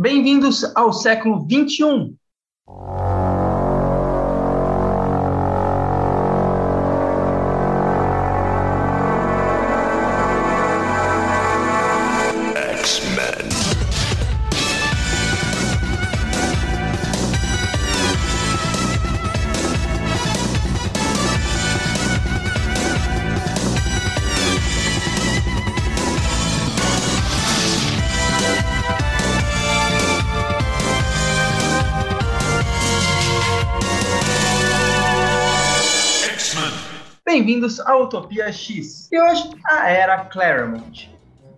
Bem-vindos ao século 21. Bem-vindos à Utopia X. E hoje a Era Claremont.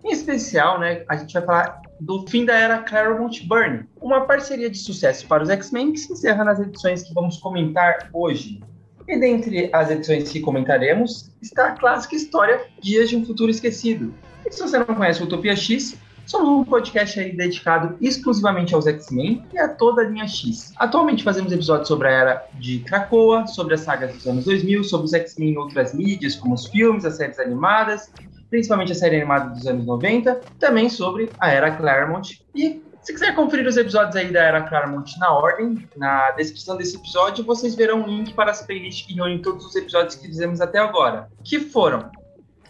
Em especial, né, a gente vai falar do fim da Era Claremont Burn, uma parceria de sucesso para os X-Men que se encerra nas edições que vamos comentar hoje. E dentre as edições que comentaremos está a clássica história Dias de um Futuro Esquecido. E se você não conhece Utopia X, Somos um podcast aí dedicado exclusivamente aos X-Men e a toda a linha X. Atualmente fazemos episódios sobre a era de Krakoa, sobre as sagas dos anos 2000, sobre os X-Men em outras mídias, como os filmes, as séries animadas, principalmente a série animada dos anos 90, também sobre a era Claremont. E se quiser conferir os episódios aí da era Claremont na ordem, na descrição desse episódio vocês verão um link para as playlists que reúnem todos os episódios que fizemos até agora, que foram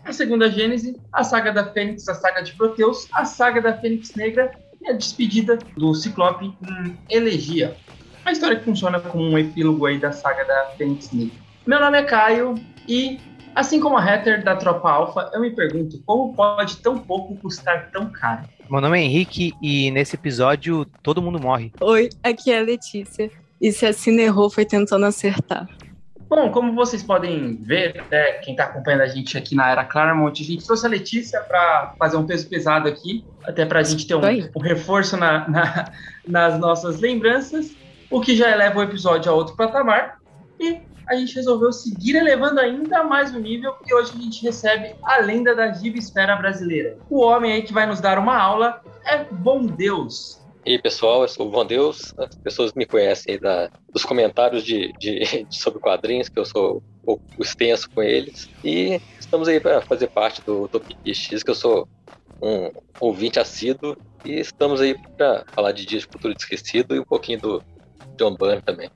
a segunda Gênese, a saga da Fênix, a saga de Proteus, a saga da Fênix Negra e a despedida do Ciclope em Elegia. Uma história que funciona como um epílogo aí da saga da Fênix Negra. Meu nome é Caio e, assim como a Hatter da Tropa Alpha, eu me pergunto como pode tão pouco custar tão caro. Meu nome é Henrique e nesse episódio todo mundo morre. Oi, aqui é a Letícia. E se a Cine errou foi tentando acertar. Bom, como vocês podem ver, né, quem está acompanhando a gente aqui na Era Claremont, a gente trouxe a Letícia para fazer um peso pesado aqui, até para a gente ter um, um reforço na, na, nas nossas lembranças, o que já eleva o episódio a outro patamar. E a gente resolveu seguir elevando ainda mais o nível, e hoje a gente recebe a lenda da esfera brasileira. O homem aí que vai nos dar uma aula é Bom Deus, e aí, pessoal, eu sou o Bom Deus. As pessoas me conhecem da, dos comentários de, de, de, sobre quadrinhos, que eu sou um pouco extenso com eles. E estamos aí para fazer parte do Utopia X, que eu sou um ouvinte assíduo. E estamos aí para falar de Dias de Futuro Esquecido e um pouquinho do John Byrne também.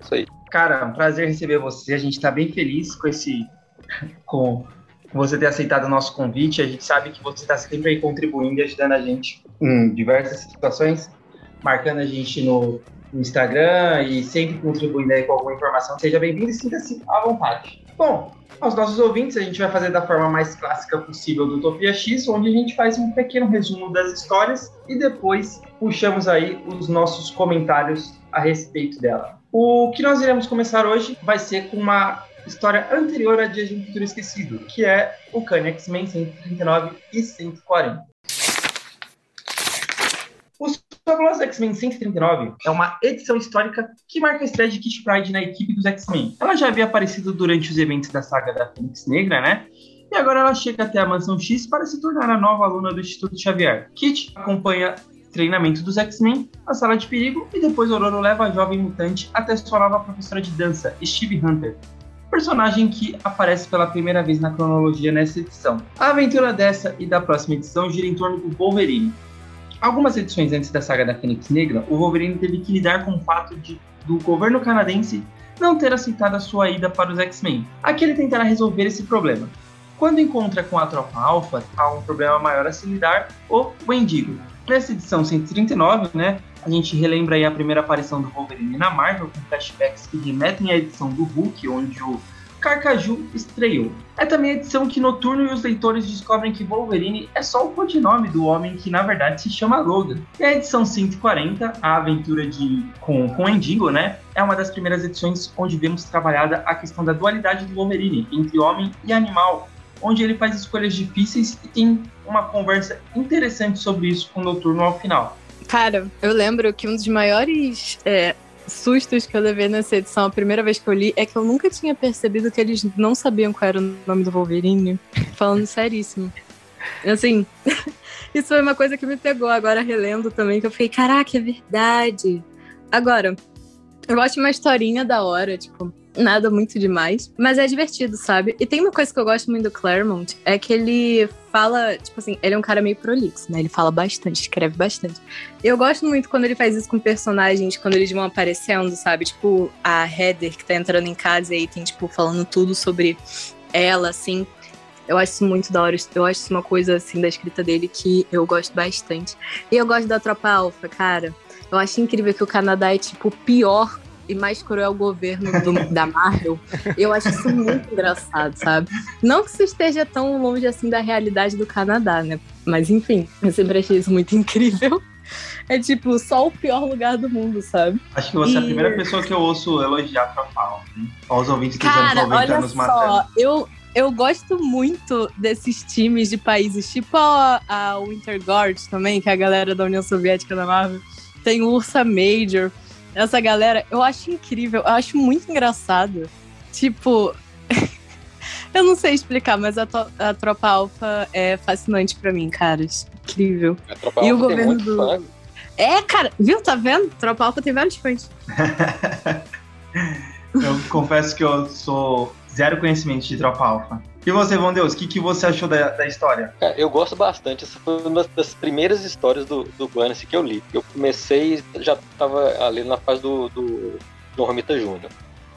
Isso aí. Cara, é um prazer receber você. A gente está bem feliz com esse. com você ter aceitado o nosso convite. A gente sabe que você está sempre aí contribuindo e ajudando a gente em diversas situações, marcando a gente no, no Instagram e sempre contribuindo aí com alguma informação. Seja bem-vindo e sinta-se à vontade. Bom, aos nossos ouvintes, a gente vai fazer da forma mais clássica possível do Utopia X, onde a gente faz um pequeno resumo das histórias e depois puxamos aí os nossos comentários a respeito dela. O que nós iremos começar hoje vai ser com uma história anterior a Dias de um Futuro Esquecido, que é o Kanye X-Men 139 e 140. O Fabuloso X-Men 139 é uma edição histórica que marca a estreia de Kitty Pryde na equipe dos X-Men. Ela já havia aparecido durante os eventos da saga da Fênix Negra, né? E agora ela chega até a Mansão X para se tornar a nova aluna do Instituto Xavier. Kit acompanha treinamento dos X-Men, a sala de perigo, e depois Ororo leva a jovem mutante até sua nova professora de dança, Steve Hunter, personagem que aparece pela primeira vez na cronologia nessa edição. A aventura dessa e da próxima edição gira em torno do Wolverine. Algumas edições antes da saga da Fênix Negra, o Wolverine teve que lidar com o fato de do governo canadense não ter aceitado a sua ida para os X-Men. Aqui ele tentará resolver esse problema. Quando encontra com a tropa Alpha, há um problema maior a se lidar, o Wendigo. Nessa edição 139, né, a gente relembra aí a primeira aparição do Wolverine na Marvel, com flashbacks que remetem à edição do Hulk, onde o Carcaju estreou. É também a edição que Noturno e os leitores descobrem que Wolverine é só o codinome do homem que na verdade se chama Logan. E a edição 140, a aventura de com, com Endigo, né? É uma das primeiras edições onde vemos trabalhada a questão da dualidade do Wolverine entre homem e animal, onde ele faz escolhas difíceis e tem uma conversa interessante sobre isso com Noturno ao final. Cara, eu lembro que um dos maiores é, sustos que eu levei nessa edição, a primeira vez que eu li, é que eu nunca tinha percebido que eles não sabiam qual era o nome do Wolverine. Falando seríssimo. Assim, isso foi uma coisa que me pegou agora relendo também, que eu fiquei, caraca, é verdade. Agora, eu acho uma historinha da hora, tipo, nada muito demais, mas é divertido, sabe? E tem uma coisa que eu gosto muito do Claremont, é que ele fala, tipo assim, ele é um cara meio prolixo, né? Ele fala bastante, escreve bastante. Eu gosto muito quando ele faz isso com personagens, quando eles vão aparecendo, sabe? Tipo, a Heather que tá entrando em casa e aí tem, tipo, falando tudo sobre ela, assim. Eu acho isso muito da hora. Eu acho isso uma coisa, assim, da escrita dele que eu gosto bastante. E eu gosto da Tropa Alpha, cara. Eu acho incrível que o Canadá é, tipo, o pior e mais cruel governo do, da Marvel. Eu acho isso muito engraçado, sabe? Não que isso esteja tão longe assim da realidade do Canadá, né? Mas enfim, eu sempre achei isso muito incrível. É tipo, só o pior lugar do mundo, sabe? Acho que você e... é a primeira pessoa que eu ouço elogiar pra Fala. Hein? Aos ouvintes dos Cara, anos 90 olha só, eu, eu gosto muito desses times de países, tipo a, a Winter Guard também, que é a galera da União Soviética da Marvel. Tem o Ursa Major. Essa galera, eu acho incrível, eu acho muito engraçado. Tipo, eu não sei explicar, mas a, a Tropa Alpha é fascinante para mim, caras. Incrível. A Tropa e Alpha o governo do. Fã. É, cara, viu? Tá vendo? Tropa Alpha tem vários fãs. eu confesso que eu sou zero conhecimento de Tropa Alpha. E você, Von Deus, o que, que você achou da, da história? eu gosto bastante. Essa foi uma das primeiras histórias do, do Clancy que eu li. Eu comecei, já estava ali na fase do, do, do Romita Júnior.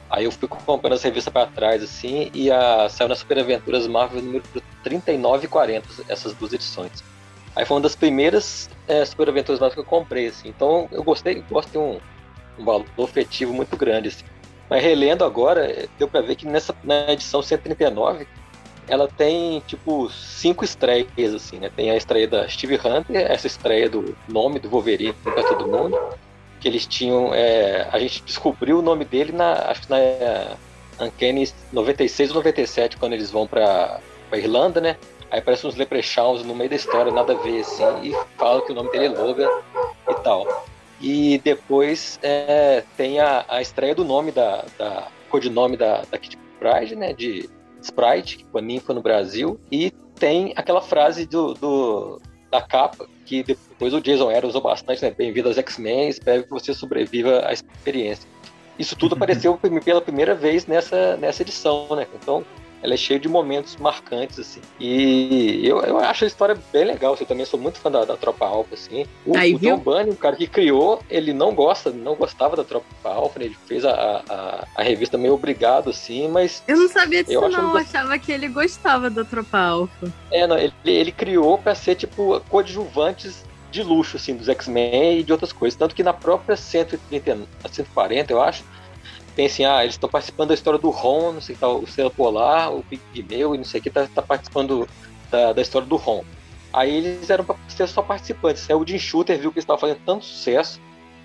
Aí eu fui comprando as revistas para trás, assim, e a, saiu na Super Aventuras Marvel número 39 e 40, essas duas edições. Aí foi uma das primeiras é, Super Aventuras Marvel que eu comprei, assim. Então eu gostei, gosto de um, um valor afetivo muito grande, assim. Mas relendo agora, deu para ver que nessa na edição 139 ela tem, tipo, cinco estreias, assim, né? Tem a estreia da Steve Hunter, essa estreia do nome do Wolverine para todo mundo, que eles tinham, é, a gente descobriu o nome dele na, acho que na é, Uncanny 96 ou 97, quando eles vão para Irlanda, né? Aí aparecem uns leprechauns no meio da história, nada a ver, assim, e fala que o nome dele é Logan e tal. E depois é, tem a, a estreia do nome da, da codinome da, da Kitty Pride, né? De Sprite, que foi ninfa no Brasil, e tem aquela frase do, do, da capa, que depois o Jason Aaron usou bastante, né? Bem-vindo aos X-Men, espero que você sobreviva à experiência. Isso tudo apareceu pela primeira vez nessa, nessa edição, né? Então, ela é cheia de momentos marcantes, assim. E eu, eu acho a história bem legal. Eu também sou muito fã da, da Tropa Alpha, assim. O, Aí, o John Bunny, o cara que criou, ele não gosta, não gostava da Tropa Alpha, né? Ele fez a, a, a, revista meio obrigado, assim, mas... Eu não sabia disso, eu não. Eu achava que ele gostava da Tropa Alpha. É, não, ele, ele criou pra ser, tipo, coadjuvantes de luxo, assim, dos X-Men e de outras coisas. Tanto que na própria 130, 140, eu acho, tem assim, ah, eles estão participando da história do Ron, não sei que tá, o Estrela Polar, o Pigmeu e não sei o que, tá, tá participando da, da, história do Ron. Aí eles eram para ser só participantes. Aí o Jim Shooter viu que eles estavam fazendo tanto sucesso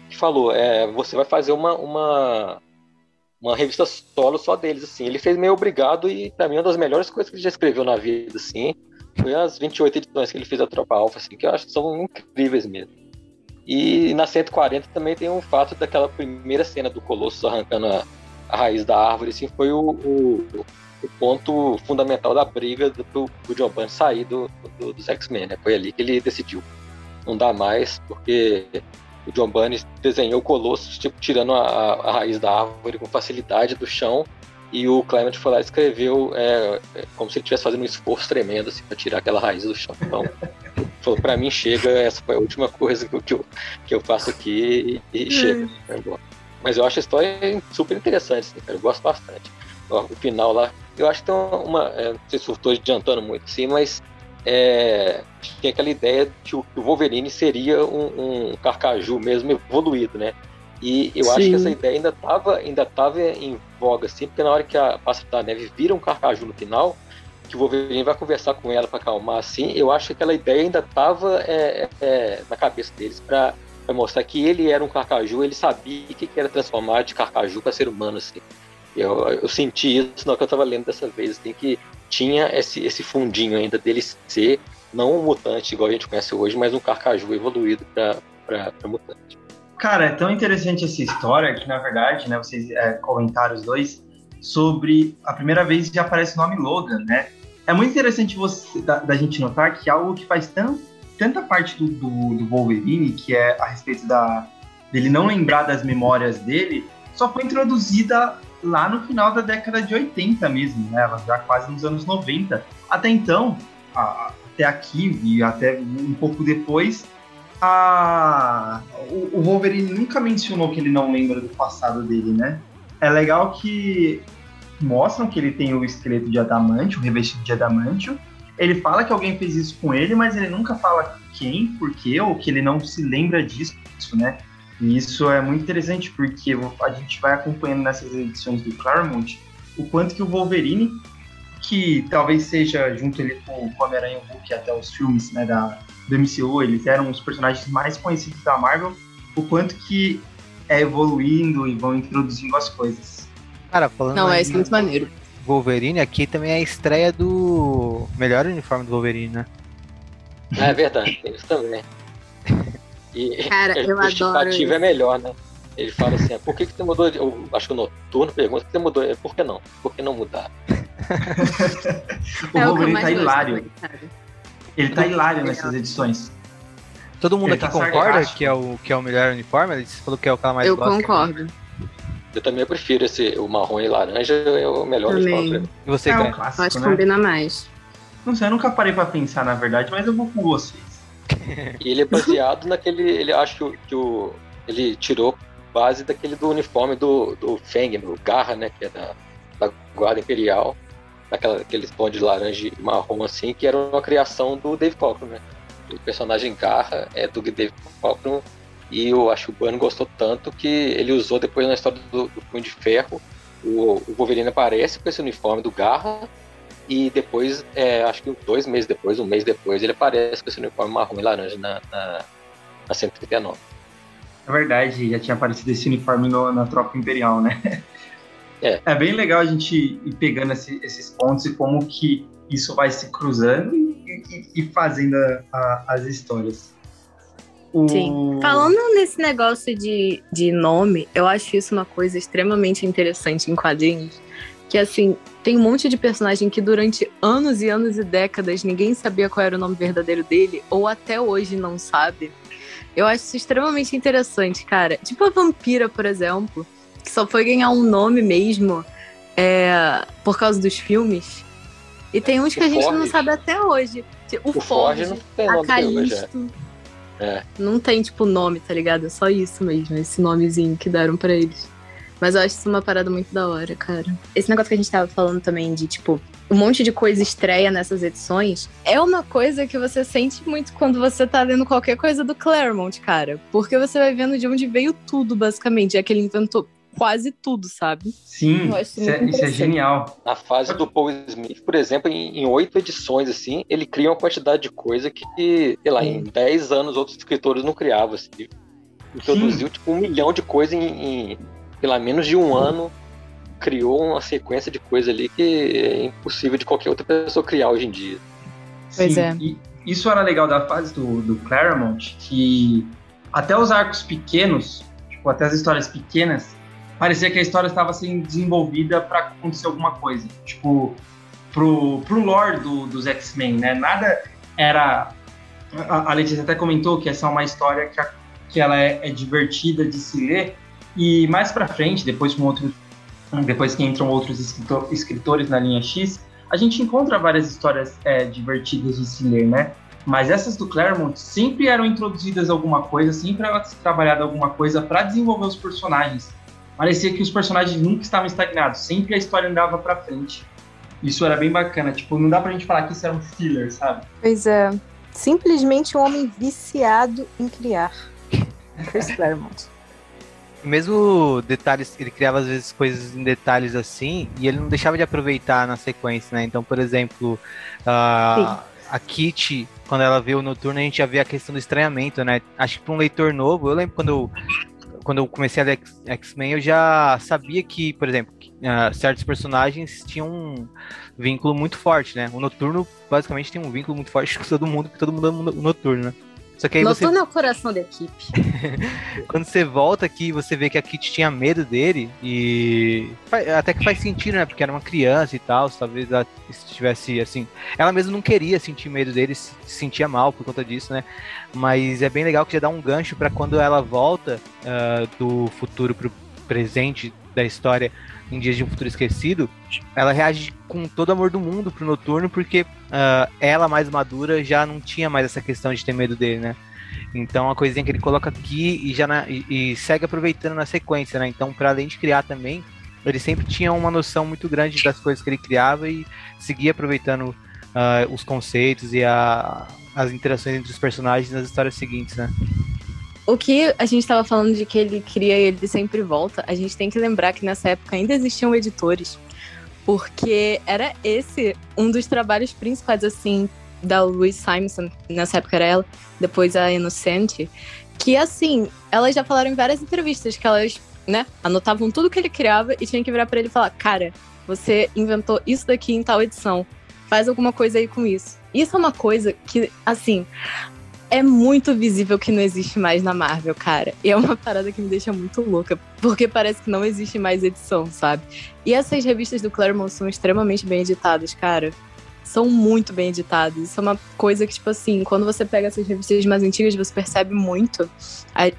que falou, é, você vai fazer uma, uma, uma revista solo só deles, assim. Ele fez meio obrigado e para mim uma das melhores coisas que ele já escreveu na vida, assim, foi as 28 edições que ele fez da Tropa Alpha, assim, que eu acho que são incríveis mesmo. E na 140 também tem um fato daquela primeira cena do Colosso arrancando a, a raiz da árvore, assim, foi o, o, o ponto fundamental da briga do, do John Byrne sair do, do dos X-Men, né? Foi ali que ele decidiu. Não dá mais, porque o John Byrne desenhou o Colosso, tipo, tirando a, a raiz da árvore com facilidade do chão, e o Clement foi lá e escreveu é, é, como se ele estivesse fazendo um esforço tremendo assim, para tirar aquela raiz do chão. Então, falou, para mim chega, essa foi a última coisa que eu, que eu faço aqui e, e chega. Mas eu acho a história super interessante, assim, cara, eu gosto bastante. O final lá, eu acho que tem uma, é, não sei se eu estou adiantando muito assim, mas é, tem aquela ideia de que o Wolverine seria um, um carcaju mesmo evoluído, né? E eu Sim. acho que essa ideia ainda estava ainda tava em voga, assim, porque na hora que a Pássaro da Neve vira um carcaju no final, que o Wolverine vai conversar com ela para acalmar, assim, eu acho que aquela ideia ainda estava é, é, na cabeça deles para mostrar que ele era um carcaju, ele sabia que era transformar de carcaju para ser humano, assim. Eu, eu senti isso na hora que eu estava lendo dessa vez, assim, que tinha esse, esse fundinho ainda dele ser não um mutante igual a gente conhece hoje, mas um carcaju evoluído para mutante. Cara, é tão interessante essa história que, na verdade, né, vocês é, comentaram os dois sobre a primeira vez que aparece o nome Logan, né? É muito interessante você, da, da gente notar que algo que faz tão, tanta parte do, do, do, Wolverine, que é a respeito da, dele não lembrar das memórias dele, só foi introduzida lá no final da década de 80 mesmo, né? Já quase nos anos 90. Até então, a, até aqui e até um pouco depois, a, o, o Wolverine nunca mencionou que ele não lembra do passado dele, né? É legal que mostram que ele tem o esqueleto de adamantio, o revestido de adamantio. Ele fala que alguém fez isso com ele, mas ele nunca fala quem, por quê, ou que ele não se lembra disso, né? E isso é muito interessante porque a gente vai acompanhando nessas edições do Claremont o quanto que o Wolverine, que talvez seja junto ele com o Homem-Aranha e o Hulk até os filmes né, da, do MCU, eles eram os personagens mais conhecidos da Marvel, o quanto que é evoluindo e vão introduzindo as coisas. Cara, falando Não, é isso muito maneiro. Wolverine, aqui também é a estreia do melhor uniforme do Wolverine, né? É verdade, tem isso também. E Cara, eu a justificativa adoro é melhor, né? Ele fala assim, por que, que você mudou? de- Eu acho que o Noturno pergunta, por que você mudou? É, Por que não? Por que não mudar? O É eu Wolverine tá hilário. cara. Ele tá hilário nessas edições. Todo mundo Ele aqui tá concorda sarcástico. que é, o, que é o melhor uniforme? Ele falou que é o que ela mais Eu gosta. concordo. Eu também prefiro esse, o marrom e laranja, é o melhor pra mim. E você, É um clássico, acho que né? combina mais. Não sei, eu nunca parei pra pensar na verdade, mas eu vou com vocês. E ele é baseado naquele. Ele acho que, o-. Ele tirou base daquele do uniforme do, do Feng, do Garra, né? Que é da, da Guarda Imperial. Daquela, aqueles tons de laranja e marrom assim, que era uma criação do Dave Cockrum, né? O personagem Garra é do Dave Cockrum. E eu acho que o Bano gostou tanto que ele usou depois na história do, do Punho de Ferro. O, o Wolverine aparece com esse uniforme do Garra. E depois, é, acho que dois meses depois, um mês depois, ele aparece com esse uniforme marrom e laranja na, na, na 139. É verdade, já tinha aparecido esse uniforme no- na Tropa Imperial, né? É. bem legal a gente ir pegando esse- esses pontos e como que isso vai se cruzando e, e- e fazendo a- a- as histórias. O- Sim. Falando nesse negócio de, de nome, eu acho isso uma coisa extremamente interessante em quadrinhos. Que assim, tem um monte de personagem que durante anos e anos e décadas ninguém sabia qual era o nome verdadeiro dele, ou até hoje não sabe. Eu acho isso extremamente interessante, cara. Tipo a vampira, por exemplo, que só foi ganhar um nome mesmo é, por causa dos filmes. E tem uns que a gente não Forge. sabe até hoje. Tipo, O, O Forge Forge, não tem a nome até hoje, é. Calisto. É. Não tem, tipo, nome, tá ligado? É só isso mesmo, esse nomezinho que deram pra eles. Mas eu acho isso uma parada muito da hora, cara. Esse negócio que a gente tava falando também de, tipo, um monte de coisa estreia nessas edições é uma coisa que você sente muito quando você tá lendo qualquer coisa do Claremont, cara. Porque você vai vendo de onde veio tudo, basicamente. É que ele inventou quase tudo, sabe? Sim, isso é, isso é genial. Na fase do Paul Smith, por exemplo, em oito edições, assim, ele cria uma quantidade de coisa que, sei lá, em 10 anos outros escritores não criavam. Assim. Ele Introduziu, tipo, um milhão de coisas em, em, sei lá, menos de um ano. Criou uma sequência de coisa ali que é impossível de qualquer outra pessoa criar hoje em dia. Pois Sim, é. E isso era legal da fase do, do Claremont, que até os arcos pequenos, tipo, até as histórias pequenas, parecia que a história estava sendo desenvolvida para acontecer alguma coisa. Tipo, pro, pro lore do, dos X-Men, né? Nada era. A, Letícia até comentou que essa é uma história que, a- que ela é, é divertida de se ler. E mais pra frente, depois com. Depois que entram outros escritor- escritores na linha X, a gente encontra várias histórias é, divertidas de se ler, né? Mas essas do Claremont sempre eram introduzidas alguma coisa, sempre era trabalhada alguma coisa para desenvolver os personagens. Parecia que os personagens nunca estavam estagnados, sempre a história andava para frente. Isso era bem bacana, tipo, não dá pra gente falar que isso era um filler, sabe? Pois é. Simplesmente um homem viciado em criar. Chris Claremont. Mesmo detalhes, ele criava às vezes coisas em detalhes assim, e ele não deixava de aproveitar na sequência, né? Então, por exemplo, a, a Kitty, quando ela vê o Noturno, a gente já vê a questão do estranhamento, né? Acho que para um leitor novo, eu lembro quando eu, quando eu comecei a ler X-Men, eu já sabia que, por exemplo, que, ah, certos personagens tinham um vínculo muito forte, né? O Noturno, basicamente, tem um vínculo muito forte com todo mundo, porque todo mundo ama o Noturno, né? Só que aí você é o coração da equipe. quando você volta aqui, você vê que a Kitty tinha medo dele e até que faz sentido, né? Porque era uma criança e tal, talvez ela estivesse assim. Ela mesma não queria sentir medo dele, se sentia mal por conta disso, né? Mas é bem legal que já dá um gancho pra quando ela volta ah, do futuro pro presente da história em Dias de um Futuro Esquecido, ela reage com todo amor do mundo pro Noturno, porque uh, ela, mais madura, já não tinha mais essa questão de ter medo dele, né? Então, a coisinha que ele coloca aqui e já na, e, e, segue aproveitando na sequência, né? Então, para além de criar também, ele sempre tinha uma noção muito grande das coisas que ele criava e seguia aproveitando uh, os conceitos e a, as interações entre os personagens nas histórias seguintes, né? O que a gente estava falando de que ele cria e ele sempre volta, a gente tem que lembrar que nessa época ainda existiam editores. Porque era esse um dos trabalhos principais, assim, da Louise Simonson, nessa época era ela, depois a Inocente, que assim, elas já falaram em várias entrevistas que elas, né, anotavam tudo que ele criava e tinham que virar para ele e falar: "Cara, você inventou isso daqui em tal edição. Faz alguma coisa aí com isso". Isso é uma coisa que, assim, é muito visível que não existe mais na Marvel, cara. E é uma parada que me deixa muito louca, porque parece que não existe mais edição, sabe? E essas revistas do Claremont são extremamente bem editadas, cara. São muito bem editadas. Isso é uma coisa que, tipo assim, quando você pega essas revistas mais antigas, você percebe muito.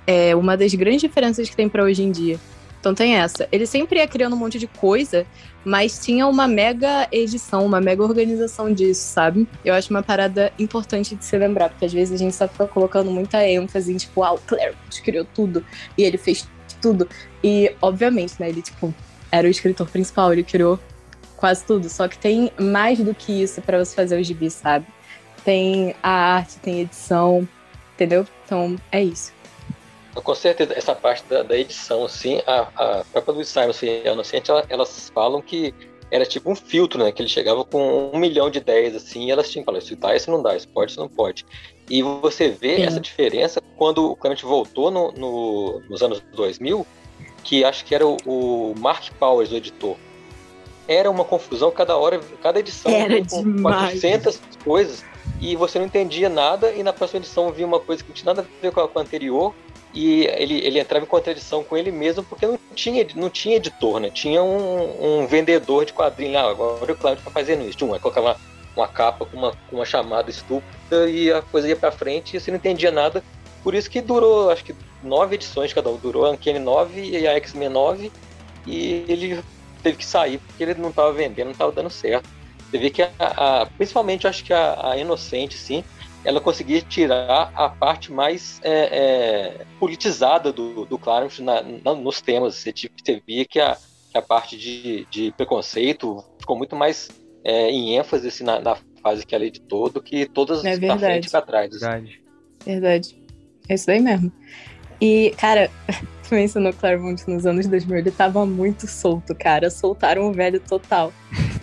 É uma das grandes diferenças que tem para hoje em dia. Então tem essa. Ele sempre ia criando um monte de coisa, mas tinha uma mega edição, uma mega organização disso, sabe? Eu acho uma parada importante de se lembrar, porque às vezes a gente só fica colocando muita ênfase em, tipo, ah, o Claremont criou tudo e ele fez tudo. E, obviamente, né, ele, tipo, era o escritor principal, ele criou quase tudo. Só que tem mais do que isso para você fazer o gibi, sabe? Tem a arte, tem edição, entendeu? Então, é isso. Com certeza, essa parte da, da edição, assim, a, a própria Luiz Simon e a Inocente, ela, elas falam que era tipo um filtro, né? Que ele chegava com um milhão de ideias, assim, e elas tinham que falar, isso dá, isso não dá, isso pode, isso não pode. E você vê Sim. essa diferença quando o Clement voltou no, no, nos anos 2000, que acho que era o, o, Mark Powers, o editor. Era uma confusão cada hora, cada edição era com demais. 400 coisas, e você não entendia nada, e na próxima edição via uma coisa que não tinha nada a ver com a, com a anterior, e ele, ele entrava em contradição com ele mesmo porque não tinha, não tinha editor, né? Tinha um, um vendedor de quadrinhos. Ah, agora o Cláudio tá fazendo isso. Um, aí colocava uma, uma capa com uma, com uma chamada estúpida e a coisa ia para frente e você não entendia nada. Por isso que durou, acho que nove edições cada um. Durou a Uncanny 9 e a X-Men 9 e ele teve que sair porque ele não estava vendendo, não estava dando certo. Você vê que, a, a, principalmente, acho que a, a Inocente, sim, ela conseguia tirar a parte mais é, é, politizada do, do Claremont na, na, nos temas. Você, você via que a, que a parte de, de preconceito ficou muito mais é, em ênfase assim, na, na, fase que ela editou do que todas é pra frente e pra trás. Verdade. Verdade. É isso daí mesmo. E, cara, tu mencionou Claremont nos anos 2000, ele tava muito solto, cara. Soltaram o velho total.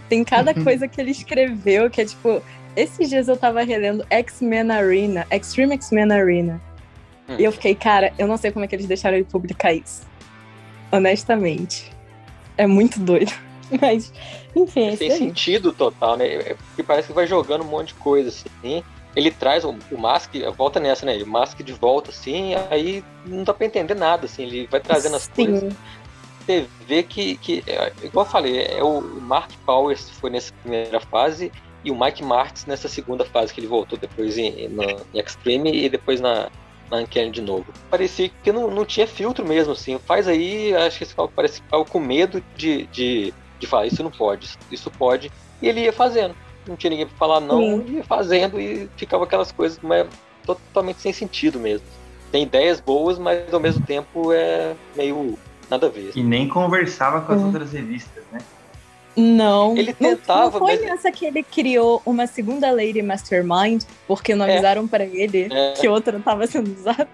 Tem cada coisa que ele escreveu que é tipo, esses dias eu tava relendo X-Men Arena, Extreme X-Men Arena. Hum. E eu fiquei, cara, eu não sei como é que eles deixaram ele publicar isso. Honestamente. É muito doido. Mas, enfim. É Tem sentido total, né? É porque parece que vai jogando um monte de coisa, assim. Ele traz o, o Mask, volta nessa, né? O Mask de volta, assim, aí não dá pra entender nada, assim. Ele vai trazendo as Sim. coisas. Você vê que, que, é, igual eu falei, é o Mark Powers foi nessa primeira fase e o Mike Martins nessa segunda fase que ele voltou depois em, na, em Extreme e depois na, na Uncanny de novo. Parecia que não, não tinha filtro mesmo, assim. Faz aí, acho que esse cara parece que com medo de, de, de falar, isso não pode, isso pode. E ele ia fazendo. Não tinha ninguém pra falar não, Sim. ia fazendo e ficava aquelas coisas mas totalmente sem sentido mesmo. Tem ideias boas, mas ao mesmo tempo é meio nada a ver. E nem conversava com as outras revistas, né? Não. Ele tentava. Não, não foi mas... nessa que ele criou uma segunda Lady Mastermind, porque não é. avisaram é. para ele é. que outra estava sendo usada.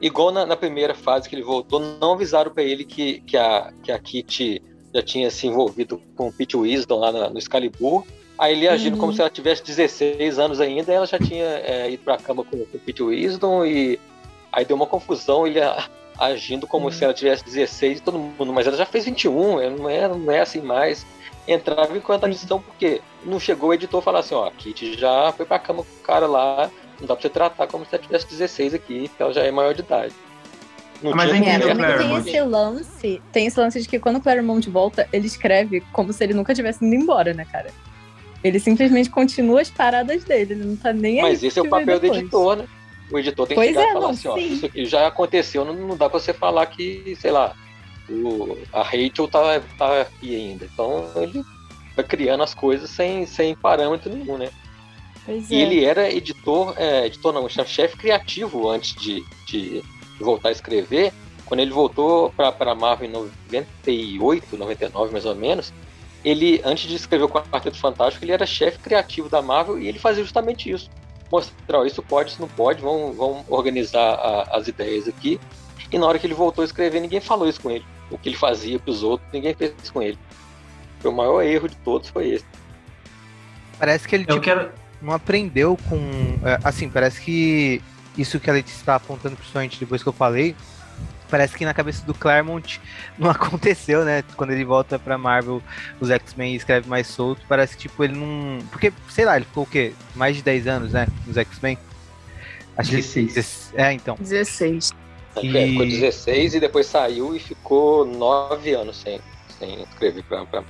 Igual na, na, primeira fase que ele voltou, não avisaram para ele que, que, a, que a Kitty já tinha se envolvido com o Pete Wisdom lá no Excalibur. Aí ele agindo uhum. como se ela tivesse 16 anos ainda, ela já tinha é, ido pra cama com, com o Pete Wisdom e aí deu uma confusão, ele agindo como uhum. se ela tivesse 16 e todo mundo, mas ela já fez 21, não é, não é assim mais entrava em contradição porque não chegou o editor falar assim, ó, a Kitty já foi pra cama com o cara lá, não dá pra você tratar como se ela tivesse 16 aqui, porque ela já é maior de idade. Não mas tinha é, tem esse lance, tem esse lance de que quando o Claremont volta, ele escreve como se ele nunca tivesse ido embora, né, cara? Ele simplesmente continua as paradas dele, ele não tá nem Mas esse é o papel depois. do editor, né? O editor tem que pois chegar é, e falar não, assim, ó, isso aqui já aconteceu, não, não dá pra você falar que, sei lá, o, a Rachel tá, tá aqui ainda. Então ele vai criando as coisas sem, sem parâmetro nenhum, né? Pois E é. ele era editor, é, editor não, chefe criativo antes de, de voltar a escrever. Quando ele voltou para a Marvel em 98, 99 mais ou menos, ele, antes de escrever o Quarteto Fantástico, ele era chefe criativo da Marvel e ele fazia justamente isso. Mostrar, isso pode, isso não pode, vamos, vamos organizar a- as ideias aqui. E na hora que ele voltou a escrever, ninguém falou isso com ele. O que ele fazia para os outros, ninguém fez isso com ele. Foi o maior erro de todos, foi esse. Parece que ele tipo, quero. não aprendeu com. é, Assim, parece que isso que a Letícia está apontando, principalmente depois que eu falei, parece que na cabeça do Claremont não aconteceu, né? Quando ele volta pra Marvel, os X-Men escreve mais solto, parece que tipo ele não. Porque, sei lá, ele ficou o quê? Mais de 10 anos, né? Nos X-Men? Acho que. 16. É, então. 16. E- É, ficou 16 e depois saiu e ficou 9 anos sem, sem escrever pra, pra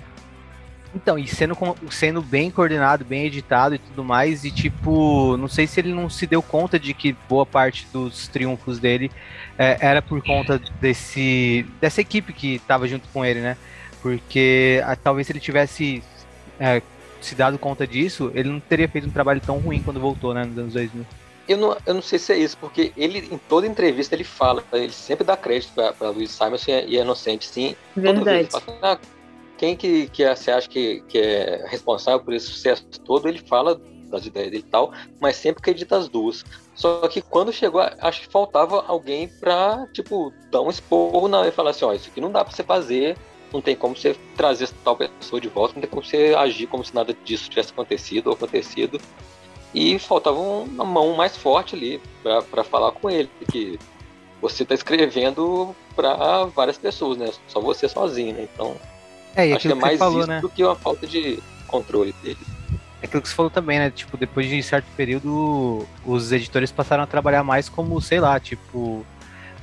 Então, e sendo, sendo bem coordenado, bem editado e tudo mais, e tipo, não sei se ele não se deu conta de que boa parte dos triunfos dele é, era por conta desse dessa equipe que tava junto com ele, né? Porque ah, talvez se ele tivesse é, se dado conta disso, ele não teria feito um trabalho tão ruim quando voltou, né, nos anos 2000. Eu não, eu não sei se é isso, porque ele, em toda entrevista, ele fala, ele sempre dá crédito pra, pra Luiz Simonson e a Inocente, sim. Verdade. fala, "Ah, quem que, que você acha que, que é responsável por esse sucesso todo, ele fala das ideias dele e tal, mas sempre acredita as duas. Só que quando chegou, acho que faltava alguém pra, tipo, dar um esporro na, e falar assim, ó, isso aqui não dá pra você fazer, não tem como você trazer tal pessoa de volta, não tem como você agir como se nada disso tivesse acontecido ou acontecido. E faltava um- uma mão mais forte ali pra- pra falar com ele, que você tá escrevendo pra várias pessoas, né? Só você sozinho, né? Então, É, e acho que é que, mais falou, isso né? do que uma falta de controle dele. É aquilo que você falou também, né? Tipo, depois de certo período, os editores passaram a trabalhar mais como, sei lá, tipo.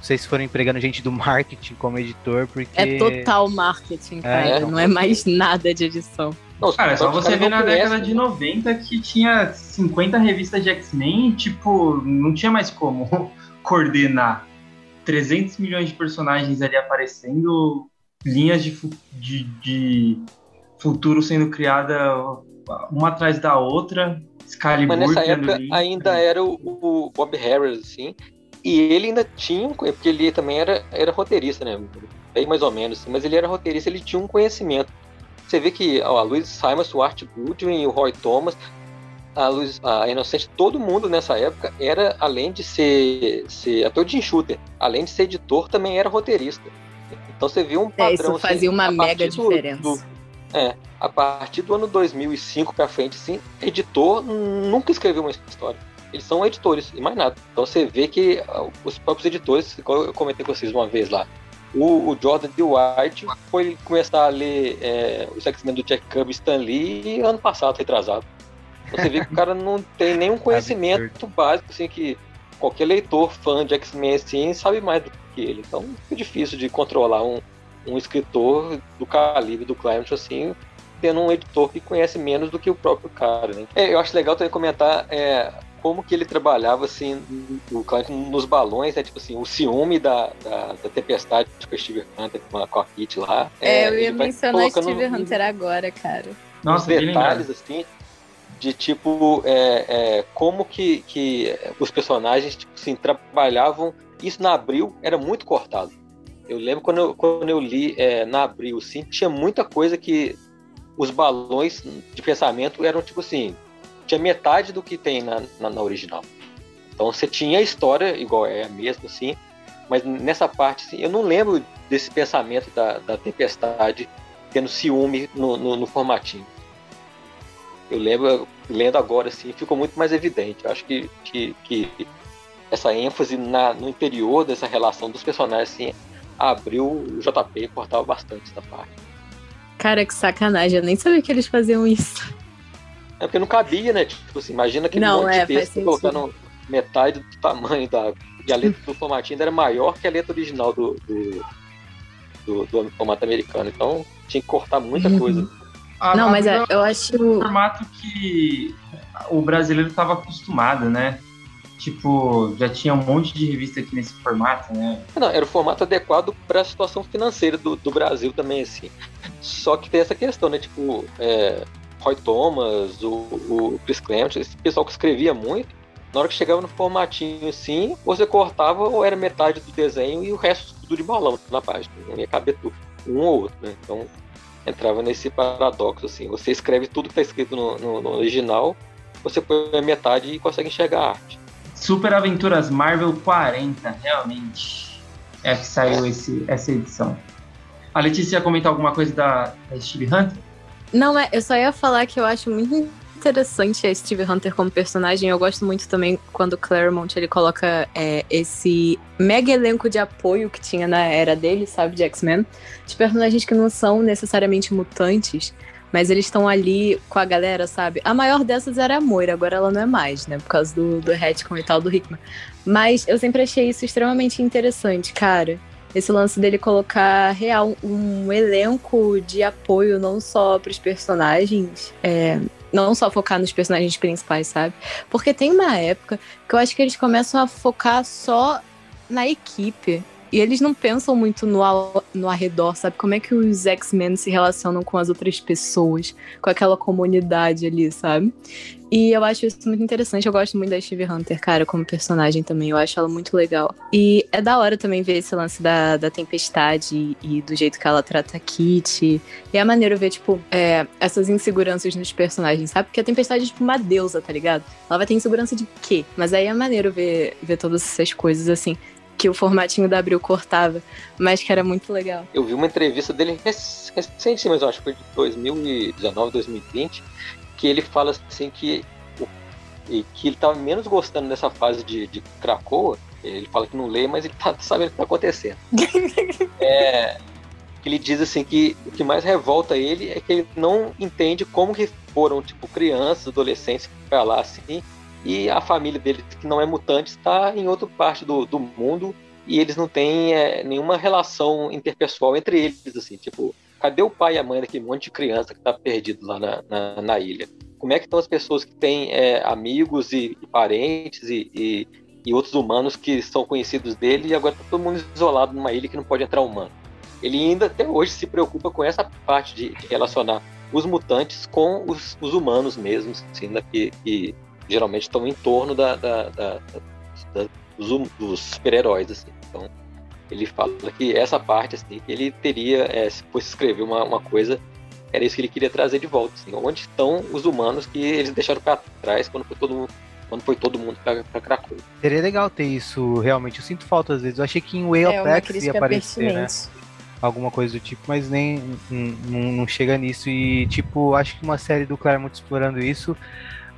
Não se foram empregando gente do marketing como editor, porque. É total marketing, cara. É. Não é mais nada de edição. Não, os Cara, é só você ver não na década conhecem, de né? 90 que tinha 50 revistas de X-Men e, tipo, não tinha mais como coordenar 300 milhões de personagens ali aparecendo, linhas de, fu- de, de futuro sendo criada uma atrás da outra, Excalibur Mas nessa época ainda era o, o Bob Harris, assim, e ele ainda tinha, um, porque ele também era, era roteirista, né? Bem mais ou menos, assim, mas ele era roteirista, ele tinha um conhecimento. Você vê que ó, a Louise Simons, o Art Goodwin, o Roy Thomas, a, Louise, a Inocente, todo mundo nessa época era, além de ser, ser ator de shooter, além de ser editor, também era roteirista. Então você vê um padrão. É, isso assim, fazia uma a mega partir do- diferença. do- é, a partir do ano 2005 pra frente, sim, editor nunca escreveu uma história. Eles são editores e mais nada. Então você vê que ah, os próprios editores, igual eu comentei com vocês uma vez lá, o, o Jordan D. White foi começar a ler é, os X-Men do Jack Kirby e Stan Lee ano passado, retrasado. Então você vê que o cara não tem nenhum conhecimento básico, assim, que qualquer leitor fã de X-Men assim sabe mais do que ele. Então fica difícil de controlar um, um escritor do calibre do Claremont assim, tendo um editor que conhece menos do que o próprio cara. Né? É, eu acho legal também comentar é, como que ele trabalhava assim, o Claremont nos balões, né? Tipo assim, o ciúme da, da, da tempestade com a Steve Hunter com a, com a Kit lá. É, eu ele ia mencionar Steve Hunter agora, cara. Nossa, detalhes assim de tipo é, é, como que, que os personagens tipo assim, trabalhavam isso na Abril era muito cortado eu lembro quando eu, quando eu li é, na Abril sim tinha muita coisa que os balões de pensamento eram tipo assim tinha metade do que tem na, na, na original então você tinha a história igual é mesmo assim mas nessa parte assim, eu não lembro desse pensamento da, da tempestade tendo ciúme no, no, no formatinho eu lembro, lendo agora, assim, ficou muito mais evidente. Eu acho que, que, que essa ênfase na, no interior dessa relação dos personagens, assim, abriu o JP e cortava bastante essa parte. Cara, que sacanagem. Eu nem sabia que eles faziam isso. É porque não cabia, né? Tipo assim, imagina que Não, monte é, de texto colocando metade do tamanho da. E a letra do formatinho ainda era maior que a letra original do, do, do, do formato americano. Então tinha que cortar muita Uhum. coisa. A- Não, a mas é, Abril eu um acho. formato que o brasileiro estava acostumado, né? Tipo, já tinha um monte de revista aqui nesse formato, né? Não, era o formato adequado para a situação financeira do, do, Brasil também, assim. Só que tem essa questão, né? Tipo, é, Roy Thomas, o, o Chris Clement, esse pessoal que escrevia muito, na hora que chegava no formatinho assim, você cortava ou era metade do desenho e o resto tudo de balão na página. Não ia caber tudo, um ou outro, né? Então entrava nesse paradoxo assim. Você escreve tudo que está escrito no, no, no, original, você põe a metade e consegue enxergar a arte. Super Aventuras Marvel 40, realmente. É que saiu esse, essa edição. A Letícia ia comentar alguma coisa da, da Steve Hunter? Não, é, eu só ia falar que eu acho muito interessante a Steve Hunter como personagem. Eu gosto muito também quando Claremont ele coloca é, esse mega elenco de apoio que tinha na era dele, sabe, de X-Men. De personagens que não são necessariamente mutantes, mas eles estão ali com a galera, sabe? A maior dessas era a Moira, agora ela não é mais, né? Por causa do, do retcon e tal do Hickman. Mas eu sempre achei isso extremamente interessante, cara. Esse lance dele colocar real um elenco de apoio não só para os personagens, é, não só focar nos personagens principais, sabe? Porque tem uma época que eu acho que eles começam a focar só na equipe. E eles não pensam muito no, no arredor, sabe? Como é que os X-Men se relacionam com as outras pessoas, com aquela comunidade ali, sabe? E eu acho isso muito interessante. Eu gosto muito da Steve Hunter, cara, como personagem também. Eu acho ela muito legal. E é da hora também ver esse lance da, da tempestade e, do jeito que ela trata a Kitty. E é maneiro ver, tipo, é, essas inseguranças nos personagens, sabe? Porque a tempestade é tipo uma deusa, tá ligado? Ela vai ter insegurança de quê? Mas aí é maneiro ver, ver todas essas coisas assim que o formatinho da Abril cortava, mas que era muito legal. Eu vi uma entrevista dele recente, mas eu acho que foi de 2019, 2020, que ele fala assim que, que ele estava menos gostando dessa fase de, de Krakoa. Ele fala que não lê, mas ele tá sabendo o que está acontecendo. é, ele diz assim que o que mais revolta ele é que ele não entende como que foram tipo crianças, adolescentes para lá assim e a família dele, que não é mutante, está em outra parte do, do mundo e eles não têm é, nenhuma relação interpessoal entre eles, assim, tipo, cadê o pai e a mãe daquele monte de criança que está perdido lá na, na, na, ilha? Como é que estão as pessoas que têm é, amigos e, e parentes e, e, e, outros humanos que são conhecidos dele e agora está todo mundo isolado numa ilha que não pode entrar humano? Ele ainda até hoje se preocupa com essa parte de, de relacionar os mutantes com os, os humanos mesmos, assim, né, que, que geralmente estão em torno da, da, da, da dos, dos super-heróis, assim. Então, ele fala que essa parte, assim, que ele teria, é, se fosse escrever uma, uma coisa, era isso que ele queria trazer de volta, assim. Onde estão os humanos que eles deixaram para trás quando foi todo mundo quando foi todo mundo pra, pra Krakow. Seria legal ter isso, realmente. Eu sinto falta às vezes. Eu achei que em Way of é, X ia aparecer, né? Alguma coisa do tipo, mas nem não, não chega nisso. E, tipo, acho que uma série do Claremont explorando isso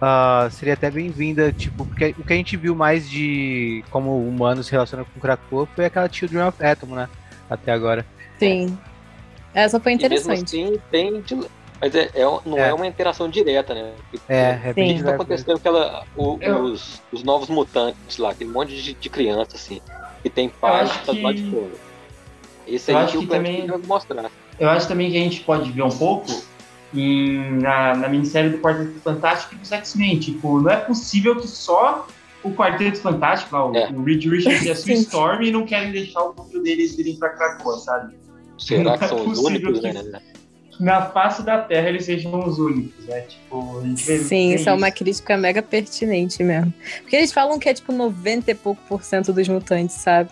uh, seria até bem-vinda, tipo, porque o que a gente viu mais de como o humano se relaciona com o Krakow foi aquela Children of Atom, né? Até agora. Sim. Essa foi interessante. E mesmo assim, tem. Mas é, é não é. é. uma interação direta, né? É, é bem tá acontecendo aquela, o, os, os novos mutantes lá, tem um monte de, de criança, assim, que tem paz tá que... lá de fora. Esse aí que o também... mostrar. Eu acho também que a gente pode ver um pouco em, na, na minissérie do Quarteto Fantástico e dos X-Men. Tipo, não é possível que só o Quarteto Fantástico, lá, o, é. o Reed Richards e a Sue Storm não querem deixar o mundo deles irem pra Krakoa, sabe? Será não que é são os únicos, que, né? Na face da Terra eles sejam os únicos, né? Tipo, Sim, isso é uma crítica mega pertinente mesmo. Porque eles falam que é tipo 90 e pouco por cento dos mutantes, sabe?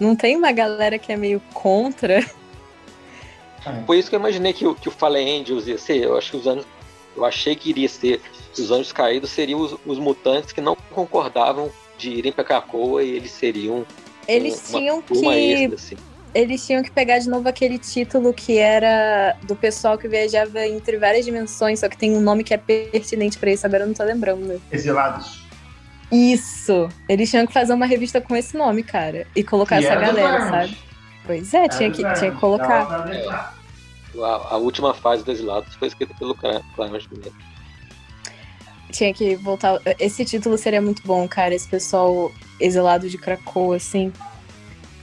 Não tem uma galera que é meio contra Foi isso que eu imaginei que, que o Fallen Angels ia ser. Eu acho que os anos. Eu achei que iria ser. Os anjos caídos seriam os, os mutantes que não concordavam de irem pra Krakoa e eles seriam. Eles um, tinham que. Extra, assim. Eles tinham que pegar de novo aquele título que era do pessoal que viajava entre várias dimensões, só que tem um nome que é pertinente para isso, agora eu não tô lembrando. Exilados. Isso! Eles tinham que fazer uma revista com esse nome, cara. E colocar e essa galera, sabe? Pois é, tinha, que, tinha que colocar. É, a, a, última fase dos lados foi escrita pelo Clarence mesmo. Tinha que voltar. Esse título seria muito bom, cara. Esse pessoal exilado de Krakow, assim.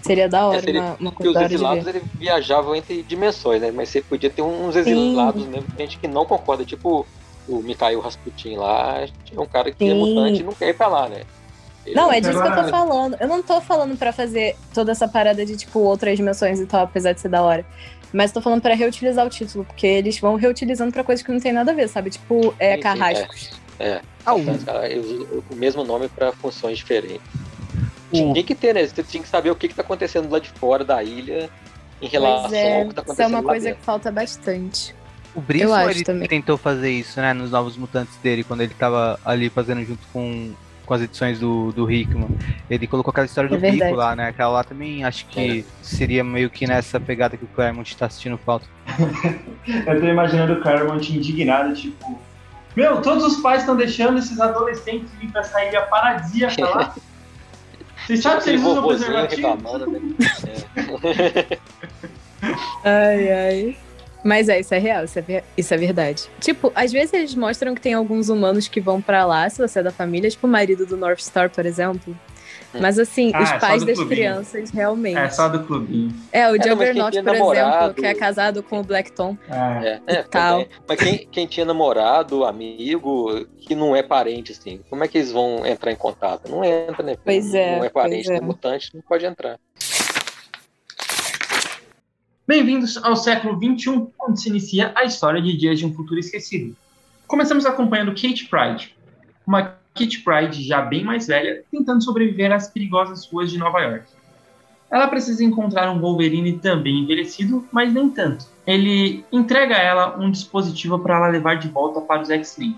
Seria da hora, é, seria, uma, uma Porque os exilados eles viajavam entre dimensões, né? Mas você podia ter uns exilados Sim. mesmo, gente que não concorda. Tipo o Mikhail Rasputin lá, tinha um cara que Sim. é mutante e não quer ir pra lá, né? Não, é disso que eu tô falando. Eu não tô falando pra fazer toda essa parada de, tipo, outras dimensões e tal, apesar de ser da hora. Mas tô falando pra reutilizar o título, porque eles vão reutilizando pra coisas que não tem nada a ver, sabe? Tipo, é, Sim, sim, carrascos. Ah, o, Mas, cara, eu uso o mesmo nome para funções diferentes. o, Tinha que ter, né? Você tinha que saber o que, que tá acontecendo lá de fora da ilha em relação é, ao que tá isso é acontecendo uma lá coisa dentro. que falta bastante. o Brisson, ele também. tentou fazer isso, né, nos Novos Mutantes dele, quando ele tava ali fazendo junto com, com as edições do, do Hickman. Ele colocou aquela história do É verdade. Rico lá, né, aquela lá também acho que seria meio que nessa pegada que o Claremont tá assistindo falta. Eu tô imaginando o Claremont indignado, tipo... Meu, todos os pais estão deixando esses adolescentes vir pra essa ilha paradisíaca lá. Vocês sabem se eles usam preservativo? reclamando, né? Ai, ai. Mas é, isso é real, isso é, isso é verdade. Tipo, às vezes eles mostram que tem alguns humanos que vão pra lá, se você é da família, tipo o marido do North Star, por exemplo. Mas assim, Ah, os é pais das clubinho. crianças, realmente. É, só do clubinho. É, o quem Juggernaut, por namorado- exemplo, que é casado com o Black Tom. É. É, é, tal. também. Mas quem, quem tinha namorado, amigo, que não é parente, assim, como é que eles vão entrar em contato? Não entra, né? Pois é, Não é parente, é. é mutante, não pode entrar. Bem-vindos ao século XXI, onde se inicia a história de Dias de um Futuro Esquecido. Começamos acompanhando Kate Pride, uma Kate Pride já bem mais velha, tentando sobreviver às perigosas ruas de Nova York. Ela precisa encontrar um Wolverine também envelhecido, mas nem tanto. Ele entrega a ela um dispositivo para ela levar de volta para os X-Men.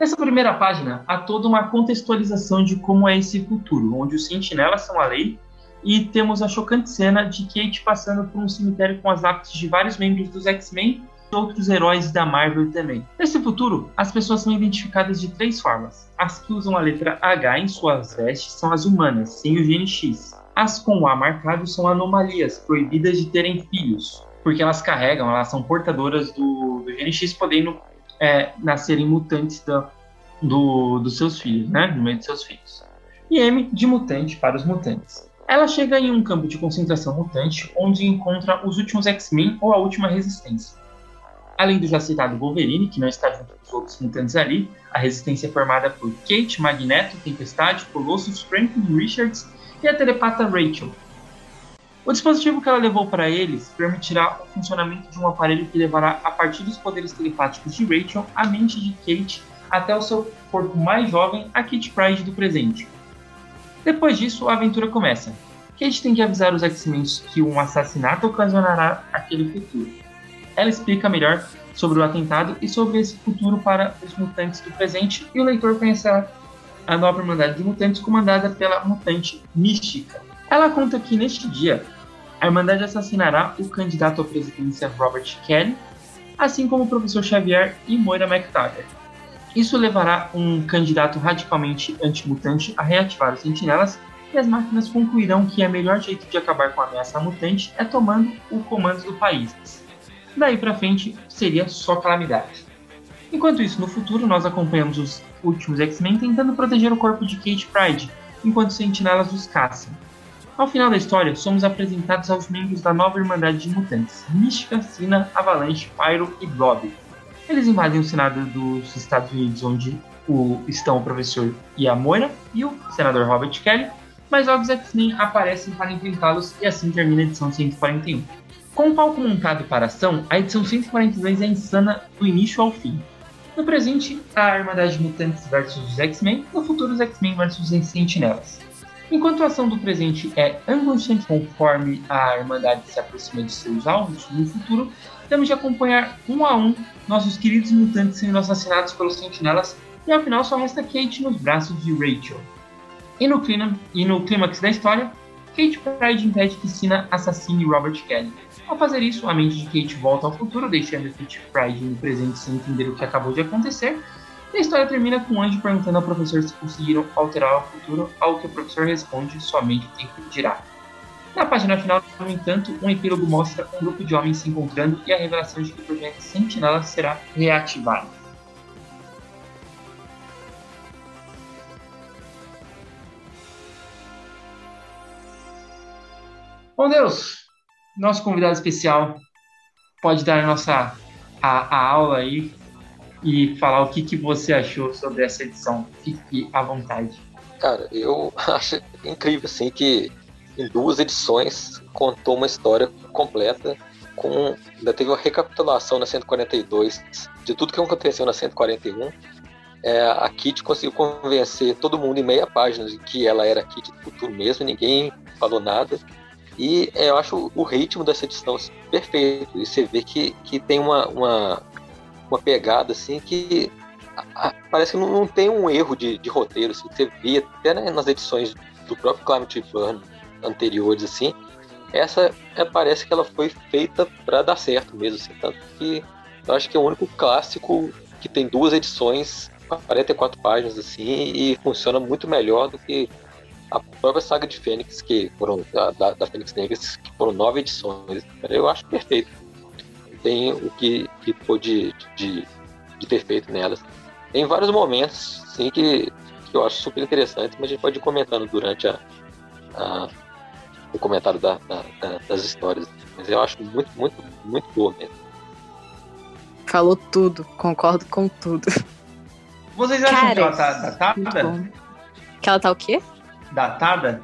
Nessa primeira página, há toda uma contextualização de como é esse futuro, onde os sentinelas são a lei e temos a chocante cena de Kate passando por um cemitério com as lápides de vários membros dos X-Men e outros heróis da Marvel também. Nesse futuro, as pessoas são identificadas de três formas. As que usam a letra H em suas vestes são as humanas, sem o gene X. As com o A marcado são anomalias, proibidas de terem filhos, porque elas carregam, elas são portadoras do, do gene X, podendo é, nascerem mutantes da- do, dos seus filhos, né? No meio de seus filhos. E M de mutante para os mutantes. Ela chega em um campo de concentração mutante, onde encontra os últimos X-Men ou a última resistência. Além do já citado Wolverine, que não está junto com os outros mutantes ali, a resistência é formada por Kate, Magneto, Tempestade, Colossus, Franklin, Richards e a telepata Rachel. O dispositivo que ela levou para eles permitirá o funcionamento de um aparelho que levará, a partir dos poderes telepáticos de Rachel, a mente de Kate até o seu corpo mais jovem, a Kate Pride do presente. Depois disso, a aventura começa. Kate tem que avisar os X-Men que um assassinato ocasionará aquele futuro. Ela explica melhor sobre o atentado e sobre esse futuro para os mutantes do presente, e o leitor conhecerá a nova Irmandade de Mutantes comandada pela mutante Mística. Ela conta que neste dia, a Irmandade assassinará o candidato à presidência Robert Kelly, assim como o professor Xavier e Moira McTaggart. Isso levará um candidato radicalmente antimutante a reativar os sentinelas e as máquinas concluirão que o melhor jeito de acabar com a ameaça mutante é tomando o comando do país. Daí pra frente seria só calamidade. Enquanto isso, no futuro, nós acompanhamos os últimos X-Men tentando proteger o corpo de Kate Pride, enquanto sentinelas os caçam. Ao final da história, somos apresentados aos membros da nova Irmandade de Mutantes, Mística, Sina, Avalanche, Pyro e Blob. Eles invadem o Senado dos Estados Unidos, onde o- estão o professor a Moira e o senador Robert Kelly, mas logo os X-Men aparecem para enfrentá-los e assim termina a edição 141. Com o palco montado para a ação, a edição 142 é insana do início ao fim. No presente, a Irmandade de Mutantes versus os X-Men, no futuro os X-Men versus os Sentinelas. Enquanto a ação do presente é angustiante conforme a Irmandade se aproxima de seus alvos, no futuro temos de acompanhar um a um nossos queridos mutantes sendo assassinados pelos sentinelas e ao final só resta Kate nos braços de Rachel. E no, clima, e no clímax da história, Kate Pride impede que Sina assassine Robert Kelly. Ao fazer isso, a mente de Kate volta ao futuro, deixando Kate Pride no presente sem entender o que acabou de acontecer. E a história termina com o anjo perguntando ao professor se conseguiram alterar o futuro, ao que o professor responde somente o tempo dirá. Na página final, no entanto, um epílogo mostra um grupo de homens se encontrando e a revelação de que o projeto Sentinela será reativado. Bom Deus, nosso convidado especial pode dar a nossa a, a aula aí e falar o que, que você achou sobre essa edição. Fique à vontade. Cara, eu acho incrível, assim, que em duas edições contou uma história completa com ainda teve uma recapitulação na 142 de tudo que aconteceu na 141 é, a Kit conseguiu convencer todo mundo em meia página de que ela era a Kit do futuro mesmo, ninguém falou nada. E é, eu acho o ritmo dessa edição perfeito. E você vê que, que tem uma, uma, uma pegada assim que parece que não, não, tem um erro de, de roteiro. Assim, você via até né, nas edições do próprio Climate Burn anteriores, assim, essa é, parece que ela foi feita para dar certo mesmo. Assim, tanto que eu acho que é o único clássico que tem duas edições 44 páginas assim e funciona muito melhor do que a própria saga de Fênix, que foram da, da, Fênix Negras, que foram nove edições. Eu acho perfeito. Tem o que, que pôde de, de ter feito nelas. Tem vários momentos, sim, que, que eu acho super interessantes, mas a gente pode ir comentando durante a, a o comentário da, da, das histórias. Mas eu acho muito, muito, muito boa mesmo. Falou tudo, concordo com tudo. Vocês acham Cara, que ela tá datada? Que ela tá o quê? Datada?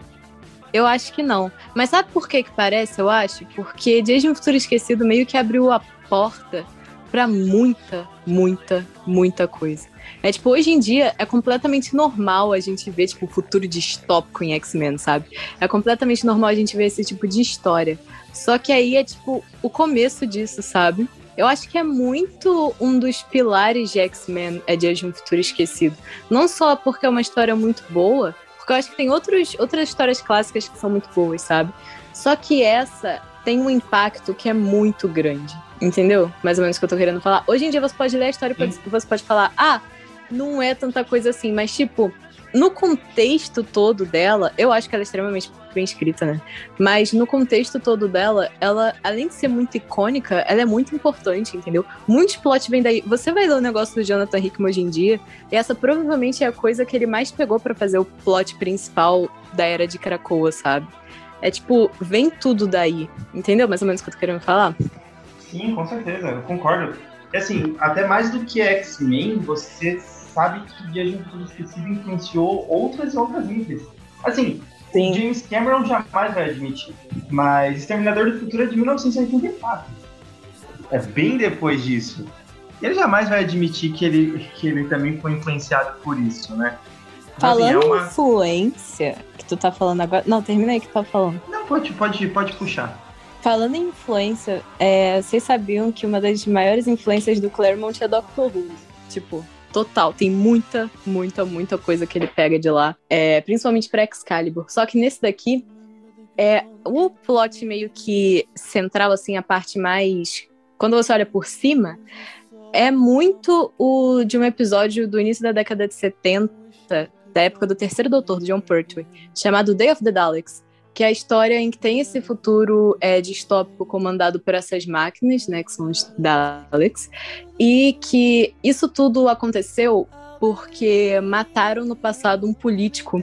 Eu acho que não. Mas sabe por que que parece, eu acho? Porque Dias de um Futuro Esquecido meio que abriu a porta para muita, muita, muita coisa. É tipo, hoje em dia é completamente normal a gente ver, tipo, o futuro distópico em X-Men, sabe? É completamente normal a gente ver esse tipo de história. Só que aí é, tipo, o começo disso, sabe? Eu acho que é muito um dos pilares de X-Men, é Dias de um Futuro Esquecido. Não só porque é uma história muito boa, porque eu acho que tem outros, outras histórias clássicas que são muito boas, sabe? Só que essa tem um impacto que é muito grande. Entendeu? Mais ou menos o que eu tô querendo falar. Hoje em dia você pode ler a história e você pode falar, ah, não é tanta coisa assim, mas tipo, no contexto todo dela, eu acho que ela é extremamente bem escrita, né? Mas no contexto todo dela, ela, além de ser muito icônica, ela é muito importante, entendeu? Muitos plots vêm daí. Você vai ler o negócio do Jonathan Hickman hoje em dia, e essa provavelmente é a coisa que ele mais pegou para fazer o plot principal da era de Krakoa, sabe? É tipo, vem tudo daí. Entendeu mais ou menos o que eu tô querendo falar? Sim, com certeza, eu concordo. Assim, até mais do que X-Men, você sabe que Dia de um Futuro Esquecido influenciou outras e outras mídias. Assim, Sim. James Cameron jamais vai admitir, mas Exterminador do Futuro é de 1984. É bem depois disso. Ele jamais vai admitir que ele, que ele também foi influenciado por isso, né? Falando assim, é uma... em influência, que tu tá falando agora. Não, termina aí que tu tá falando. Não, pode, pode, pode puxar. Falando em influência, é, vocês sabiam que uma das maiores influências do Claremont é Doctor Who? Tipo, total. Tem muita, muita, muita coisa que ele pega de lá, é, principalmente para Excalibur. Só que nesse daqui, é o plot meio que central, assim, a parte mais. Quando você olha por cima, é muito o de um episódio do início da década de 70, da época do terceiro doutor, do John Pertwee, chamado Day of the Daleks que é a história em que tem esse futuro é, distópico comandado por essas máquinas, né, que são os Daleks, e que isso tudo aconteceu porque mataram no passado um político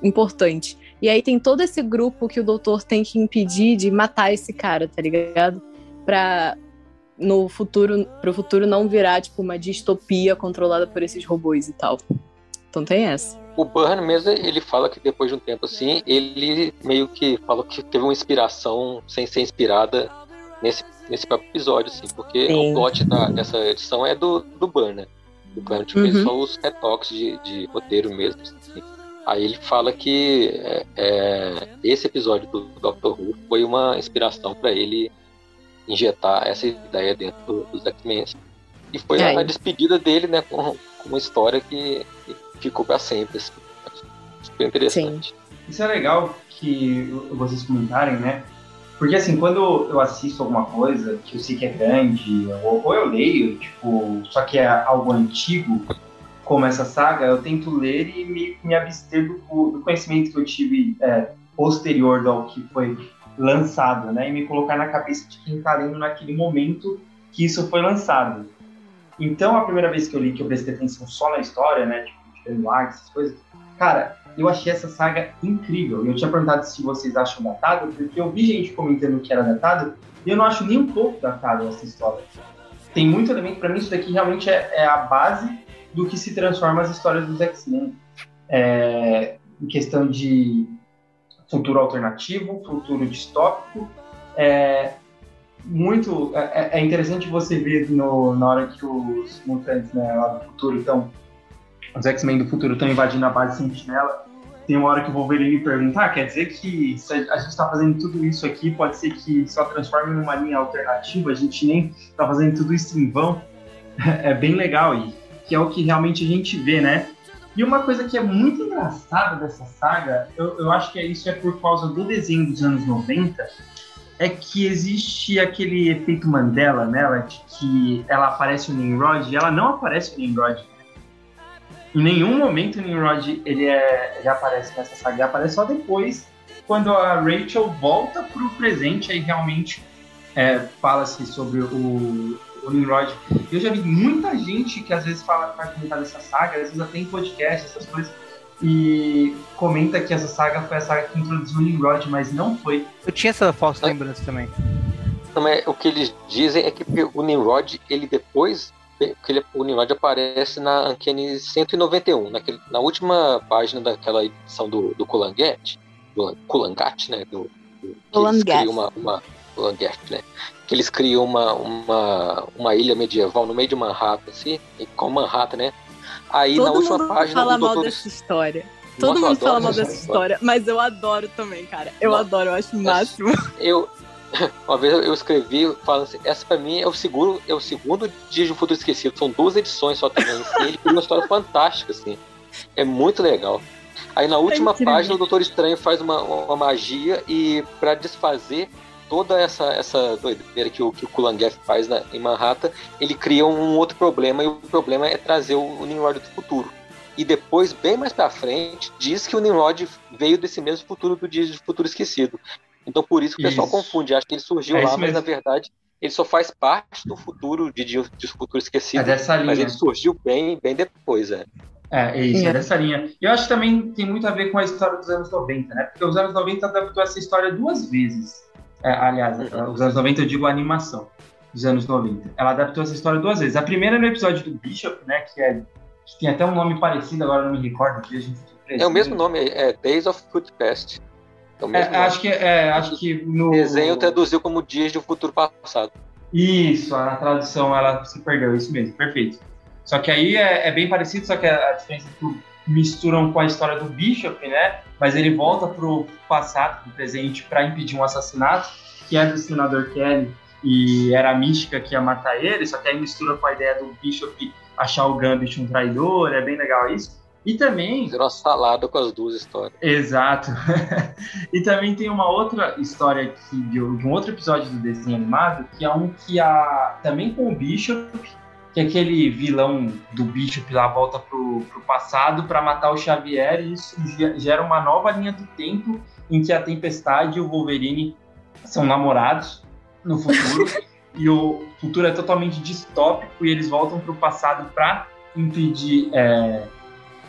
importante. E aí tem todo esse grupo que o doutor tem que impedir de matar esse cara, tá ligado? Pra no futuro, pro futuro não virar tipo uma distopia controlada por esses robôs e tal. Então tem essa o Burn mesmo, ele fala que depois de um tempo assim, ele meio que falou que teve uma inspiração sem ser inspirada nesse, nesse próprio episódio, assim, porque Sim. o plot da, dessa edição é do, do Burn, né? O Burn tipo, uhum. só os retoques de, de roteiro mesmo. Assim. Aí ele fala que é, é, esse episódio do Doctor Who foi uma inspiração para ele injetar essa ideia dentro dos X-Men. E foi é. a, a, despedida dele, né, com, com uma história que, que ficou para sempre. Assim. Super interessante. Sim. Isso é legal que vocês comentarem, né? Porque assim, quando eu assisto alguma coisa que eu sei que é grande, ou, ou eu leio, tipo, só que é algo antigo, como essa saga, eu tento ler e me, me abster do, do conhecimento que eu tive é, posterior ao que foi lançado, né? E me colocar na cabeça de quem está lendo naquele momento que isso foi lançado. Então, a primeira vez que eu li, que eu prestei atenção só na história, né? Tipo, Benoit, essas coisas. Cara, eu achei essa saga incrível. Eu tinha perguntado se vocês acham datado, porque eu vi gente comentando que era datado, e eu não acho nem um pouco datado essa história. Tem muito elemento, para mim isso daqui realmente é, é, a base do que se transforma as histórias dos X-Men. É, em questão de futuro alternativo, futuro distópico. É, muito é, é interessante você ver no, na hora que os mutantes né, lá do futuro estão os X-Men do futuro estão invadindo a base Sentinela tem uma hora que o Wolverine pergunta, ah, quer dizer que se a gente está fazendo tudo isso aqui, pode ser que só transforme numa linha alternativa, a gente nem está fazendo tudo isso em vão. É bem legal e que é o que realmente a gente vê, né? E uma coisa que é muito engraçada dessa saga, eu, eu acho que é isso é por causa do desenho dos anos 90, é que existe aquele efeito Mandela nela, de que ela aparece o Nimrod e ela não aparece o Nimrod. Em nenhum momento o Nimrod ele, é, ele aparece nessa saga, ele aparece só depois, quando a Rachel volta pro presente, aí realmente é, fala-se sobre o, o Nimrod. Eu já vi muita gente que às vezes fala para comentar dessa saga, às vezes até em podcast, essas coisas, e comenta que essa saga foi a saga que introduziu o Nimrod, mas não foi. Eu tinha essa falsa lembrança também. Também, o que eles dizem é que o Nimrod, ele depois o Nimrod aparece na Uncanny 191, naquele, na última página daquela edição do, do Kulangat, do Kulangat, né? Do, do, Kulangat. Uma, uma, Kulangat, né? Que eles criam uma, uma, uma ilha medieval no meio de Manhattan, assim, com Manhattan, né? Aí Todo na última mundo página fala do mal Doutor... dessa história. Nossa, Todo eu mundo fala mal essa dessa história, mas eu adoro também, cara. Eu Não. adoro, eu acho o máximo. Eu, uma vez eu escrevi falando assim, essa pra mim é o segundo, é o segundo Dia de um Futuro Esquecido. São duas edições só também. Assim, ele tem uma história fantástica, assim. É muito legal. Aí na última incrível. página o Doutor Estranho faz uma, uma magia e para desfazer toda essa, essa doideira que o, que o Kulangev faz na, em Manhattan, ele cria um outro problema e o problema é trazer o, o Nimrod do futuro. E depois, bem mais pra frente, diz que o Nimrod veio desse mesmo futuro do Dia de Futuro Esquecido. Então por isso que o pessoal Isso. confunde, acha que ele surgiu É lá, mas na verdade ele só faz parte do futuro de, de Futuro Esquecido. É dessa linha. mas ele surgiu bem, bem depois, é. É, é isso, é É. dessa linha. E eu acho que também tem muito a ver com a história dos anos 90, né? Porque os anos 90 adaptou essa história duas vezes. É, aliás, Uhum. os anos 90 eu digo a animação dos anos 90. Ela adaptou essa história duas vezes. A primeira é no episódio do Bishop, né? Que, é, que tem até um nome parecido, agora não me recordo. que a gente É o mesmo nome, é Days of Foot Past. É o É, nome. acho que, é, acho que no desenho traduziu como Dias de um Futuro Passado. Isso, a tradução ela se perdeu, isso mesmo, perfeito. Só que aí é, é bem parecido, só que a, a diferença é que misturam com a história do Bishop, né? Mas ele volta pro passado, pro presente, para impedir um assassinato, que é do senador Kelly, e era a mística que ia matar ele, só que aí mistura com a ideia do Bishop achar o Gambit um traidor, é bem legal isso. E também Fizeram uma salada com as duas histórias. Exato. e também tem uma outra história aqui de, um outro episódio do desenho animado, que é um que a também com o Bishop, que é aquele vilão do Bishop lá volta pro, pro passado para matar o Xavier e isso ge- gera uma nova linha do tempo em que a Tempestade e o Wolverine são namorados no futuro e o futuro é totalmente distópico e eles voltam pro passado para impedir é,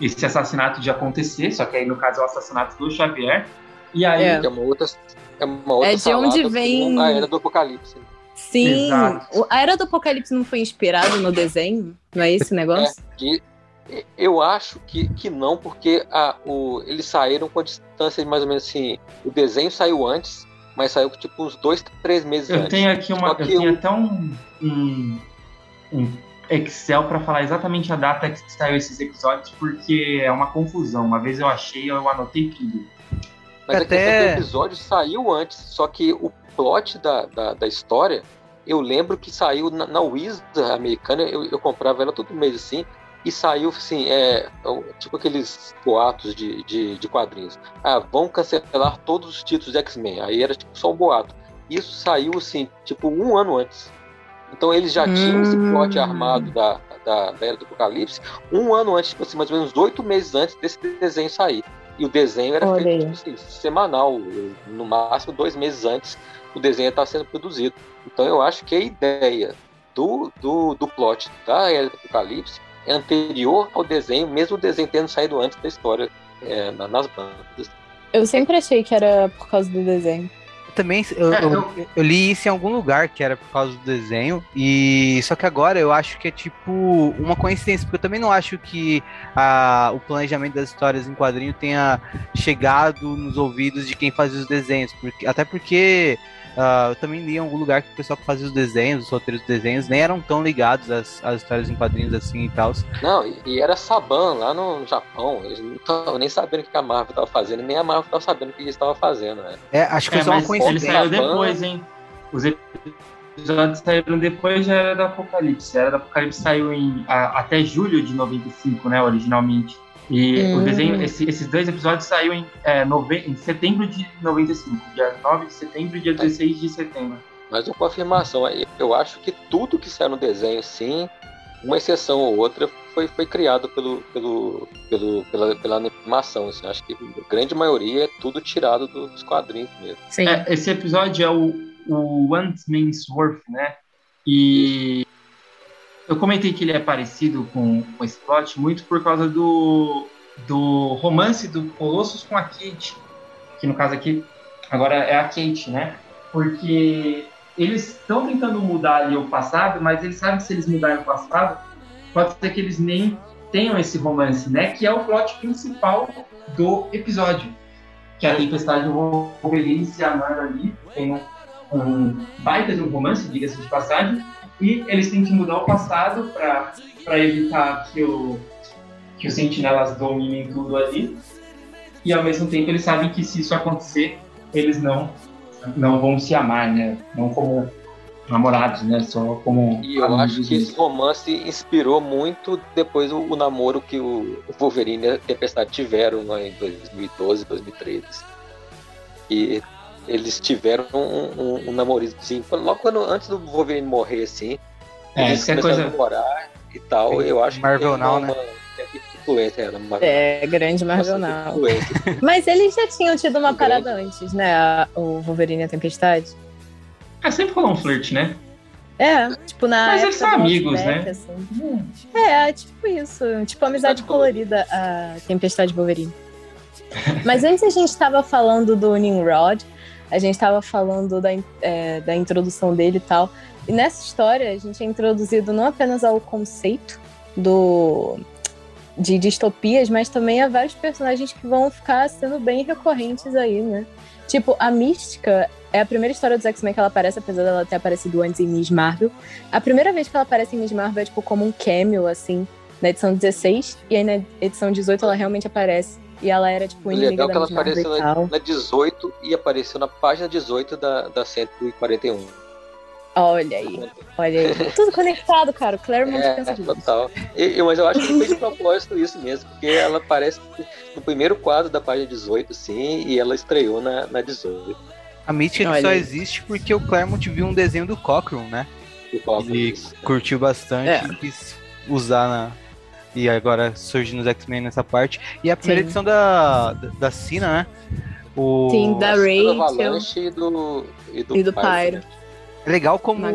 esse assassinato de acontecer, só que aí no caso é o assassinato do Xavier. E aí É. Que é uma outra, é uma outra É de onde vem- com a Era do Apocalipse. Sim, Exato. o- a Era do Apocalipse não foi inspirado no desenho? Não é esse negócio? Que eu acho que, que não, porque a, o, eles saíram com a distância de mais ou menos assim. O desenho saiu antes, mas saiu tipo uns dois, três meses eu antes. tenho aqui uma, eu tenho até um, um, um Excel para falar exatamente a data que saiu esses episódios, porque é uma confusão. Uma vez eu achei, eu anotei tudo. Mas a Até- questão é que o episódio saiu antes, só que o plot da, da, da história, eu lembro que saiu na, na Wizard americana, eu, eu comprava ela todo mês assim, e saiu assim, é, tipo aqueles boatos de, de, de quadrinhos. Ah, vão cancelar todos os títulos de X-Men. Aí era tipo só um boato. Isso saiu assim, tipo um ano antes. Então eles já tinham esse plot Hum. armado da, da, da Era do Apocalipse um ano antes, tipo assim, mais ou menos oito meses antes desse desenho sair. E o desenho era Olha feito tipo assim, semanal, no máximo dois meses antes o desenho estava sendo produzido. Então eu acho que a ideia do, do, do plot da Era do Apocalipse é anterior ao desenho, mesmo o desenho tendo saído antes da história é, na- nas bandas. Eu sempre achei que era por causa do desenho. Também eu, É, eu- eu- li isso em algum lugar que era por causa do desenho. E só que agora eu acho que é tipo uma coincidência, porque eu também não acho que a, o planejamento das histórias em quadrinho tenha chegado nos ouvidos de quem fazia os desenhos. Porque, até porque ah, eu também li em algum lugar que o pessoal que fazia os desenhos, os roteiros dos desenhos, nem eram tão ligados às, às histórias em quadrinhos assim e tal. Não, e, e era Saban lá no Japão. Eles não estavam nem sabendo o que a Marvel estava fazendo, nem a Marvel estava sabendo o que eles estavam fazendo. Né? É, acho que É, foi só uma mas ele coincidência. saiu depois, hein? Os episódios saíram depois já era do Apocalipse. Era do Apocalipse saiu em a- até julho de 95, né, originalmente. E Hum. o desenho, esse- esses dois episódios saíram em, é, nove- em setembro de 95, dia 9 de setembro e dia 16 de setembro. Mas uma confirmação, aí, eu acho que tudo que saiu no desenho, sim, uma exceção ou outra, foi, foi criado pelo, pelo, pelo, pela, pela animação. Assim. Acho que a grande maioria é tudo tirado do- dos quadrinhos mesmo. Sim. É, esse episódio é o, o One Man's Worth, né? E eu comentei que ele é parecido com, com esse plot muito por causa do, do romance do Colossus com a Kate, que no caso aqui agora é a Kate, né? Porque eles estão tentando mudar ali o passado, mas eles sabem que se eles mudarem o passado, pode ser que eles nem tenham esse romance, né? Que é o plot principal do episódio. Que é a tempestade do Wolverine se amando ali, tem um, um baita de um romance, diga-se de passagem, e eles têm que mudar o passado para evitar que, o, que os sentinelas dominem tudo ali. E ao mesmo tempo eles sabem que se isso acontecer, eles não, não vão se amar, né? Não como namorados, né? Só como E eu amigos acho que esse romance inspirou muito depois o, o namoro que o Wolverine e a Tempestade tiveram lá em 2012, 2013. E eles tiveram um, um, um namorismozinho. Logo quando, antes do Wolverine morrer, assim, É, eles isso é começaram coisa. a namorar e tal. Eu acho Marvel que Now, uma, né? uma é, Marvel. É, grande Marvel Nossa, influência. Mas eles já tinham tido uma Grande. parada antes, né? O Wolverine e a Tempestade. É sempre rolou um flerte, né? É, tipo na. Mas época eles são amigos, né? assim. É, tipo isso. Tipo amizade colorida, a Tempestade Wolverine. Mas antes a gente tava falando do Nimrod, a gente tava falando da, é, da introdução dele e tal. E nessa história a gente é introduzido não apenas ao conceito do de distopias, mas também a vários personagens que vão ficar sendo bem recorrentes aí, né? Tipo, a Mística é a primeira história dos X-Men que ela aparece, apesar dela ter aparecido antes em Miss Marvel. A primeira vez que ela aparece em Miss Marvel é tipo como um cameo, assim, na edição 16, e aí na edição 18 ela realmente aparece. E ela era, tipo, O inimiga legal é da que ela apareceu e na, na 18 e apareceu na página 18 da, da 141. Olha aí, olha aí. Tudo conectado, cara. O Claremont É, pensa disso. total. E- e- mas eu acho que foi de propósito isso mesmo, porque ela aparece no primeiro quadro da página 18, sim, e ela estreou na, na 18. A Olha só aí. existe porque o Claremont viu um desenho do Cochran, né? do Ele curtiu bastante É. e quis usar na. E agora surge nos X-Men nessa parte. E a primeira Sim. edição da, da, da Cena, né? O... Sim, da Do Avalanche e do, e do, e do Pyro. Pyro. É legal como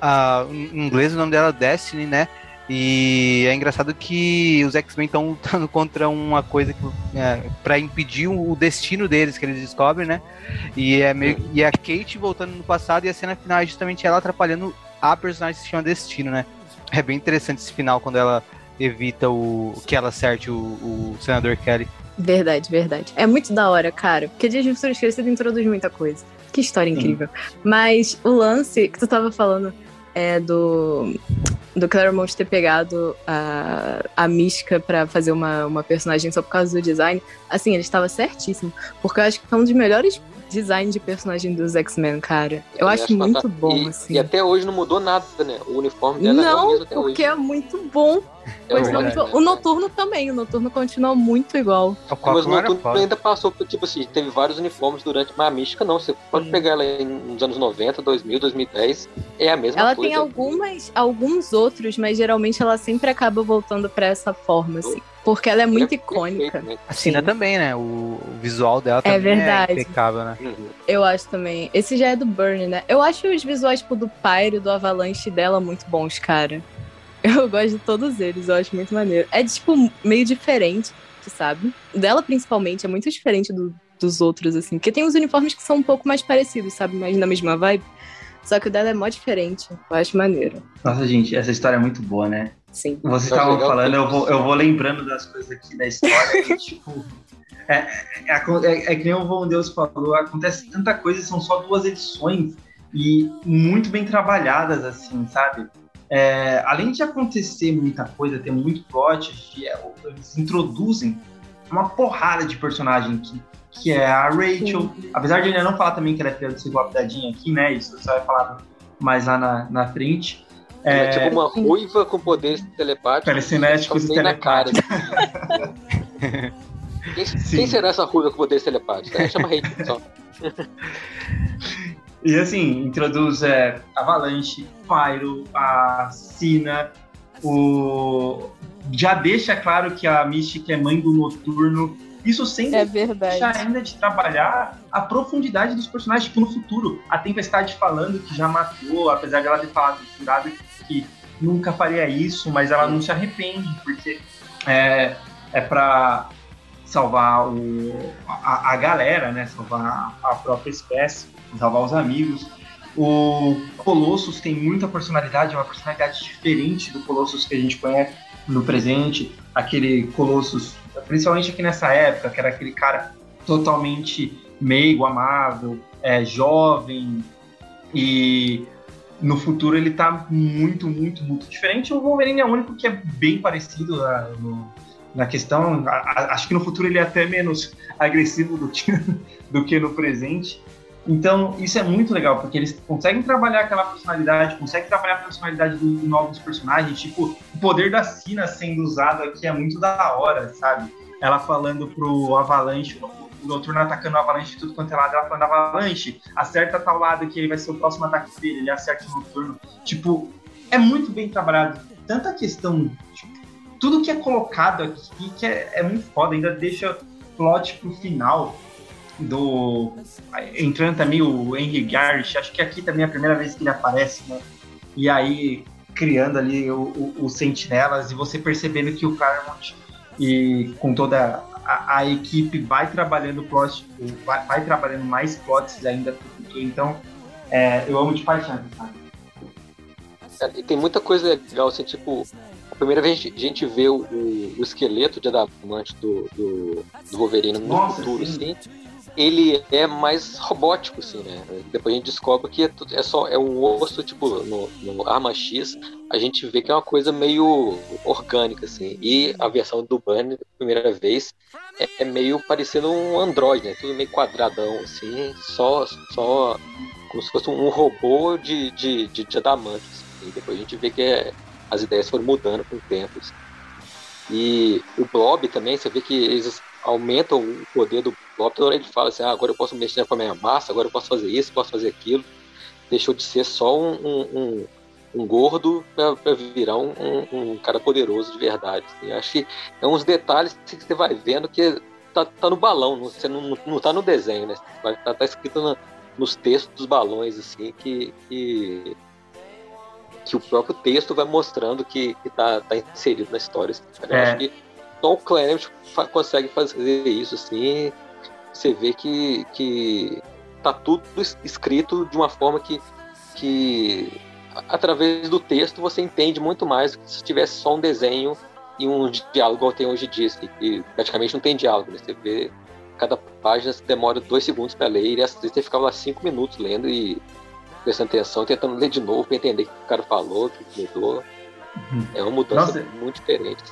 a, em inglês o nome dela é Destiny, né? E é engraçado que os X-Men estão lutando contra uma coisa que, é, para impedir o destino deles que eles descobrem, né? E é meio e a Kate voltando no passado e a cena final é justamente ela atrapalhando a personagem que se chama Destino, né? É bem interessante esse final quando ela evita o que ela acerte o, o senador Kelly. Verdade, verdade. É muito da hora, cara. Porque Dias de Futuro Esquecido introduz muita coisa. Que história incrível. Mas o lance que tu tava falando é do, do Claremont ter pegado a, a mística pra fazer uma, uma personagem só por causa do design. Assim, ele estava certíssimo. Porque eu acho que é um dos melhores designs de personagem dos X-Men, cara. Eu E acho muito fantástico. bom, e, assim. E até hoje não mudou nada, né? O uniforme dela é o Não, mesmo até porque hoje. é muito bom. É verdade, muito bom. O Noturno também. O Noturno continua muito igual. O Mas Cochran no era outro foda. ainda passou tipo assim, teve vários uniformes durante, mas a mística não, você pode Sim. pegar ela em, nos anos 90, 2000, 2010, é a mesma Ela coisa. tem algumas, alguns outros, mas geralmente ela sempre acaba voltando pra essa forma, assim. Porque ela é muito É icônica. perfeito, né? A Sim. também, né? O, o visual dela É também é, verdade. impecável, né? Uhum. Eu acho também. Esse já é do Burn, né? Eu acho os visuais, tipo, do Pyro, do Avalanche dela muito bons, cara. Eu gosto de todos eles, eu acho muito maneiro. É, tipo, meio diferente, sabe? O dela, principalmente, é muito diferente do, dos outros, assim. Porque tem os uniformes que são um pouco mais parecidos, sabe? Mas na mesma vibe. Só que o dela é mó diferente. Eu acho maneiro. Nossa, gente, essa história é muito boa, né? Sim. Vocês estavam falando, eu vou, eu vou lembrando das coisas aqui da história e, tipo. É, é, é, é que nem o Von Deus falou, acontece tanta coisa, são só duas edições e muito bem trabalhadas, assim, sabe? É, além de acontecer muita coisa, ter muito plot, é, eles introduzem uma porrada de personagem que, que é a Rachel. Sim. Apesar de ainda não falar também que ela é filha do Ciclope aqui, né? Isso você vai falar mais lá na, na frente. É, é tipo uma ruiva com poderes telepáticos. Telecinéticos e telepáticos. quem, quem, será essa ruiva com poderes telepáticos? Chama Rachel só. E assim, introduz é, Avalanche, Pyro, a Sina, o. Já deixa claro que a Mystic é mãe do Noturno. Isso sem é verdade. ainda de trabalhar a profundidade dos personagens, tipo, no futuro. A Tempestade falando que já matou, apesar de ela ter falado jurado que nunca faria isso, mas ela não se arrepende, porque é, é pra salvar o, a, a galera, né? Salvar a própria espécie salvar os amigos. O Colossus tem muita personalidade, uma personalidade diferente do Colossus que a gente conhece no presente. Aquele Colossus, principalmente aqui nessa época, que era aquele cara totalmente meigo, amável, é, jovem e no futuro ele tá muito, muito, muito diferente. O Wolverine é o único que é bem parecido uh, no, na questão. A, a, acho que no futuro ele é até menos agressivo do que, do que no presente. Então, isso é muito legal, porque eles conseguem trabalhar aquela personalidade, conseguem trabalhar a personalidade dos novos personagens. Tipo, o poder da Sina sendo usado aqui é muito da hora, sabe? Ela falando pro Avalanche, o Noturno atacando o Avalanche de tudo quanto é lado, ela falando Avalanche, acerta tal lado que ele vai ser o próximo ataque dele, ele acerta o Noturno. Tipo, é muito bem trabalhado. Tanta questão, tipo, tudo que é colocado aqui que é, é muito foda, ainda deixa plot pro final do entrando também o Henry Garrett, acho que aqui também é a primeira vez que ele aparece, né? E aí criando ali o, o, o Sentinelas e você percebendo que o Claremont e com toda a, a equipe vai trabalhando plot, vai, vai, trabalhando mais plots ainda Então, é, eu amo de paixão, sabe? É, e tem muita coisa legal, assim, tipo, primeira vez a gente vê o, o, esqueleto de adamante do, do, do Wolverine no Nossa, futuro, sim. assim ele é mais robótico, assim, né? Depois a gente descobre que é, é só é um osso, tipo, no, no, Arma X, a gente vê que é uma coisa meio orgânica, assim. E a versão do Burn, primeira vez, é, é meio parecendo um androide, né? Tudo meio quadradão, assim, só, só como se fosse um robô de, de, de, de adamante. Assim. E depois a gente vê que é, as ideias foram mudando com o tempo. E o Blob também, você vê que eles aumentam o poder do Blob. Toda hora ele fala assim: ah, agora eu posso mexer com a minha massa, agora eu posso fazer isso, posso fazer aquilo. Deixou de ser só um, um, um, um gordo para virar um, cara poderoso de verdade. E acho que é uns detalhes que você vai vendo que tá, tá no balão, você não, não tá no desenho, né? Tá, tá escrito no, nos textos dos balões, assim, que, que que o próprio texto vai mostrando que, está tá inserido na história. Eu é. acho que só o Claremont consegue fazer isso, assim. Você vê que, que tá tudo escrito de uma forma que, que através do texto você entende muito mais do que se tivesse só um desenho e um diálogo igual tem hoje em dia, assim, que praticamente não tem diálogo, né? Você vê cada página demora dois segundos para ler e às vezes você ficava lá cinco minutos lendo e prestando atenção, tentando ler de novo para entender o que o cara falou, o que mudou. Uhum. É uma mudança Nossa, muito diferente.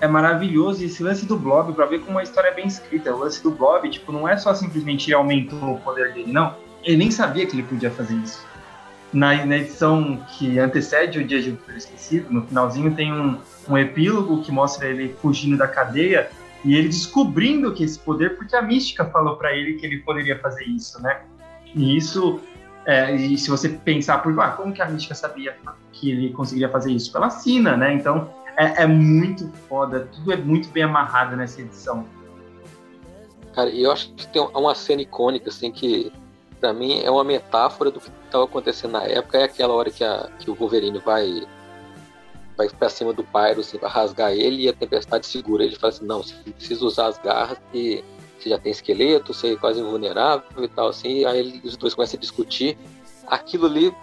É maravilhoso esse lance do Blob, para ver como a história é bem escrita. O lance do Blob, tipo, não é só simplesmente ele aumentou o poder dele, não. Ele nem sabia que ele podia fazer isso. Na, na edição que antecede o Dia de Futuro Esquecido, no finalzinho tem um, um epílogo que mostra ele fugindo da cadeia e ele descobrindo que esse poder, porque a mística falou para ele que ele poderia fazer isso, né? E isso é, e se você pensar por ah, como que a mística sabia que ele conseguiria fazer isso? Pela Sina, né? Então é, é, muito foda, tudo é muito bem amarrado nessa edição. Cara, eu acho que tem uma cena icônica, assim, que para mim é uma metáfora do que estava acontecendo na época. É aquela hora que, a, que o Wolverine vai vai pra cima do Pyro, assim, pra rasgar ele e a tempestade segura. Ele fala assim: não, você precisa usar as garras e você já tem esqueleto, você é quase invulnerável e tal, assim, aí os dois começam a discutir. Aquilo ali,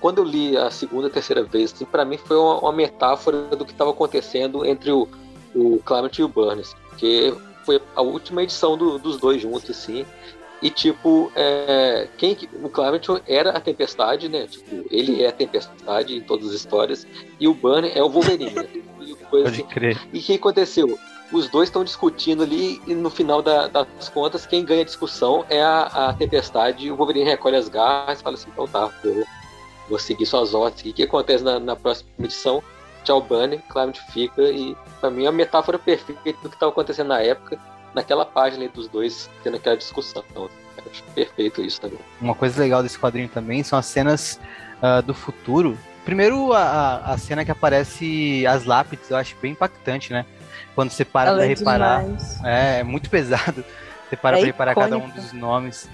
quando eu li a segunda, terceira vez, assim, para mim foi uma, uma, metáfora do que estava acontecendo entre o, o Climate e o Burns, porque foi a última edição do, dos dois juntos, assim, e tipo, é, quem o Climate era a tempestade, né? Tipo, ele é a tempestade em todas as histórias, e o Burn é o Wolverine. Né? Pode assim. crer. e o que aconteceu? Os dois estão discutindo ali e no final da, das contas, quem ganha a discussão é a, a Tempestade. O Wolverine recolhe as garras e fala assim: então tá, vou, vou seguir suas ordens. E o que acontece na, na próxima edição? Tchau, Bunny, Climate fica. E pra mim é a metáfora perfeita do que estava acontecendo na época, naquela página dos dois tendo aquela discussão. Então, acho perfeito isso também. Uma coisa legal desse quadrinho também são as cenas uh, do futuro. Primeiro, a, a cena que aparece as lápides, eu acho bem impactante, né? Quando você para Ela pra é reparar. É, é muito pesado. Você para é pra reparar cada um dos nomes.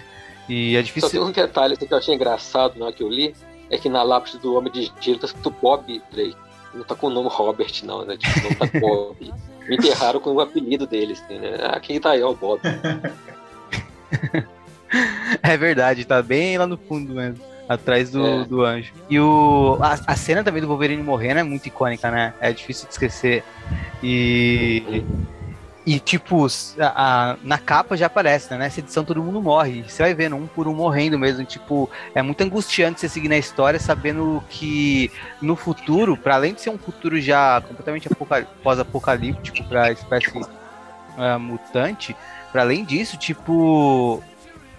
E é difícil. Só tem um detalhe que eu achei engraçado na hora que eu li: é que na lápide do Homem de Gelo tá escrito Bob Drake. Não tá com o nome Robert, não, né? Tipo, não tá Bob. Me enterraram com o apelido deles, assim, né? Ah, quem tá aí é o Bob. é verdade, tá bem lá no fundo mesmo atrás do, é. do anjo. E o, a, a, cena também do Wolverine morrendo é muito icônica, né? É difícil de esquecer. E. E, tipo, a, a, na capa já aparece, né? Nessa edição todo mundo morre. Você vai vendo um por um morrendo mesmo. Tipo, é muito angustiante você seguir na história sabendo que no futuro, para além de ser um futuro já completamente pós-apocalíptico para a espécie uh, mutante, para além disso, tipo,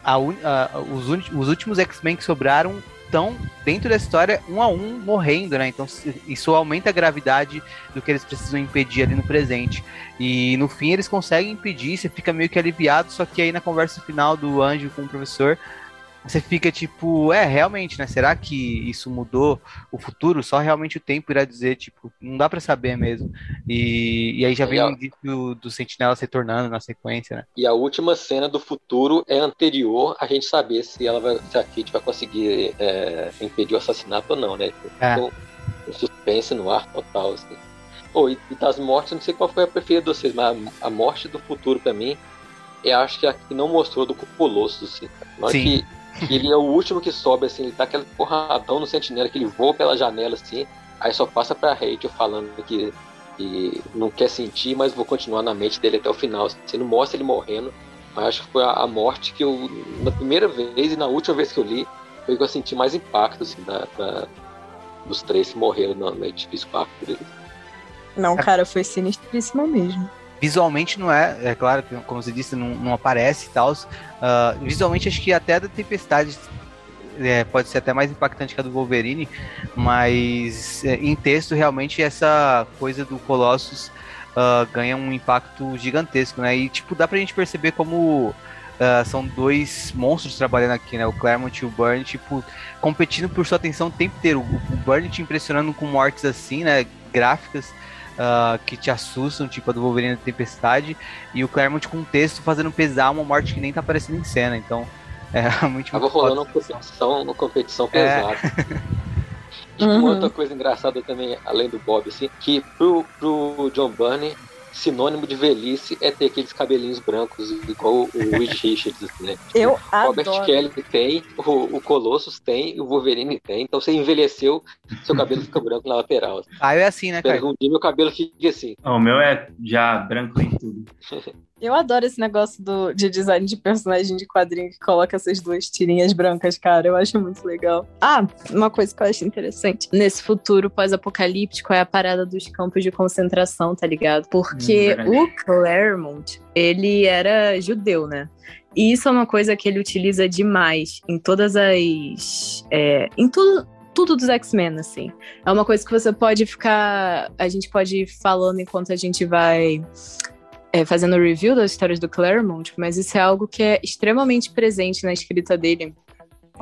a, a, os, os, últimos X-Men que sobraram estão dentro da história um a um morrendo, né? Então isso aumenta a gravidade do que eles precisam impedir ali no presente. E no fim eles conseguem impedir, você fica meio que aliviado, só que aí na conversa final do anjo com o professor, você fica tipo, é, realmente, né? Será que isso mudou o futuro? Só realmente o tempo irá dizer, tipo, não dá para saber mesmo. E, e aí já vem o um indício do Sentinela se tornando na sequência, né? E a última cena do futuro é anterior a gente saber se ela vai, se a Kate vai conseguir é, impedir o assassinato ou não, né? É. Então, um suspense no ar total, assim. Oh, e, e, das mortes, não sei qual foi a preferida de vocês, mas a, a morte do futuro para mim, eu acho que a que não mostrou do Colosso, assim. Sim. que ele é o último que sobe, assim, ele tá aquele porradão no sentinela, que ele voa pela janela, assim, aí só passa pra Rachel falando que, que não quer sentir, mas vou continuar na mente dele até o final. Assim, não mostra ele morrendo, mas acho que foi a, a, morte que eu, na primeira vez e na última vez que eu li, foi que eu senti mais impacto, assim, da, da dos três que morreram no, no edifício 4 dele. Não, cara, foi sinistríssimo mesmo. Visualmente não é, é claro que, como você disse, não, não aparece e tal. Uh, visualmente acho que até a da Tempestade é, pode ser até mais impactante que a do Wolverine, mas é, em texto realmente essa coisa do Colossus uh, ganha um impacto gigantesco, né? E tipo, dá pra gente perceber como Uh, são dois monstros trabalhando aqui, né? O Claremont e o Burn, tipo, competindo por sua atenção o tempo inteiro. O, Burn te impressionando com mortes assim, né? Gráficas uh, que te assustam, tipo a do Wolverine da Tempestade, e o Claremont com um texto fazendo pesar uma morte que nem tá aparecendo em cena, então é realmente Tava rolando uma competição, uma competição é. pesada. É. Tipo, uhum. outra coisa engraçada também, além do Bob, assim, que pro, pro John Burney, sinônimo de velhice é ter aqueles cabelinhos brancos, igual o Reed Richards, né? Eu o Robert adoro. Kelly tem, o, o Colossus tem, o Wolverine tem. Então você envelheceu, seu cabelo fica branco na lateral. Ah, é assim, né, cara? Um dia meu cabelo fica assim. o meu é já branco em tudo. Eu adoro esse negócio do, de design de personagem de quadrinho que coloca essas duas tirinhas brancas, cara. Eu acho muito legal. Ah, uma coisa que eu acho interessante. Nesse futuro pós-apocalíptico é a parada dos campos de concentração, tá ligado? Porque hum, o Claremont, ele era judeu, né? E isso é uma coisa que ele utiliza demais em todas as. É, em tudo, tudo dos X-Men, assim. É uma coisa que você pode ficar. A gente pode ir falando enquanto a gente vai é, fazendo review das histórias do Claremont, mas isso é algo que é extremamente presente na escrita dele.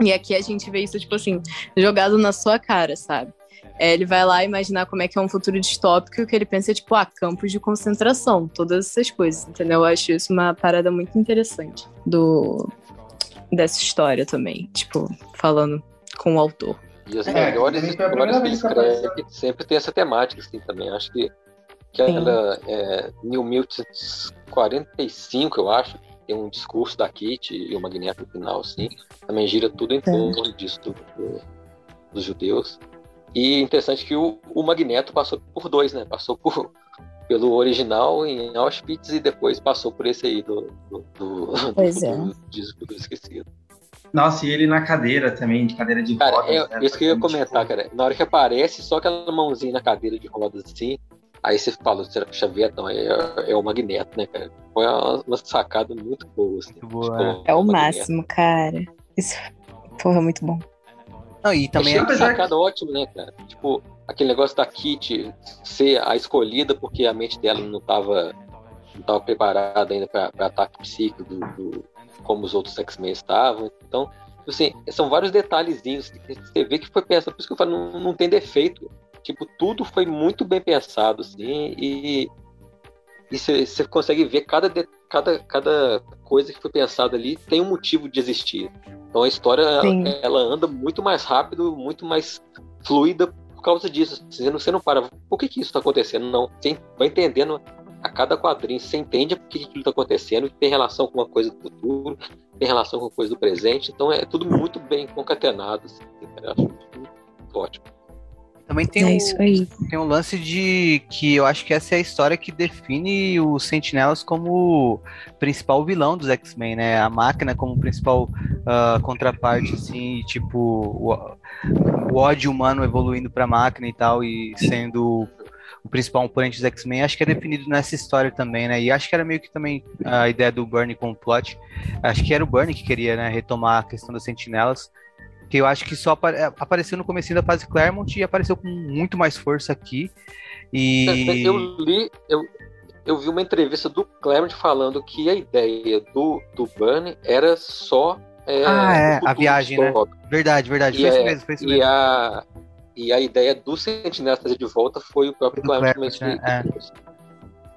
E aqui a gente vê isso, tipo assim, jogado na sua cara, sabe? É, ele vai lá imaginar como é que é um futuro distópico e o que ele pensa é, tipo, ah, campos de concentração, todas essas coisas, entendeu? Eu acho isso uma parada muito interessante do dessa história também, tipo, falando com o autor. E as é, melhores histórias que ele escreve sempre tem essa temática, assim, também. Acho que aquela é, New Mutants 45, eu acho, tem um discurso da Kit e o Magneto no final, assim, também gira tudo em torno disso do, do, dos judeus. E interessante que o, o Magneto passou por dois, né? Passou por, pelo original em Auschwitz e depois passou por esse aí do, do, do, pois do, é. do disco do esquecido. Nossa, e ele na cadeira também, de cadeira de Cara, rodas. é, né, isso que eu ia comentar, tipo, cara. Na hora que aparece, só aquela mãozinha na cadeira de rodas assim, aí você fala, será que Xavier? Não, é, é o Magneto, né, cara? Foi uma, uma sacada muito boa, assim. Muito boa, é. o Magneto. máximo, cara. Isso, porra, muito bom. Não, e também é uma sacada ótima, né, cara? Tipo, aquele negócio da Kit ser a escolhida porque a mente dela não tava, não tava preparada ainda para ataque psíquico do, do- como os outros X-Men estavam. Então, tipo assim, são vários detalhezinhos que você vê que foi pensado, por isso que eu falo, não, não tem defeito. Tipo, tudo foi muito bem pensado, assim, e e você consegue ver cada, cada, cada coisa que foi pensada ali tem um motivo de existir. Então a história ela, Sim. ela anda muito mais rápido, muito mais fluida por causa disso. Você não, você não para, por que, que isso está acontecendo? Não, você vai entendendo a cada quadrinho, você entende por que aquilo está acontecendo, tem relação com uma coisa do futuro, tem relação com uma coisa do presente. Então é tudo muito bem concatenado. Assim. Eu acho muito ótimo. Também tem é um, tem um lance de que eu acho que essa é a história que define os Sentinelas como principal vilão dos X-Men, né? A máquina como principal ah, contraparte, assim, tipo, o, o ódio humano evoluindo pra máquina e tal, e sendo o principal oponente dos X-Men, acho que é definido nessa história também, né? E acho que era meio que também a ideia do Bernie com o plot. Acho que era o Bernie que queria né, retomar a questão das sentinelas. Que eu acho que só apare- apareceu no começo da fase Claremont e apareceu com muito mais força aqui. E. Eu li, eu, eu vi uma entrevista do Claremont falando que a ideia do, do Burnie era só. é, Ah, é, a viagem, né? Verdade, verdade. E Foi isso é- mesmo, foi isso E mesmo. a, e a ideia do Sentinela trazer de volta foi o próprio Do Claremont Claremont, né? trouxe.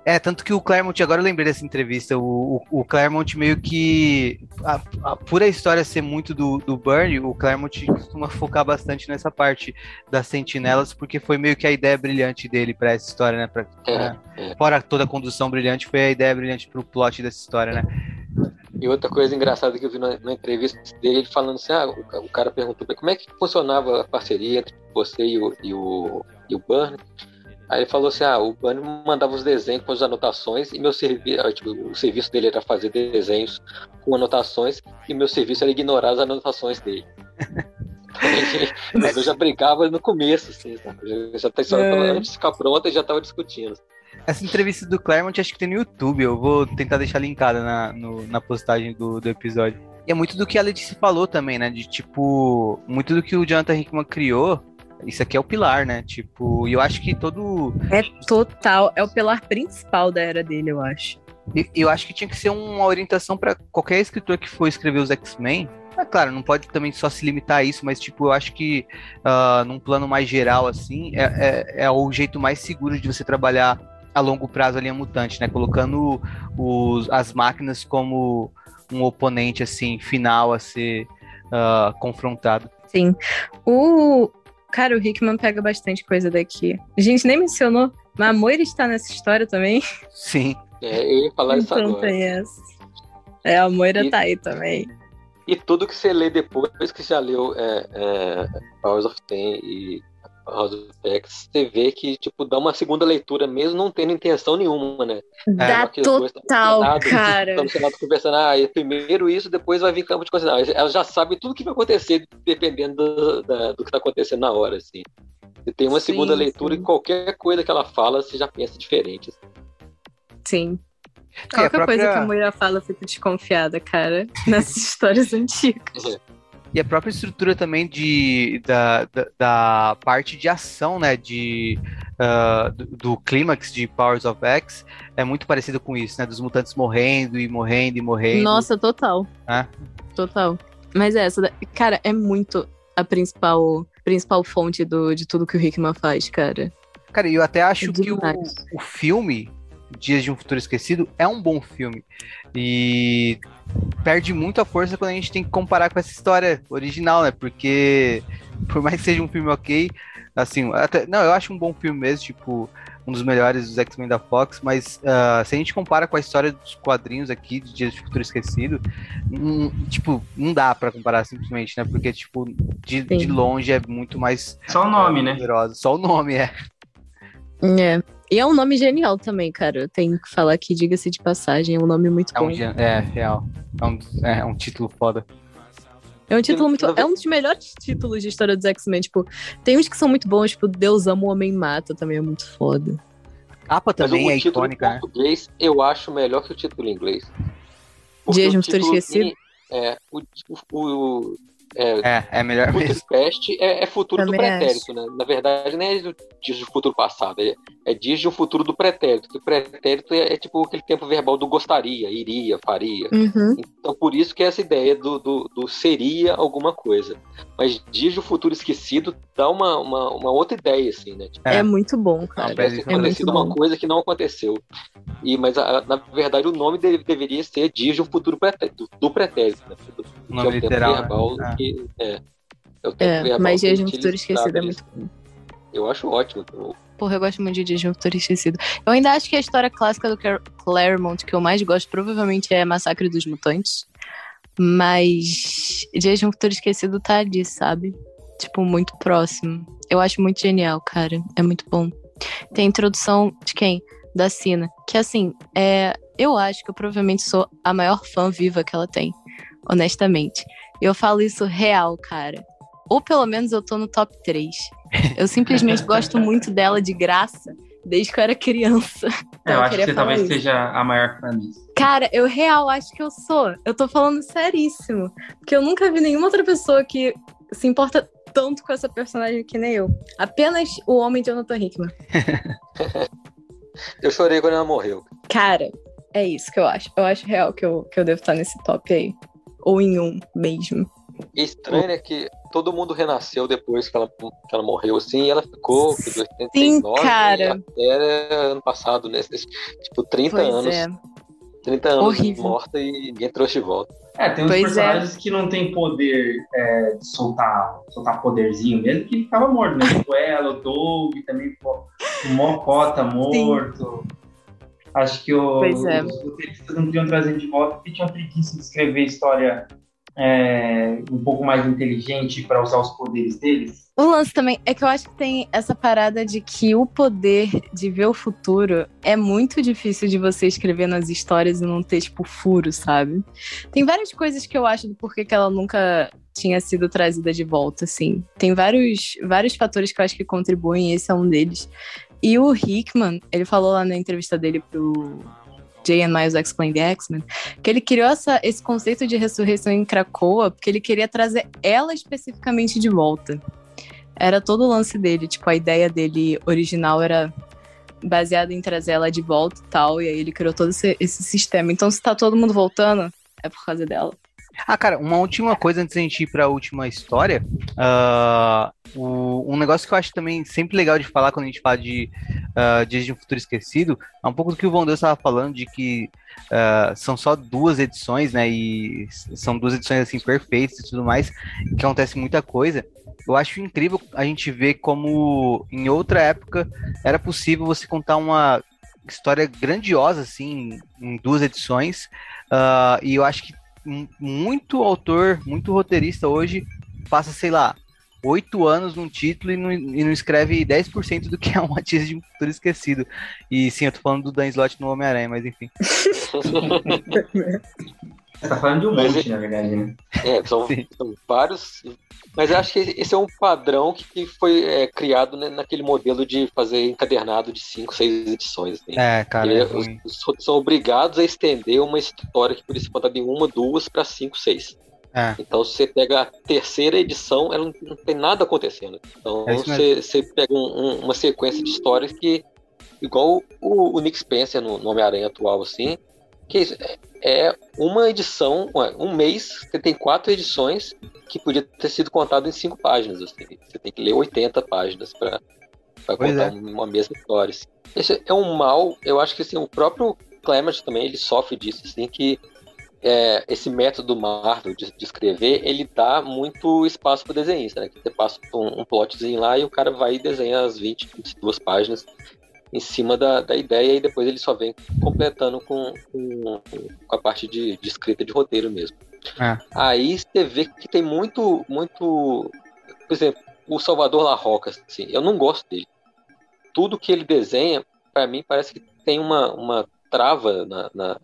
É, tanto que o Claremont, agora eu lembrei dessa entrevista, o, o, o Claremont meio que, a, a pura história ser muito do, do Burnie, o Claremont costuma focar bastante nessa parte das sentinelas, porque foi meio que a ideia brilhante dele pra essa história, né? Pra, É, é. Fora toda a condução brilhante, foi a ideia brilhante pro plot dessa história, né? E outra coisa engraçada que eu vi na, na entrevista dele, ele falando assim, ah, o, o cara perguntou como é que funcionava a parceria entre você e o, e o, e o Burnie? Aí ele falou assim, ah, o Burnie mandava os desenhos com as anotações e meu serviço, tipo, o serviço dele era fazer desenhos com anotações e meu serviço era ignorar as anotações dele. Mas eu já brincava no começo, assim? Eu já, já, É. antes de ficar pronta, eu já tava discutindo. Essa entrevista do Claremont acho que tem no YouTube, eu vou tentar deixar linkada na, no- na postagem do, do episódio. E é muito do que a Letícia falou também, né? De tipo, muito do que o Jonathan Hickman criou. Isso aqui é o pilar, né? Tipo, e eu acho que todo. É total. É o pilar principal da era dele, eu acho. e- Eu acho que tinha que ser uma orientação para qualquer escritor que for escrever os X-Men. É claro, não pode também só se limitar a isso, mas tipo, eu acho que ah, num plano mais geral, assim, é, é, é o jeito mais seguro de você trabalhar a longo prazo a linha mutante, né? Colocando os, as máquinas como um oponente, assim, final a ser ah, confrontado. Sim. O. Cara, o Hickman pega bastante coisa daqui. A gente nem mencionou, mas a Moira está nessa história também. Sim. É, eu ia falar isso Então agora. tem essa. É, a Moira E- tá aí também. E tudo que você lê depois que já leu é, é, Powers of Ten e House of X, você vê que tipo, dá uma segunda leitura mesmo não tendo intenção nenhuma, né? Dá total, cara. Estamos sentados conversando, ah, primeiro isso, depois vai vir campo de coisa. Não, ela já sabe tudo que vai acontecer dependendo do, da- do que está acontecendo na hora, assim. Você tem uma Sim, segunda leitura sim. e qualquer coisa que ela fala, você já pensa diferente. assim. Sim. É, Qualquer própria- coisa que a Moira fala, eu fico desconfiada, cara. Nessas histórias antigas. E a própria estrutura também de, da, da, da parte de ação, né, de, ah, do, do clímax de Powers of X é muito parecido com isso, né, dos mutantes morrendo e morrendo e morrendo. Nossa, total. É. Total. Mas essa, da- cara, é muito a principal, principal fonte do, de tudo que o Hickman faz, cara. Cara, e eu até acho É que o, o filme, Dias de um Futuro Esquecido, é um bom filme. E perde muito a força quando a gente tem que comparar com essa história original, né? Porque, por mais que seja um filme ok, Assim, até, não, eu acho um bom filme mesmo, tipo, um dos melhores dos X-Men da Fox, mas uh, se a gente compara com a história dos quadrinhos aqui, de Dias de Futuro Esquecido, um, tipo, não dá para comparar simplesmente, né? Porque, tipo, de, de, longe é muito mais. Só o nome, né? Só o nome, é. É. E é um nome genial também, cara. Eu tenho que falar que, diga-se de passagem, é um nome muito é bom. Um, é, real. É um, é um título foda. É um título muito. É um dos melhores títulos de história dos X-Men. Tipo, tem uns que são muito bons, tipo, Deus ama o Homem Mata também é muito foda. Capa também é icônica, né? português, eu acho melhor que o título em inglês. Dias de um Futuro Esquecido? É, o, o, é, é, é melhor futuro mesmo. Past é, é futuro Também do pretérito, né? Na verdade, não é dias do futuro passado, é, é dias do futuro do pretérito. Que o pretérito é, é, tipo aquele tempo verbal do gostaria, iria, faria. Uhum. Então, por isso que é essa ideia do, do, do, seria alguma coisa. Mas dias do futuro esquecido dá uma, uma, uma outra ideia, assim, né? Tipo, é, muito bom, cara. É, muito uma bom. coisa que não aconteceu. E, mas, a, na verdade, o nome dele deveria ser dias de um futuro pretérito, do pretérito, né? O nome é o literal, verbal né? Que, é, é, é mas Dias de um Futuro Esquecido é muito bom. Eu acho ótimo. Porra, eu gosto muito de Dias de um Futuro Esquecido. Eu ainda acho que a história clássica do Claremont que eu mais gosto provavelmente é Massacre dos Mutantes. Mas Dias de um Futuro Esquecido tá ali, sabe? Tipo, muito próximo. Eu acho muito genial, cara. É muito bom. Tem a introdução de quem? Da Sina. Que assim, é, eu acho que eu provavelmente sou a maior fã viva que ela tem. Honestamente. Eu falo isso real, cara. Ou pelo menos eu tô no top 3. Eu simplesmente gosto muito dela de graça desde que eu era criança. Então, é, eu, eu acho que você talvez isso. seja a maior fã disso. Cara, eu real acho que eu sou. Eu tô falando seríssimo. Porque eu nunca vi nenhuma outra pessoa que se importa tanto com essa personagem que nem eu. Apenas o homem Jonathan Hickman. eu chorei quando ela morreu. Cara, é isso que eu acho. Eu acho real que eu, que eu devo estar nesse top aí ou em um mesmo. estranho é que todo mundo renasceu depois que ela, que ela morreu, assim, e ela ficou de 89 Sim, cara. até ano passado, né? Tipo, 30 pois anos. É. 30 anos Horrível. morta e ninguém trouxe de volta. É, tem uns pois é. personagens é. que não tem poder é, de soltar, soltar poderzinho mesmo, que ficava morto, né? Tipo ela, o Doug, também o Mocota morto. Sim. Acho que o, é. os roteiristas não queriam trazer de volta porque tinham preguiça de escrever história é, um pouco mais inteligente para usar os poderes deles. O lance também é que eu acho que tem essa parada de que o poder de ver o futuro é muito difícil de você escrever nas histórias e não ter, tipo, furo, sabe? Tem várias coisas que eu acho do porquê que ela nunca tinha sido trazida de volta, assim. Tem vários, vários fatores que eu acho que contribuem, esse é um deles. E o Hickman, ele falou lá na entrevista dele pro Jay and Miles Explain the X-Men, que ele criou essa, esse conceito de ressurreição em Krakoa porque ele queria trazer ela especificamente de volta. Era todo o lance dele, tipo, a ideia dele original era baseada em trazer ela de volta e tal, e aí ele criou todo esse, esse sistema. Então, se tá todo mundo voltando, é por causa dela. Ah, cara, uma última coisa antes da gente ir para a última história. Uh, o, um negócio que eu acho também sempre legal de falar quando a gente fala de uh, Dias de um Futuro Esquecido é um pouco do que o Von Deus estava falando, de que uh, são só duas edições, né? E são duas edições assim perfeitas e tudo mais, que acontece muita coisa. Eu acho incrível a gente ver como em outra época era possível você contar uma história grandiosa assim em duas edições. Uh, e eu acho que muito autor, muito roteirista hoje passa, sei lá, oito anos num título e não, e não escreve 10% do que é uma teaser de um futuro esquecido. E sim, eu tô falando do Dan Slott no Homem-Aranha, mas enfim. Você tá falando de um monte, na verdade, né? É, são, são, vários. Mas eu acho que esse é um padrão que foi é, criado né, naquele modelo de fazer encadernado de cinco, seis edições. Assim. É, cara. É os, os, são obrigados a estender uma história que por isso contada em uma, duas para cinco, seis. É. Então você pega a terceira edição, ela não, não tem nada acontecendo. Então é você, você, pega um, um, uma sequência de histórias que, igual o, o Nick Spencer no, no Homem-Aranha atual, assim, que é uma edição, um mês, você tem quatro edições que podia ter sido contado em cinco páginas. Você tem que ler 80 páginas para contar é. uma mesma história. Assim. Esse é um mal, eu acho que assim, o próprio Clement também ele sofre disso, assim, que é, esse método Marvel de, de, escrever, ele dá muito espaço para desenhista, né? Que você passa um, um plotzinho lá e o cara vai e desenha as 20, 22 páginas em cima da, da ideia e depois ele só vem completando com, com, com a parte de, de, escrita de roteiro mesmo. É. Aí você vê que tem muito, muito. Por exemplo, o Salvador La Roca, assim, eu não gosto dele. Tudo que ele desenha, para mim, parece que tem uma, uma trava na, na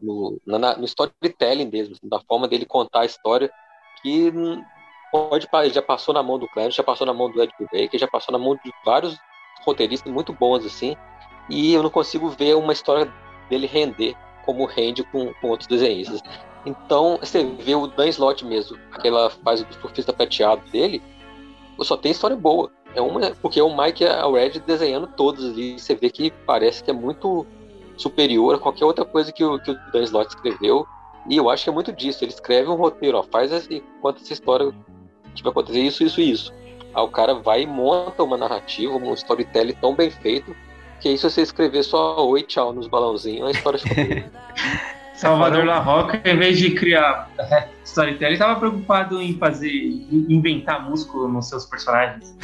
no, na, no storytelling mesmo, da forma dele contar a história, que pode já passou na mão do Clarence, já passou na mão do Ed Baker, já passou na mão de vários roteiristas muito bons assim, e eu não consigo ver uma história dele render como rende com, com outros desenhistas. Então, você vê o Dan Slott mesmo, aquela fase do surfista prateado dele, só tem história boa. É uma, porque é o Mike e a Red desenhando todos ali, você vê que parece que é muito superior a qualquer outra coisa que o, que o Dan Slott escreveu. E eu acho que é muito disso. Ele escreve um roteiro, ó, faz esse, conta essa história que vai acontecer isso, isso, isso. Aí o cara vai e monta uma narrativa, um storytelling tão bem feito, que aí se você escrever só oi, tchau nos balãozinhos, a história fica. Salvador La Roca, em vez de criar é, storytelling, estava preocupado em fazer, em inventar músculo nos seus personagens.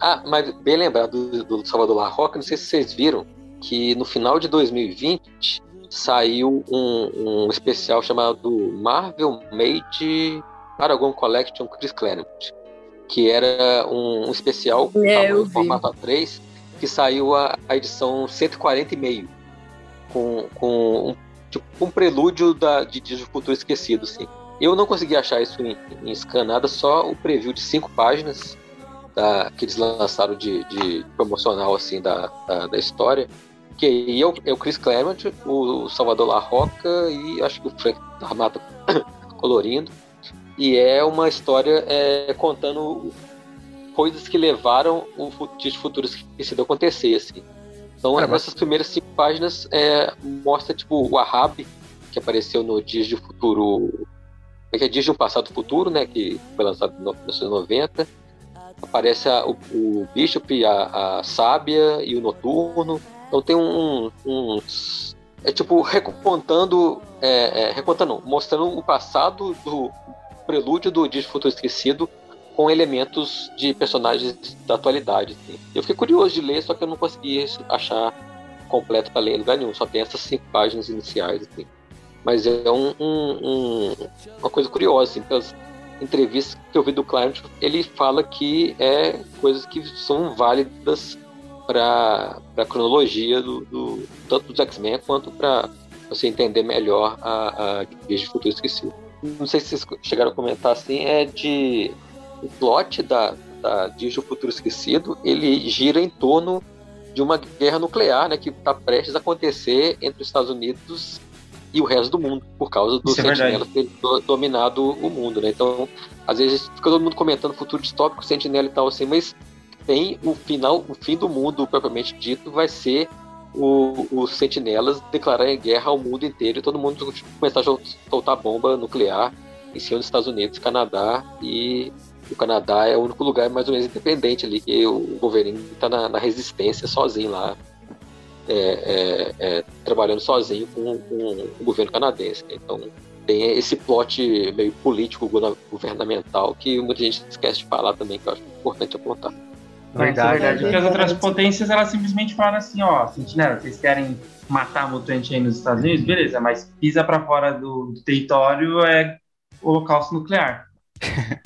Ah, mas bem lembrado do, do Salvador La Roca, não sei se vocês viram, que no final de 2020 saiu um, um especial chamado Marvel Made Paragon Collection Chris Claremont, que era um, um especial é, em formato A3, que saiu a, a edição 140 e meio, com, com um, tipo, um prelúdio da, de Dias do Futuro Esquecido, assim. Eu não consegui achar isso em, em escanada, só o preview de cinco páginas da, que eles lançaram de, de promocional assim da, da, da história que aí é o, é o Chris Claremont, o Salvador La Roca e acho que o Frank Armata colorindo. E é uma história é, contando coisas que levaram o Dias Futuros Esquecido a acontecer, assim. Então, nessas primeiras cinco páginas, é, mostra, tipo, o Ahab, que apareceu no Dias de Futuro... É que é Dias de um Passado Futuro, né? Que foi lançado em 1990. Aparece a, o, o Bishop, a, a Sábia e o Noturno então tem um, uns. É tipo, recontando. É, é, recontando, mostrando o passado do prelúdio do de Futuro Esquecido com elementos de personagens da atualidade. Assim. Eu fiquei curioso de ler, só que eu não consegui achar completo para ler em lugar nenhum, só tem essas cinco páginas iniciais. Assim. Mas é um, um, uma coisa curiosa, assim, pelas entrevistas que eu vi do Clarence, ele fala que é coisas que são válidas para a cronologia do, do, tanto dos X-Men quanto para você entender melhor a, a Dias de Futuro Esquecido. Não sei se vocês chegaram a comentar assim, é de o plot da, da do Futuro Esquecido, ele gira em torno de uma guerra nuclear, né, que está prestes a acontecer entre os Estados Unidos e o resto do mundo, por causa do é Sentinela ter dominado o mundo, né? Então, às vezes fica todo mundo comentando futuro distópico, Sentinela e tal assim, mas tem o final, o fim do mundo propriamente dito vai ser o, os sentinelas declararem guerra ao mundo inteiro e todo mundo começar a soltar bomba nuclear em cima dos Estados Unidos, Canadá e o Canadá é o único lugar mais ou menos independente ali que o Wolverine está na, na, resistência sozinho lá é, é, é, trabalhando sozinho com, com, o governo canadense. Então tem esse plot meio político governamental que muita gente esquece de falar também que eu acho importante apontar Verdade, verdade. Porque as outras potências, elas simplesmente falaram assim, ó, sentinela, vocês querem matar mutante aí nos Estados Unidos? Beleza, mas pisa para fora do, do, território é holocausto nuclear.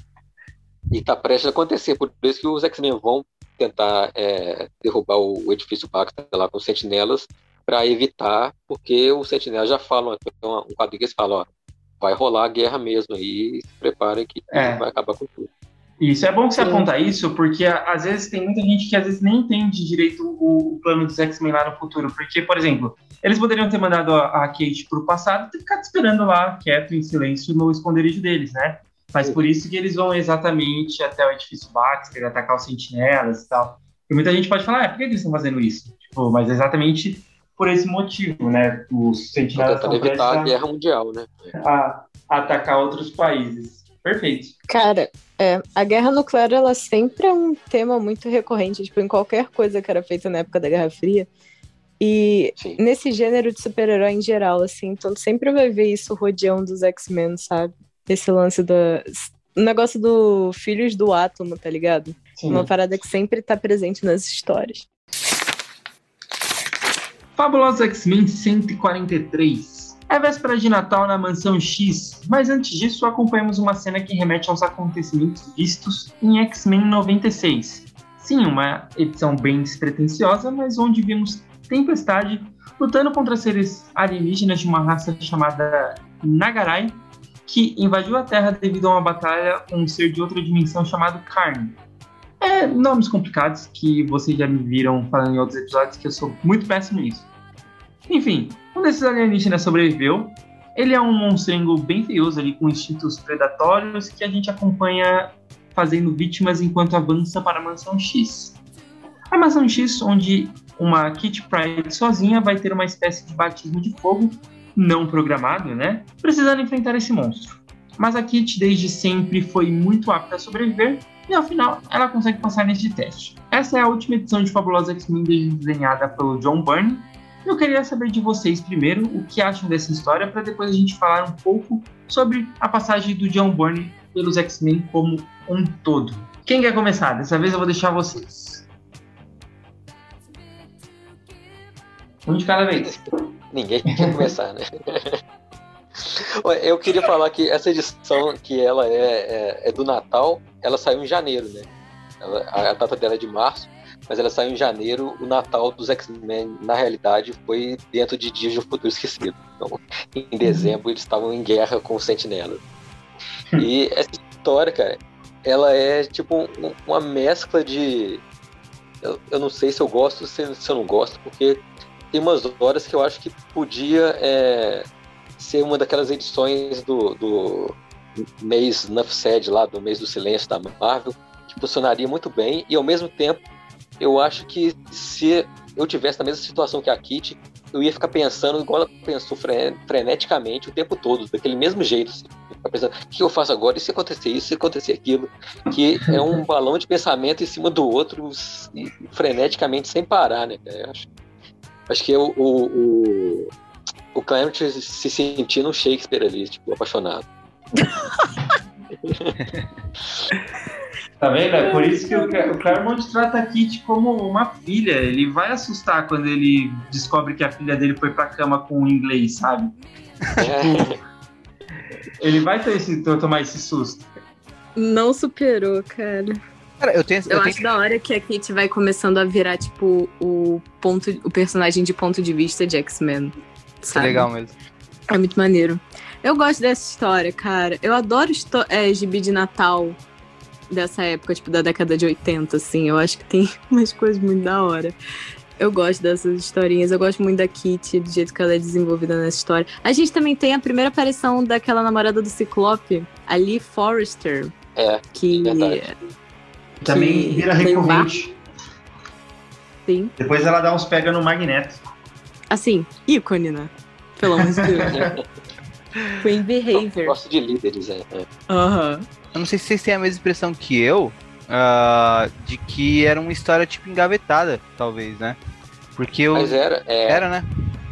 e tá prestes a acontecer, por isso que os X-Men vão tentar é, derrubar o, edifício Baxter lá com os sentinelas para evitar, porque os sentinelas já falam, um quadrinho que eles falam, ó, vai rolar a guerra mesmo aí, se preparem que é. vai acabar com tudo. Isso, é bom que você Sim. aponta isso, porque às vezes tem muita gente que às vezes nem entende direito o, o plano dos X-Men lá no futuro. Porque, por exemplo, eles poderiam ter mandado a, a Kate pro passado e ter ficado esperando lá, quieto, em silêncio, no esconderijo deles, né? Mas Sim. por isso que eles vão exatamente até o edifício Baxter, atacar os sentinelas e tal. E muita gente pode falar, ah, por que eles estão fazendo isso? Tipo, mas é exatamente por esse motivo, né? Os sentinelas estão evitar a guerra mundial, né? A, a atacar outros países. Perfeito. Cara, é, a guerra nuclear, ela sempre é um tema muito recorrente, tipo, em qualquer coisa que era feita na época da Guerra Fria. E Sim. nesse gênero de super-herói em geral, assim, então sempre vai ver isso rodeando dos X-Men, sabe? Esse lance da. O negócio do Filhos do Átomo, tá ligado? Sim. Uma parada que sempre tá presente nas histórias. Fabulosos X-Men 143. É véspera de Natal na Mansão X, mas antes disso acompanhamos uma cena que remete aos acontecimentos vistos em X-Men 96. Sim, uma edição bem despretensiosa, mas onde vimos Tempestade lutando contra seres alienígenas de uma raça chamada Nagarai, que invadiu a Terra devido a uma batalha com um ser de outra dimensão chamado Carne. É nomes complicados que vocês já me viram falando em outros episódios que eu sou muito péssimo nisso. Enfim, um desses alienígenas sobreviveu. Ele é um monstrengo bem feioso ali com instintos predatórios que a gente acompanha fazendo vítimas enquanto avança para a Mansão X. A Mansão X, onde uma Kitty Pryde sozinha vai ter uma espécie de batismo de fogo não programado, né? Precisando enfrentar esse monstro. Mas a Kitty desde sempre foi muito apta a sobreviver e ao final ela consegue passar neste teste. Essa é a última edição de Fabulosa X-Men desenhada pelo John Byrne. Eu queria saber de vocês primeiro o que acham dessa história para depois a gente falar um pouco sobre a passagem do John Byrne pelos X-Men como um todo. Quem quer começar? Dessa vez eu vou deixar vocês. Um de cada vez. Ninguém quer começar, né? Eu queria falar que essa edição, que ela é, é, é do Natal, ela saiu em janeiro, né? Ela- a data dela é de março, mas ela saiu em janeiro. O Natal dos X-Men, na realidade, foi dentro de Dias de um Futuro Esquecido. Então, em dezembro, eles estavam em guerra com o Sentinela. E essa história, cara, ela é tipo um- uma mescla de. Eu, eu não sei se eu gosto ou se, se eu não gosto, porque tem umas horas que eu acho que podia é, ser uma daquelas edições do, do mês Nuff Said lá, do mês do silêncio da Marvel, que funcionaria muito bem, e ao mesmo tempo eu acho que se eu tivesse na mesma situação que a Kitty, eu ia ficar pensando igual ela pensou fre- freneticamente o tempo todo, daquele mesmo jeito. Assim. Pensando, o que eu faço agora? E se acontecer isso, e se acontecer aquilo? Que é um balão de pensamento em cima do outro, e freneticamente, sem parar, né? Eu acho, acho que o, o, o, o Claremont se sentindo um Shakespeare ali, tipo, apaixonado. Tá vendo? É por isso que o, o Claremont trata a Kitty como uma filha. Ele vai assustar quando ele descobre que a filha dele foi pra cama com o inglês, sabe? É, Ele vai ter esse, tomar esse susto. Não superou, cara. Cara, eu tenho. Eu, Eu, acho tenho da hora que a Kate vai começando a virar, tipo, o ponto, o personagem de ponto de vista de X-Men. Isso é sabe? legal mesmo. É muito maneiro. Eu gosto dessa história, cara. Eu adoro é, gibi de Natal dessa época, tipo, da década de 80, assim. Eu acho que tem umas coisas muito da hora. Eu gosto dessas historinhas. Eu gosto muito da Kitty, do jeito que ela é desenvolvida nessa história. A gente também tem a primeira aparição daquela namorada do Ciclope, a Lee Forrester. É, Que. verdade. Também Que vira tem um recorrente. Sim. Depois ela dá uns pega no Magneto. Assim, ícone, né? Pelo amor de Deus. Queen Eu Behavior. gosto de líderes, é. Aham. Eu não sei se vocês têm a mesma impressão que eu, ah, de que era uma história tipo engavetada, talvez, né? Porque eu. Mas era, é, Era, né?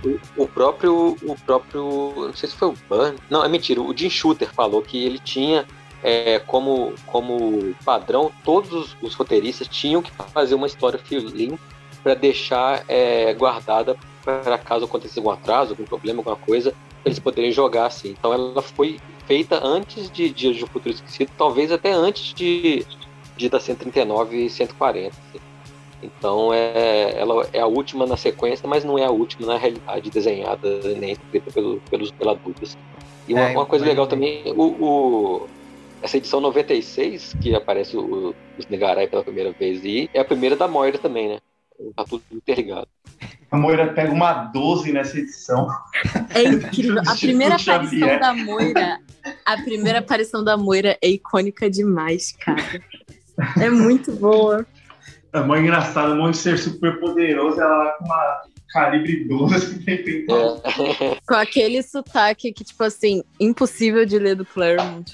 o, o próprio, o próprio, não sei se foi o Burn, não, é mentira, o Jim Shooter falou que ele tinha é, como, como padrão, todos os, os roteiristas tinham que fazer uma história filim para deixar é, guardada para caso aconteça algum atraso, algum problema, alguma coisa, eles poderem jogar assim. Então ela foi feita antes de Dias de um Futuro Esquecido, talvez até antes de, de da 139 e 140. assim. Então é, ela é a última na sequência, mas não é a última na realidade desenhada nem escrita pelo, pelos pela Dubas. E uma, É, uma coisa legal também, o, o- essa edição 96, que aparece o, os Negarai pela primeira vez, e é a primeira da Moira também, né? Tá tudo interligado. A Moira pega uma 12 nessa edição. É incrível. A primeira aparição da Moira. A primeira aparição da Moira é icônica demais, cara. É muito boa. É mó engraçado, um monte de ser super poderoso, ela lá com uma calibre 12 tentando. É, Com aquele sotaque que, tipo assim, impossível de ler do Claremont.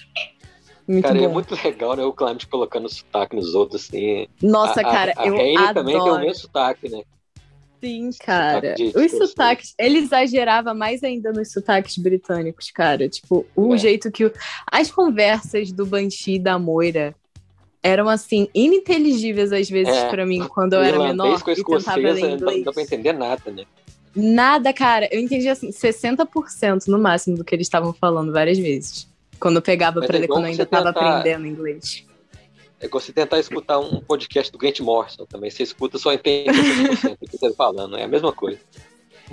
Muito cara, é bom. muito legal, né? O Climate colocando sotaque nos outros, assim. Nossa, A- a- cara, a eu Hayley também tem o adoro. mesmo sotaque, né? Sim, cara. Os de- sotaques, ele exagerava mais ainda nos sotaques britânicos, cara. Tipo, o É. jeito que. o- As conversas do Banshee e da Moira eram, assim, ininteligíveis às vezes É. pra mim, quando eu era irlandês menor com e tentava ler não inglês. não dá pra entender nada, né? Nada, cara. Eu entendi, assim, 60% no máximo do que eles estavam falando várias vezes. Quando eu pegava Mas pra é ler, quando eu ainda tava tentar- aprendendo inglês. É igual você tentar escutar um podcast do Grant Morrison também. Você escuta, só entende 60% do que você tá falando. É a mesma coisa.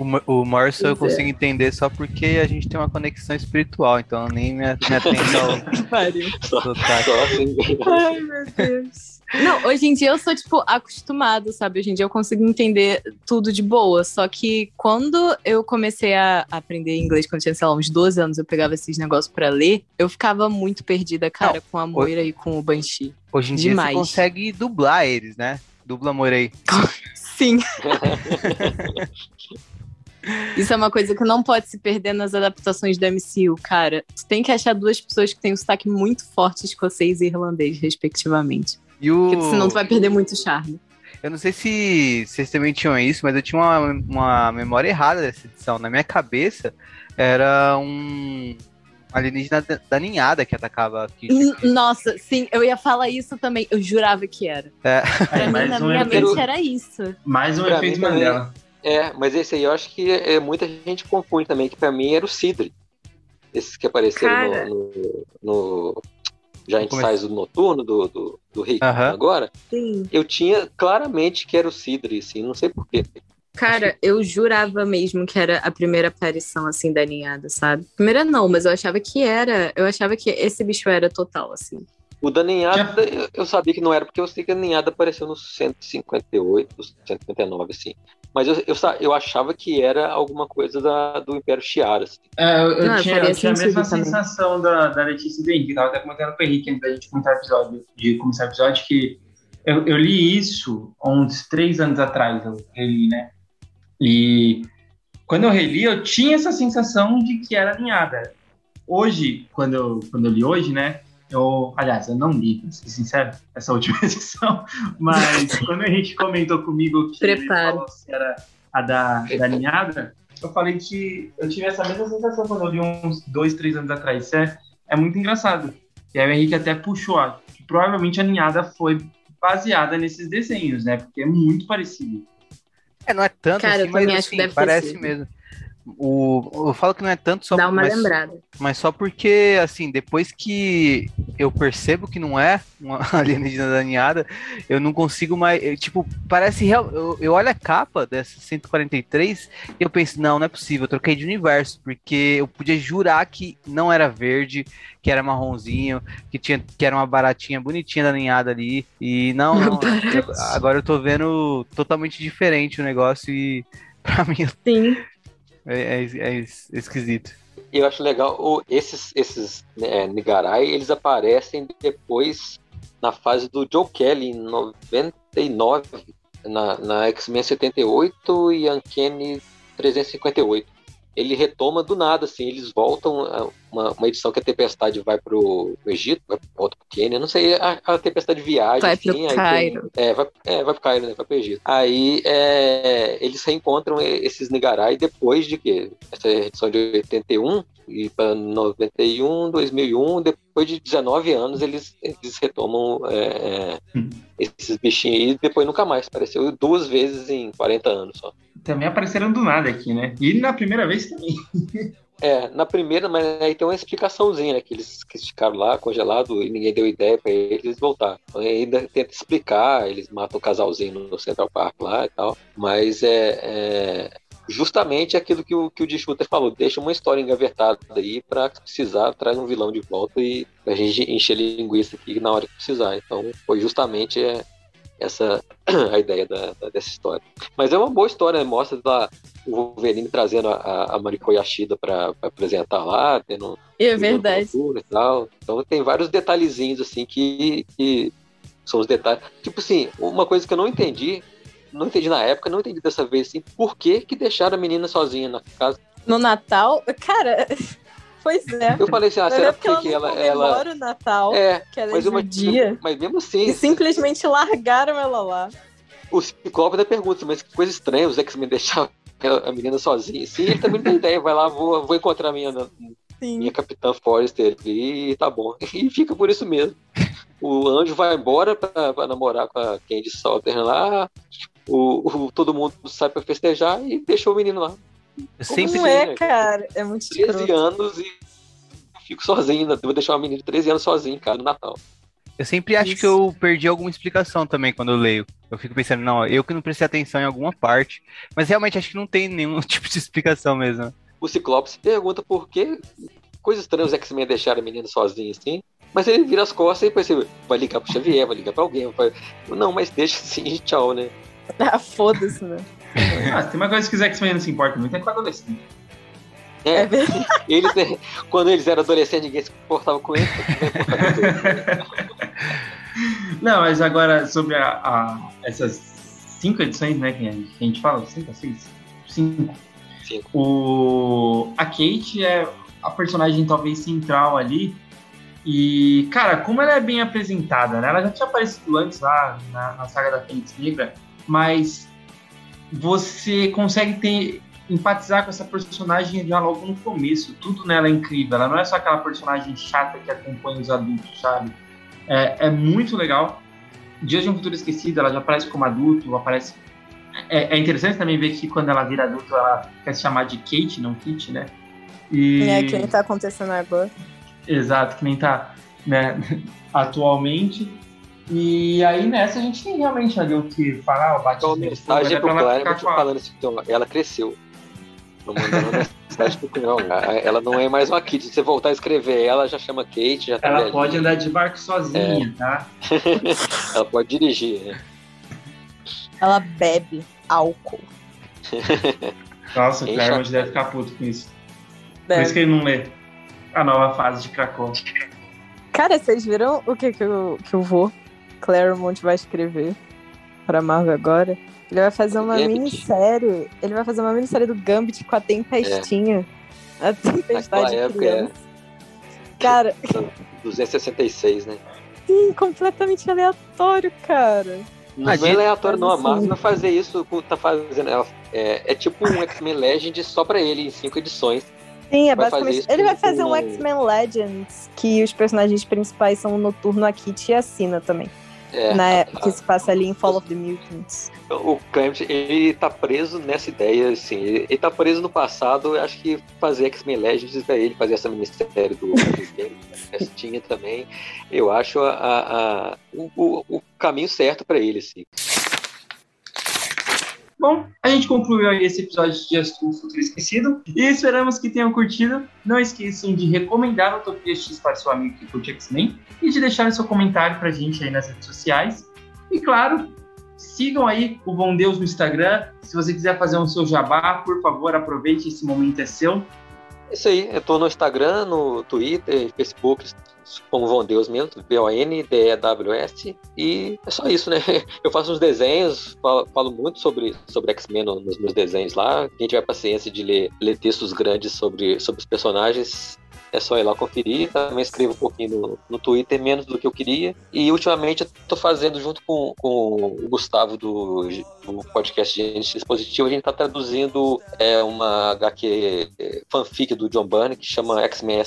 O, o Morrison eu é. consigo entender só porque a gente tem uma conexão espiritual, então eu nem me, me atendo ao sotaque. Assim. Ai, meu Deus. Não, hoje em dia eu sou, tipo, acostumado, sabe? Hoje em dia eu consigo entender tudo de boa. Só que quando eu comecei a aprender inglês, quando tinha, sei lá, uns 12 anos, eu pegava esses negócios pra ler, eu ficava muito perdida, cara, com a Moira e com o Banshee. Hoje em dia Demais. você consegue dublar eles, né? Dubla Morei. Sim. Isso é uma coisa que não pode se perder nas adaptações do MCU, cara. Tu tem que achar duas pessoas que têm um sotaque muito forte escocês e irlandês, respectivamente. E o... Porque senão tu vai perder muito charme. Eu não sei se vocês também tinham isso, mas eu tinha uma, uma memória errada dessa edição. Na minha cabeça, era um alienígena da, da ninhada que atacava aqui. Nossa, sim, eu ia falar isso também. Eu jurava que era. É. Pra É, mim, mais na um minha efeito, mente era isso. mais um Pra efeito também. É, mas esse aí eu acho que é, muita gente confunde também, que pra mim era o Sidre. Esses que apareceram Cara. no, no, no Giant Como é? Size do Noturno, do, do, do Rick Aham. agora. Sim. Eu tinha claramente que era o Sidre, assim, não sei porquê. Cara, eu jurava mesmo que era a primeira aparição, assim, da ninhada, sabe? Primeira não, mas eu achava que era. Eu achava que esse bicho era total, assim. O da Ninhada, eu, eu sabia que não era, porque eu sei que a Ninhada apareceu no 158, 159, assim. Mas eu, eu, eu achava que era alguma coisa da, do Império Shi'ar, assim. É, eu, eu Não, tinha, eu tinha a mesma também. sensação da, da Letícia e do Henrique. Tava até comentando com o Henrique antes da gente começar o episódio, de começar o episódio, que eu, eu li isso há uns três anos atrás, eu reli, né? E quando eu reli, eu tinha essa sensação de que era alinhada. Hoje, quando eu, quando eu li hoje, né? Eu, aliás, eu não li, pra ser sincero, essa última edição, mas quando a gente comentou comigo que falou se era a da, da ninhada, eu falei que eu tive essa mesma sensação quando eu li uns dois, três anos atrás. Isso é, é muito engraçado. E aí o Henrique até puxou, ó, que provavelmente a ninhada foi baseada nesses desenhos, né? Porque é muito parecido. É, não é tanto Cara, assim, mas assim, que deve ter parece mesmo. O, eu falo que não é tanto só Dá uma mas, lembrada. mas só porque, assim, depois que eu percebo que não é uma alienígena da ninhada, eu não consigo mais. eu, tipo, parece real. Eu, eu olho a capa dessa 143 e eu penso, não, não é possível, eu troquei de universo, porque eu podia jurar que não era verde, que era marronzinho, que, tinha, que era uma baratinha bonitinha da ninhada ali. E não, não eu- agora eu tô vendo totalmente diferente o negócio e pra mim Sim. É, é- é es- esquisito. Eu acho legal, o- esses, esses né, Nigarai, eles aparecem depois na fase do Joe Kelly, em 99, na, na X-Men 78 e Uncanny 358. Ele retoma do nada, assim, eles voltam a uma, uma edição que a Tempestade vai pro Egito, vai volta pro Quênia, não sei, a, a Tempestade viaja. Vai pro assim, tem- Cairo. é, vai, é, vai pro Cairo, né? Vai pro Egito. Aí é, eles reencontram e- esses Nigarai depois de que? Essa edição de 81 e para 91, 2001, depois de 19 anos, eles, eles retomam é, é, Hum. esses bichinhos aí e depois nunca mais. Apareceu duas vezes em 40 anos só. Também apareceram do nada aqui, né? E na primeira vez também. É, na primeira, mas aí tem uma explicaçãozinha, né? Que eles, que ficaram lá congelado e ninguém deu ideia pra eles, voltaram. Então, ainda tenta explicar, eles matam o casalzinho no Central Park lá e tal. Mas é, é justamente aquilo que o, que o D. Shooter falou: deixa uma história engavetada aí pra precisar, traz um vilão de volta e a gente encher linguiça aqui na hora que precisar. Então foi justamente é, essa a ideia da, da- dessa história. Mas é uma boa história, né? mostra da, o Wolverine trazendo a, a, Mariko Yashida pra, pra apresentar lá, tendo É verdade. e tal. Então tem vários detalhezinhos assim que, que são os detalhes. Tipo assim, uma coisa que eu não entendi, não entendi na época, não entendi dessa vez assim, por que que deixaram a menina sozinha na casa? No Natal, cara, pois é. Eu falei assim, ah, Mas será é porque ela que não ela ela o Natal, é, que ela é mas uma judia, mas mesmo assim, e simplesmente largaram ela lá. o ainda pergunta, mas que coisa estranha os X-Men deixaram a menina sozinha. Sim, ele também tem ideia, vai lá, vou, vou encontrar a minha, minha Capitã Forrester e tá bom. E fica por isso mesmo. O anjo vai embora pra, pra namorar com a Candy Salter lá, o, o, todo mundo sai pra festejar e deixou o menino lá. Eu sempre Não é, cara, é muito 13 escroto. anos e fico sozinho, vou deixar uma menina de 13 anos sozinho, cara, no Natal. Eu sempre acho Isso. que eu perdi alguma explicação também quando eu leio. Eu fico pensando, não, eu que não prestei atenção em alguma parte. Mas realmente acho que não tem nenhum tipo de explicação mesmo. O Ciclope se pergunta por que coisas estranhas os X-Men deixaram a menina sozinha assim. Mas ele vira as costas e depois vai ligar pro Xavier, vai ligar pra alguém. Vai... Não, mas deixa assim, tchau, né? Ah, foda-se, né? ah, tem uma coisa que os X-Men não se importam muito é com adolescente. É, é eles, quando eles eram adolescentes, ninguém se importava com eles. Não, mas agora sobre a, a, essas cinco edições, né, que a gente fala, cinco, seis? Cinco. Cinco. O, a Kate é a personagem talvez central ali. E, cara, como ela é bem apresentada, né? Ela já tinha aparecido antes lá na, na saga da Fênix Negra, mas você consegue ter empatizar com essa personagem já logo no começo. Tudo nela é incrível. Ela não é só aquela personagem chata que acompanha os adultos, sabe? É, é muito legal. Dias de um Futuro Esquecido, ela já aparece como adulto, aparece. É, é, interessante também ver que quando ela vira adulto, ela quer se chamar de Kate, não Kit, né? E... É, que nem tá acontecendo agora. Exato, que nem tá né, atualmente. E aí nessa a gente tem realmente ali o que falar, o batismo. Então, mensagem pro Clarence falando assim, então, ela cresceu. Tô mandando mensagem pro não, ela não é mais uma Kate. Se você voltar a escrever ela, já chama Kate, já tá Ela pode andar de barco sozinha, é. tá? ela pode dirigir, né? Ela bebe álcool. Nossa, o Claremont deve ficar puto com isso. Deve. Por isso que ele não lê a nova fase de Krakow. Cara, vocês viram o que, que, eu, que eu vou Claremont vai escrever pra Marvel agora. Ele vai fazer uma Gambit. minissérie. Ele vai fazer uma minissérie do Gambit com a Tempestinha. É. A Tempestade de criança. É. Cara. 266, né? Sim, completamente aleatório, cara. Não, é aleatório, não. A Marvel vai fazer isso, tá fazendo. É, é tipo um X-Men Legend só pra ele, em cinco edições. Sim, é basicamente. Ele vai fazer um X-Men Legends, que os personagens principais são o Noturno, a Kitty e a Sina também. É, né, a, que se passa ali em Fall of the Mutants. O Clement, ele tá preso nessa ideia, assim, ele, ele tá preso no passado, acho que fazer X-Men Legends pra ele, fazer essa minissérie do tinha também, eu acho a, a, a o, o, caminho certo para ele, assim. Bom, a gente concluiu aí esse episódio de do Futuro Esquecido e esperamos que tenham curtido. Não esqueçam de recomendar o Utopia X para seu amigo que curte X-Men e de deixar seu comentário pra gente aí nas redes sociais. E claro, sigam aí o Bom Deus no Instagram. Se você quiser fazer um seu jabá, por favor, aproveite, esse momento é seu. Isso aí, eu tô no Instagram, no Twitter, Facebook, como Von Deus mesmo, B-O-N-D-E-W-S, e é só isso, né? Eu faço uns desenhos, falo, falo muito sobre, sobre X-Men nos meus desenhos lá. Quem tiver paciência de ler, ler textos grandes sobre, sobre os personagens, é só ir lá conferir. Também escrevo um pouquinho no, no Twitter, menos do que eu queria. E ultimamente eu tô fazendo junto com, com o Gustavo do, do podcast Gente Dispositivo, a gente tá traduzindo é, uma HQ é, fanfic do John Byrne que chama X-Men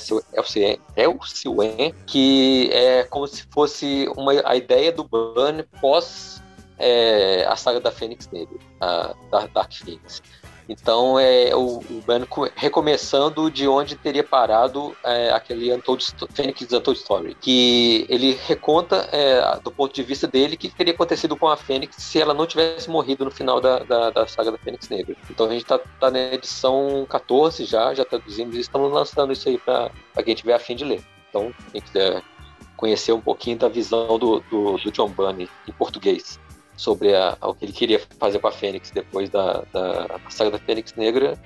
que é como se fosse uma, a ideia do Byrne pós é, a saga da Fênix Negra, a Dark Phoenix. Então é o, o Banco recomeçando de onde teria parado é, aquele Untold, Phoenix Untold Story, que ele reconta é, do ponto de vista dele o que teria acontecido com a Fênix se ela não tivesse morrido no final da, da, da saga da Fênix Negra. Então a gente está tá na edição 14 já, já traduzimos e estamos lançando isso aí para quem tiver a fim de ler. Então quem quiser conhecer um pouquinho da visão do, do, do John Bunny em português sobre a, o que ele queria fazer com a Fênix depois da, da, da saga da Fênix Negra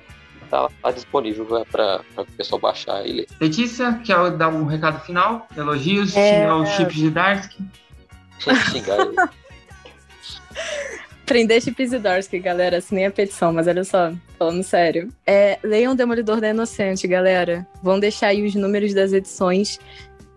tá lá disponível para o pessoal baixar e ler. Letícia, quer dar um recado final? Elogios, é... os chips de Darsky? Prender chips de Darsky, galera, nem a petição, mas olha só, falando sério. É, leiam Demolidor da Inocente, galera. Vão deixar aí os números das edições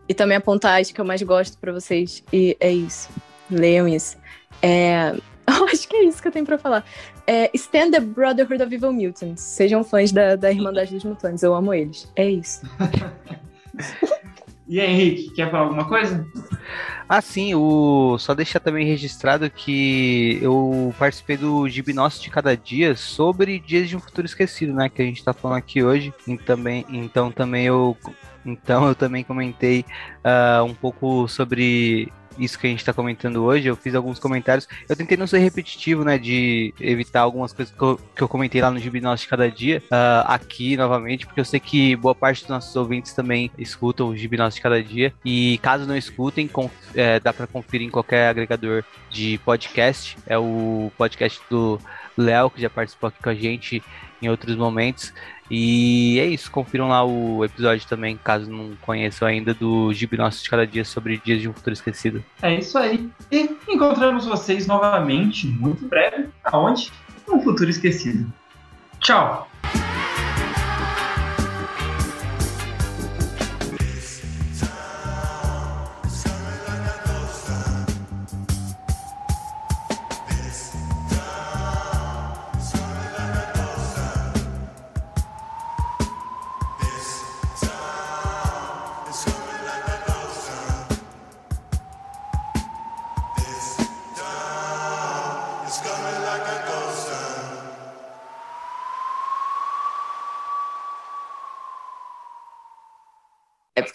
e também apontar as que eu mais gosto para vocês. E é isso. Leiam isso. É... Eu acho que é isso que eu tenho pra falar. É, stand the Brotherhood of Evil Mutants. Sejam fãs da, da Irmandade dos Mutantes. Eu amo eles. É isso. e aí, Henrique, quer falar alguma coisa? Ah, sim, o... só deixar também registrado que eu participei do Gibnóstico de Cada Dia sobre Dias de um Futuro Esquecido, né? Que a gente tá falando aqui hoje. E também, então também eu. Então eu também comentei uh, um pouco sobre isso que a gente está comentando hoje, eu fiz alguns comentários. Eu tentei não ser repetitivo, né? De evitar algumas coisas que eu, que eu comentei lá no de Cada Dia, uh, aqui novamente, porque eu sei que boa parte dos nossos ouvintes também escutam o de Cada Dia. E caso não escutem, é, dá para conferir em qualquer agregador de podcast. É o podcast do Léo, que já participou aqui com a gente em outros momentos. E é isso, confiram lá o episódio também, caso não conheçam ainda, do Gibi Nosso de Cada Dia sobre Dias de um Futuro Esquecido. É isso aí. E encontramos vocês novamente, muito breve, aonde? Um futuro esquecido. Tchau!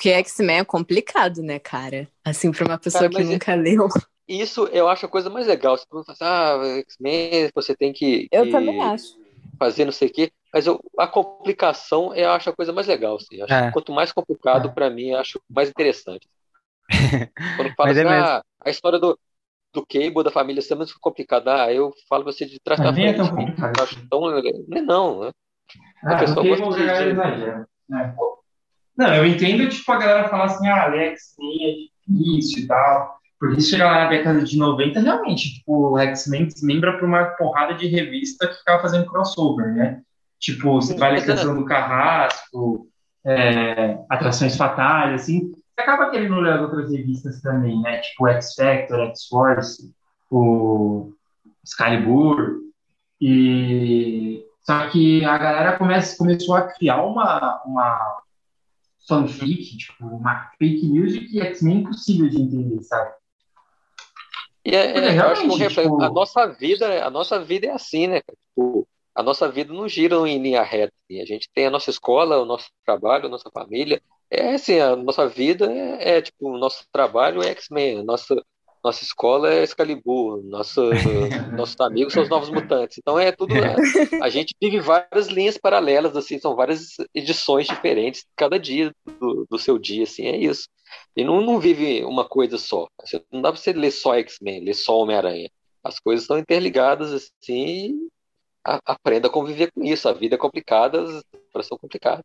Porque X-Men é complicado, né, cara? Assim, pra uma pessoa cara, que nunca é... leu. Isso eu acho a coisa mais legal. Você pergunta assim, ah, X-Men, você tem que. Eu também acho. Fazer não sei o quê. Mas eu, a complicação eu acho a coisa mais legal. Assim. É. Quanto mais complicado, é. para mim, eu acho mais interessante. Quando fala assim, é ah, a história do, do Cable, da família, é muito complicada. Ah, eu falo você de trás pra frente. É tão complicado. Eu acho tão... Não é não, né? Ah, a pessoa gosta de... exagero. É. Não, eu entendo, tipo, a galera falar assim, ah, Alex, nem é difícil e tal. Porque se chegar lá na década de 90, realmente, tipo, o X-Men lembra para uma porrada de revista que ficava fazendo crossover, né? Tipo, você vai Canção do Carrasco, é, Atrações Fatais, assim. Você acaba querendo ler as outras revistas também, né? Tipo, X-Factor, X-Force, o Excalibur. E... Só que a galera comece, começou a criar uma, uma fanfic, tipo, uma fake news de que X-Men é impossível de entender, sabe? E é, é, eu acho que tipo... a nossa vida, a nossa vida é assim, né? Tipo, a nossa vida não gira em linha reta. Assim. A gente tem a nossa escola, o nosso trabalho, a nossa família. É assim, a nossa vida é, é tipo, o nosso trabalho é X-Men, nossa nossa escola é Excalibur, nosso, nossos amigos são os Novos Mutantes. Então é tudo. A gente vive várias linhas paralelas, assim, são várias edições diferentes cada dia do, do seu dia, assim, é isso. E não, não vive uma coisa só. Não dá pra você ler só X-Men, ler só Homem-Aranha. As coisas estão interligadas, assim, a, aprenda a conviver com isso. A vida é complicada, as coisas são complicadas.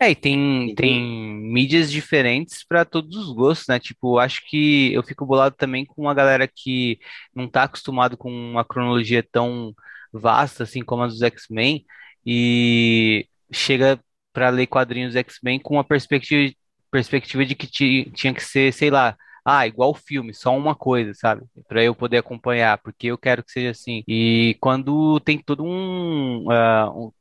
É, e tem, tem mídias diferentes para todos os gostos, né? Tipo, acho que eu fico bolado também com uma galera que não tá acostumado com uma cronologia tão vasta assim como a dos X-Men e chega para ler quadrinhos X-Men com uma perspectiva, perspectiva de que tinha que ser, sei lá, ah, igual filme, só uma coisa, sabe? Para eu poder acompanhar, porque eu quero que seja assim. E quando tem todo um, uh, um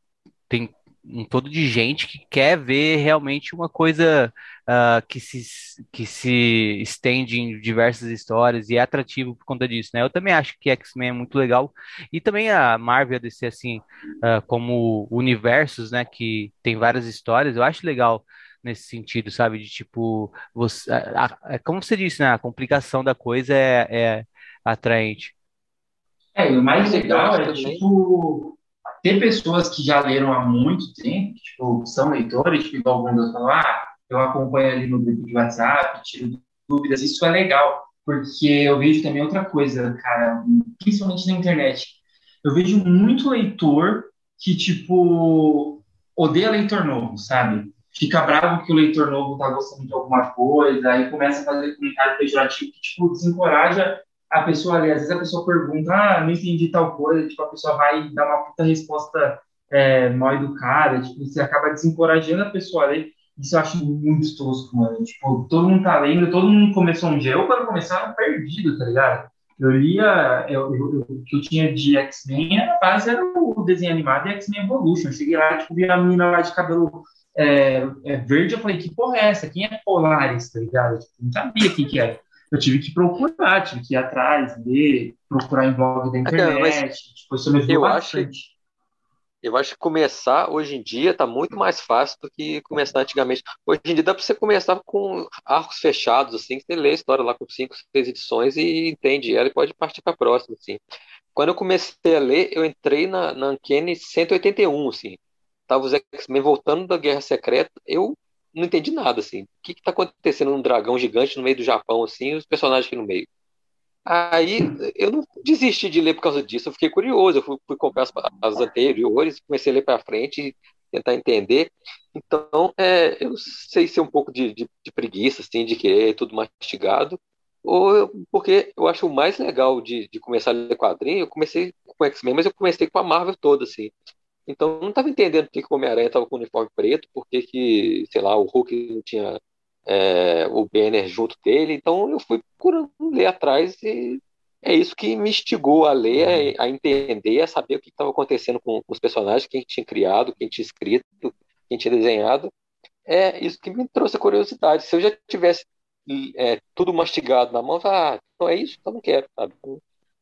tem um todo de gente que quer ver realmente uma coisa uh, que, se, que se estende em diversas histórias e é atrativo por conta disso, né? Eu também acho que X-Men é muito legal e também a Marvel a DC assim uh, como universos, né? Que tem várias histórias, eu acho legal nesse sentido, sabe? De tipo, você, a, a, como você disse, né? A complicação da coisa é, é atraente. É, o mais legal é, tipo, tem pessoas que já leram há muito tempo, tipo, são leitores, tipo, igual o falam, ah, eu acompanho ali no grupo de WhatsApp, tiro dúvidas, isso é legal, porque eu vejo também outra coisa, cara, principalmente na internet. Eu vejo muito leitor que, tipo, odeia leitor novo, sabe? Fica bravo que o leitor novo tá gostando de alguma coisa, aí começa a fazer comentário pejorativo que, tipo, desencoraja a pessoa ali, às vezes a pessoa pergunta, ah, não entendi tal coisa, tipo, a pessoa vai dar uma puta resposta é, mal educada, tipo, você acaba desencorajando a pessoa a ler. Isso eu acho muito tosco, mano. Tipo, todo mundo tá lendo, todo mundo começou um dia. Eu, quando começava, perdido, tá ligado? Eu lia, eu, eu, o que eu tinha de X-Men, a base era o desenho animado e X-Men Evolution. Eu cheguei lá, tipo, vi a menina lá de cabelo é, é, verde, eu falei, que porra é essa? Quem é Polaris, tá ligado? Tipo, não sabia quem que era. Eu tive que procurar, tive que ir atrás, ler, procurar em blog da internet. Mas, tipo, isso me ajudou bastante. Acho eu acho que começar hoje em dia está muito mais fácil do que começar antigamente. Hoje em dia dá para você começar com arcos fechados, assim, que você lê a história lá com cinco, seis edições e entende ela e pode partir para a próxima, assim. Quando eu comecei a ler, eu entrei na, na Uncanny 181, assim. Tava os X-Men voltando da Guerra Secreta, eu não entendi nada, assim. O que está acontecendo um dragão gigante no meio do Japão, assim, e os personagens aqui no meio? Aí eu não desisti de ler por causa disso, eu fiquei curioso, eu fui, fui comprar as, as, anteriores, comecei a ler para frente e tentar entender. Então, é, eu sei ser um pouco de, de, de, preguiça, assim, de querer tudo mastigado, ou eu, porque eu acho o mais legal de, de começar a ler quadrinho, eu comecei com X-Men, mas eu comecei com a Marvel toda, assim. Então, não estava entendendo por que, que o Homem-Aranha estava com o uniforme preto, por que, que, sei lá, o Hulk não tinha é, o Banner junto dele, então eu fui procurando ler atrás e é isso que me instigou a ler, a entender, a saber o que estava acontecendo com, com, os personagens, quem tinha criado, quem tinha escrito, quem tinha desenhado. É isso que me trouxe a curiosidade. Se eu já tivesse é, tudo mastigado na mão, ah, então é isso, então não quero, sabe?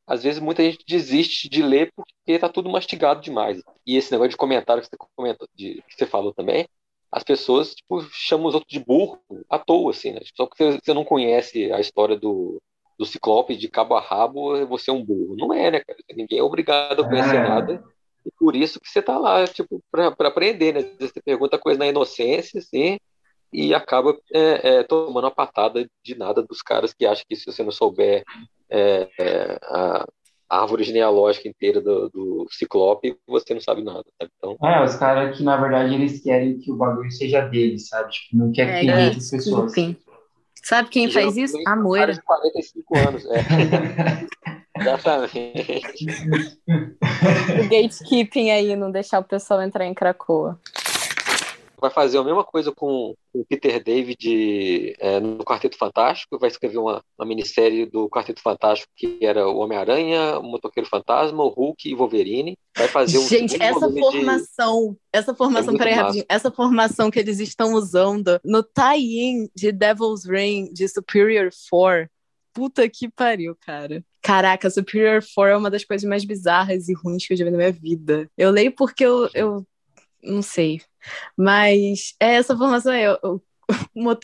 Às vezes muita gente desiste de ler porque está tudo mastigado demais. E esse negócio de comentário que você comentou, de, que você falou também, as pessoas tipo, chamam os outros de burro à toa, assim, né? Só porque você não conhece a história do, do Ciclope de cabo a rabo, você é um burro. Não é, né, cara? Ninguém é obrigado a conhecer é. nada. E por isso que você tá lá, tipo, para aprender, né? Você pergunta coisa na inocência, assim, e acaba é, é, tomando uma patada de nada dos caras que acham que se você não souber é, é a, árvore genealógica inteira do, do Ciclope você não sabe nada, sabe? Então... É, os caras que, na verdade, eles querem que o bagulho seja deles, sabe? Tipo, não quer que é, outras pessoas. Sabe quem faz isso? A Moira. de 45 anos, é. Exatamente. o gatekeeping aí, não deixar o pessoal entrar em Cracoa vai fazer a mesma coisa com o Peter David é, no Quarteto Fantástico, vai escrever uma, uma minissérie do Quarteto Fantástico que era o Homem-Aranha, o Motoqueiro Fantasma, o Hulk e Wolverine. Vai fazer um Gente, essa formação, de... essa formação, é peraí, rapidinho, essa formação que eles estão usando no tie-in de Devil's Reign de Superior 4, puta que pariu, cara. Caraca, Superior 4 é uma das coisas mais bizarras e ruins que eu já vi na minha vida. Eu leio porque eu, eu não sei. Mas é essa formação é o, o,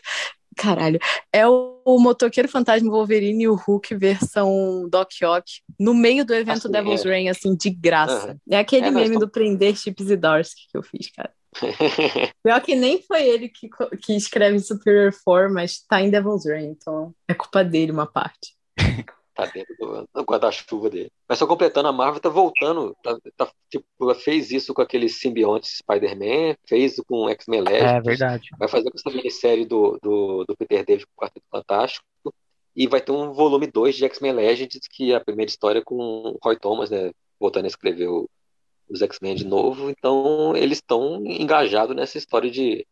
caralho, é o, o, motoqueiro fantasma Wolverine e o Hulk versão Doc Ock no meio do evento assim, Devil's é. Reign, assim, de graça. Uhum. É aquele é, meme tô... do prender Chips e Darsky que eu fiz, cara. Pior que nem foi ele que, que escreve Superior 4, mas tá em Devil's Reign, então é culpa dele uma parte. Tá dentro do, do guarda-chuva dele. Mas só completando, a Marvel tá voltando, tá, tá, tipo, fez isso com aquele simbionte Spider-Man, fez com o X-Men Legends. É verdade. Vai fazer com essa minissérie do, do, do Peter David com o Quarteto Fantástico. E vai ter um volume 2 de X-Men Legends, que é a primeira história com o Roy Thomas, né? Voltando a escrever o, os X-Men de novo. Então, eles estão engajados nessa história de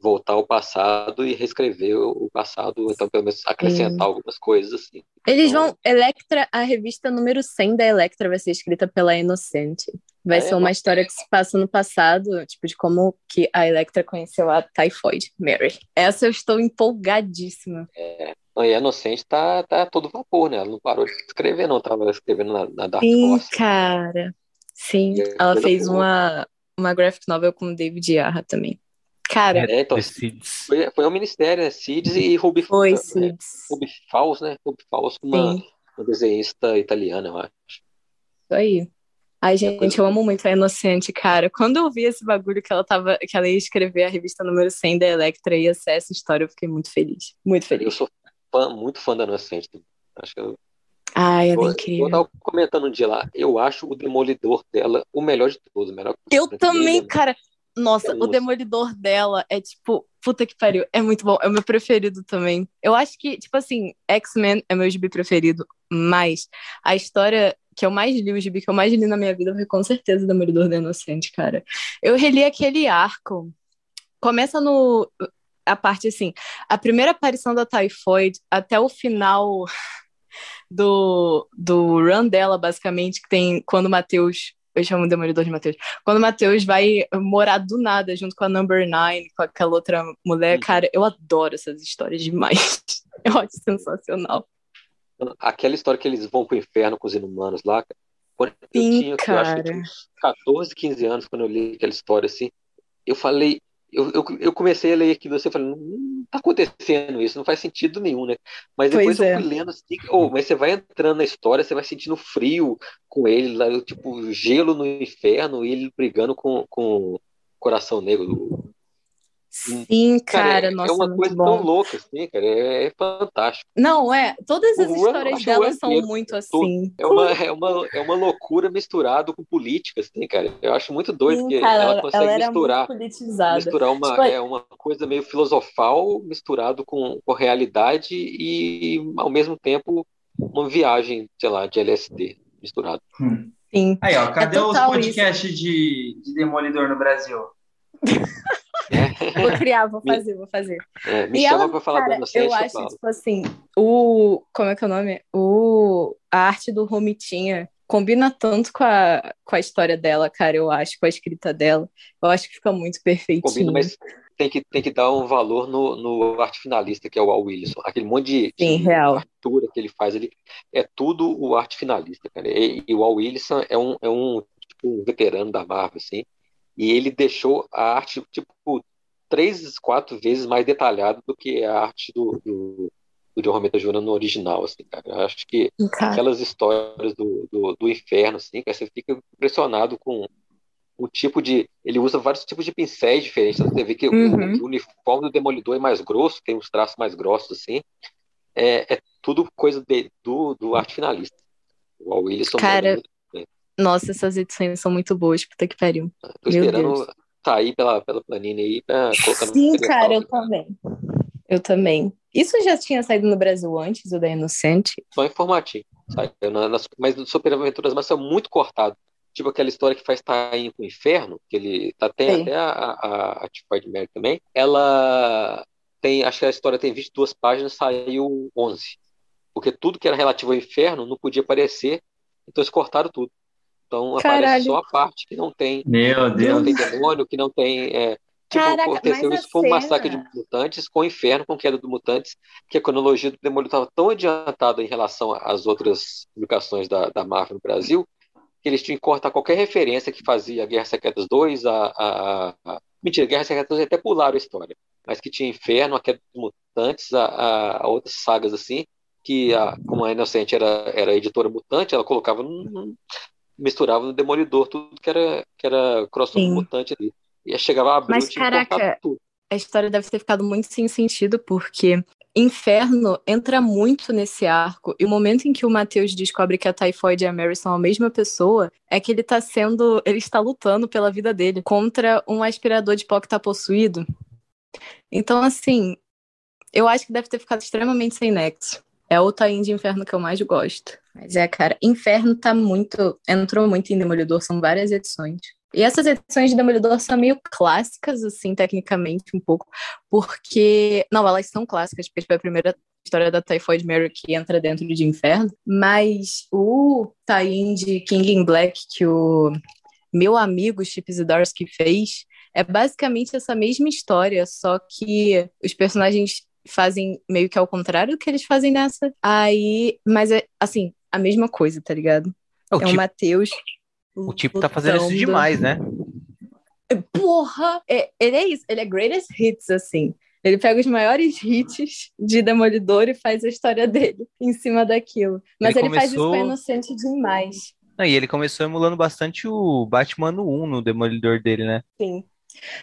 voltar ao passado e reescrever o passado, então pelo menos acrescentar Sim. algumas coisas assim. Eles então, vão Electra, a revista número 100 da Electra vai ser escrita pela Inocente. Vai é, ser uma história que se passa no passado, tipo de como que a Electra conheceu a Typhoid Mary. Essa eu estou empolgadíssima. É. E a Inocente tá, tá todo vapor, né? Ela não parou de escrever, não. Tava escrevendo na, na Dark Sim, Horse. cara. Sim, ela fez uma, uma graphic novel com o David Yarra também. Cara, é, então, foi, foi ao Ministério, né? Cids e Ruby, foi, é, Ruby Faus, né? Ruby Faus, uma, uma desenhista italiana, eu acho. Isso aí. Ai, gente, eu amo muito a Inocente, cara. Quando eu vi esse bagulho que ela tava, que ela ia escrever a revista número 100 da Electra e ia ser essa história, eu fiquei muito feliz. Muito feliz. Eu sou fã, muito fã da Inocente. Acho que eu. Ai, ela é incrível. Eu tava comentando um dia lá, eu acho o Demolidor dela o melhor de todos. Melhor eu também, cara. Nossa, o Demolidor dela é tipo, puta que pariu, é muito bom, é o meu preferido também. Eu acho que, tipo assim, X-Men é meu gibi preferido, mas a história que eu mais li, o gibi que eu mais li na minha vida foi com certeza o Demolidor da Inocente, cara. Eu reli aquele arco. Começa no. A parte assim, a primeira aparição da Typhoid até o final do, do run dela, basicamente, que tem quando o Matheus. Eu chamo o Demolidor de Matheus. Quando o Matheus vai morar do nada junto com a Number Nine, com aquela outra mulher, uhum. cara, eu adoro essas histórias demais. Eu acho sensacional. Aquela história que eles vão pro inferno com os inumanos lá, quando Sim, eu tinha, cara. eu acho que tinha 14, 15 anos, quando eu li aquela história assim, eu falei, eu, eu, eu comecei a ler aquilo assim, eu falei, não tá acontecendo isso, não faz sentido nenhum, né? Mas depois pois eu fui é. lendo assim, oh, mas você vai entrando na história, você vai sentindo frio com ele, lá, tipo, gelo no inferno, e ele brigando com, com o coração negro, Sim, cara, cara é, nossa, é uma coisa bom. tão louca, assim, cara, é, é, fantástico. Não, é, todas as o histórias dela são muito assim. É uma, é, uma, é uma loucura misturado com política, assim, cara. Eu acho muito doido, Sim, cara, ela consegue ela misturar, misturar uma, tipo, é, uma coisa meio filosofal misturado com, com realidade e, ao mesmo tempo, uma viagem, sei lá, de LSD misturado. Hum. Sim. Aí, ó, cadê é os podcasts de, de Demolidor no Brasil? Vou criar, vou fazer, vou fazer. É, me e chama ela, pra falar cara, da Eu acho, tipo assim, o. Como é que é o nome? O, a arte do Romitinha combina tanto com a, com a história dela, cara, eu acho, com a escrita dela. Eu acho que fica muito perfeitinho. Combina, mas tem que, tem que dar um valor no, no arte finalista, que é o Al Wilson. Aquele monte de, Sim, de real. que ele faz, ele é tudo o arte finalista, cara. E, e o Al Wilson é um, é um, tipo, um veterano da Marvel, assim. E ele deixou a arte, tipo, três, quatro vezes mais detalhada do que a arte do, do, do John Romita Jr. no original, assim, cara. Eu acho que cara. aquelas histórias do, do, do, inferno, assim, cara, você fica impressionado com o tipo de. Ele usa vários tipos de pincéis diferentes. Você vê que uhum. o, o, uniforme do Demolidor é mais grosso, tem uns traços mais grossos, assim. É, é tudo coisa de, do, do arte finalista. O Wilson Cara, nossa, essas edições são muito boas, puta que pariu. Tô Meu esperando Deus. sair pela, pela planilha aí pra colocar no Sim, cara, eu também. Eu também. Isso já tinha saído no Brasil antes, o da Inocente? Só em formatinho. Saiu nas, mas no Super Aventuras mas é muito cortado. Tipo aquela história que faz Tainho com o Inferno, que ele tá, tem Sim. até a, a, a Tifoid Mary também. Ela tem, acho que a história tem 22 páginas, saiu 11. Porque tudo que era relativo ao inferno não podia aparecer, então eles cortaram tudo. Então Caralho. aparece só a parte que não tem. Meu Deus. não tem demônio, que não tem. É, tipo, Caraca, aconteceu isso foi um massacre de mutantes com o inferno, com queda do mutantes, que a cronologia do demônio estava tão adiantada em relação às outras publicações da, da Marvel no Brasil, que eles tinham que cortar qualquer referência que fazia Guerra Secretas 2, a, a, a... Mentira, Guerra Secretas 2 até pularam a história, mas que tinha Inferno, a Queda dos Mutantes, a, a, a outras sagas assim, que a, como a Inocente era, era editora mutante, ela colocava num, misturava no Demolidor tudo que era, que era crossover mutante ali. E chegava a abrir Mas, caraca, a história deve ter ficado muito sem sentido, porque Inferno entra muito nesse arco. E o momento em que o Matheus descobre que a Typhoid e a Mary são a mesma pessoa é que ele tá sendo. Ele está lutando pela vida dele contra um aspirador de pó que tá possuído. Então, assim, eu acho que deve ter ficado extremamente sem nexo. É o Taim de Inferno que eu mais gosto. Mas é, cara, Inferno tá muito. Entrou muito em Demolidor, são várias edições. E essas edições de Demolidor são meio clássicas, assim, tecnicamente, um pouco, porque. Não, elas são clássicas, porque foi a primeira história da Typhoid Mary que entra dentro de Inferno, mas o tie de King in Black que o meu amigo Chip Zdarsky fez é basicamente essa mesma história, só que os personagens fazem meio que ao contrário do que eles fazem nessa. Aí, mas é assim, a mesma coisa, tá ligado? É, o, é tipo, o Matheus. O tipo tá fazendo isso demais, né? Porra! É, ele é isso, ele é greatest hits, assim. Ele pega os maiores hits de Demolidor e faz a história dele em cima daquilo. Mas ele, ele começou... faz isso com inocente demais. Não, e ele começou emulando bastante o Batman 1 no Demolidor dele, né? Sim.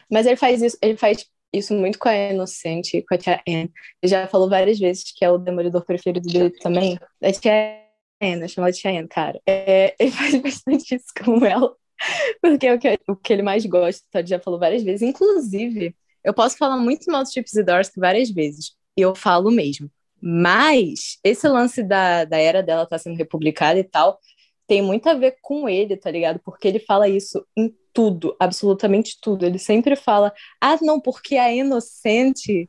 Mas ele faz isso, ele faz isso muito com a Inocente, com a Tia Anne. Ele já falou várias vezes que é o demolidor preferido dele também. A Tia Anne, chama de Tia Anne, cara. É, ele faz bastante isso com ela, porque é o que, o que ele mais gosta, então ele já falou várias vezes. Inclusive, eu posso falar muito mal do Chips e Dorsey várias vezes, e eu falo mesmo. Mas esse lance da, da era dela tá sendo republicada e tal, tem muito a ver com ele, tá ligado? Porque ele fala isso em tudo, absolutamente tudo. Ele sempre fala: ah, não, porque a inocente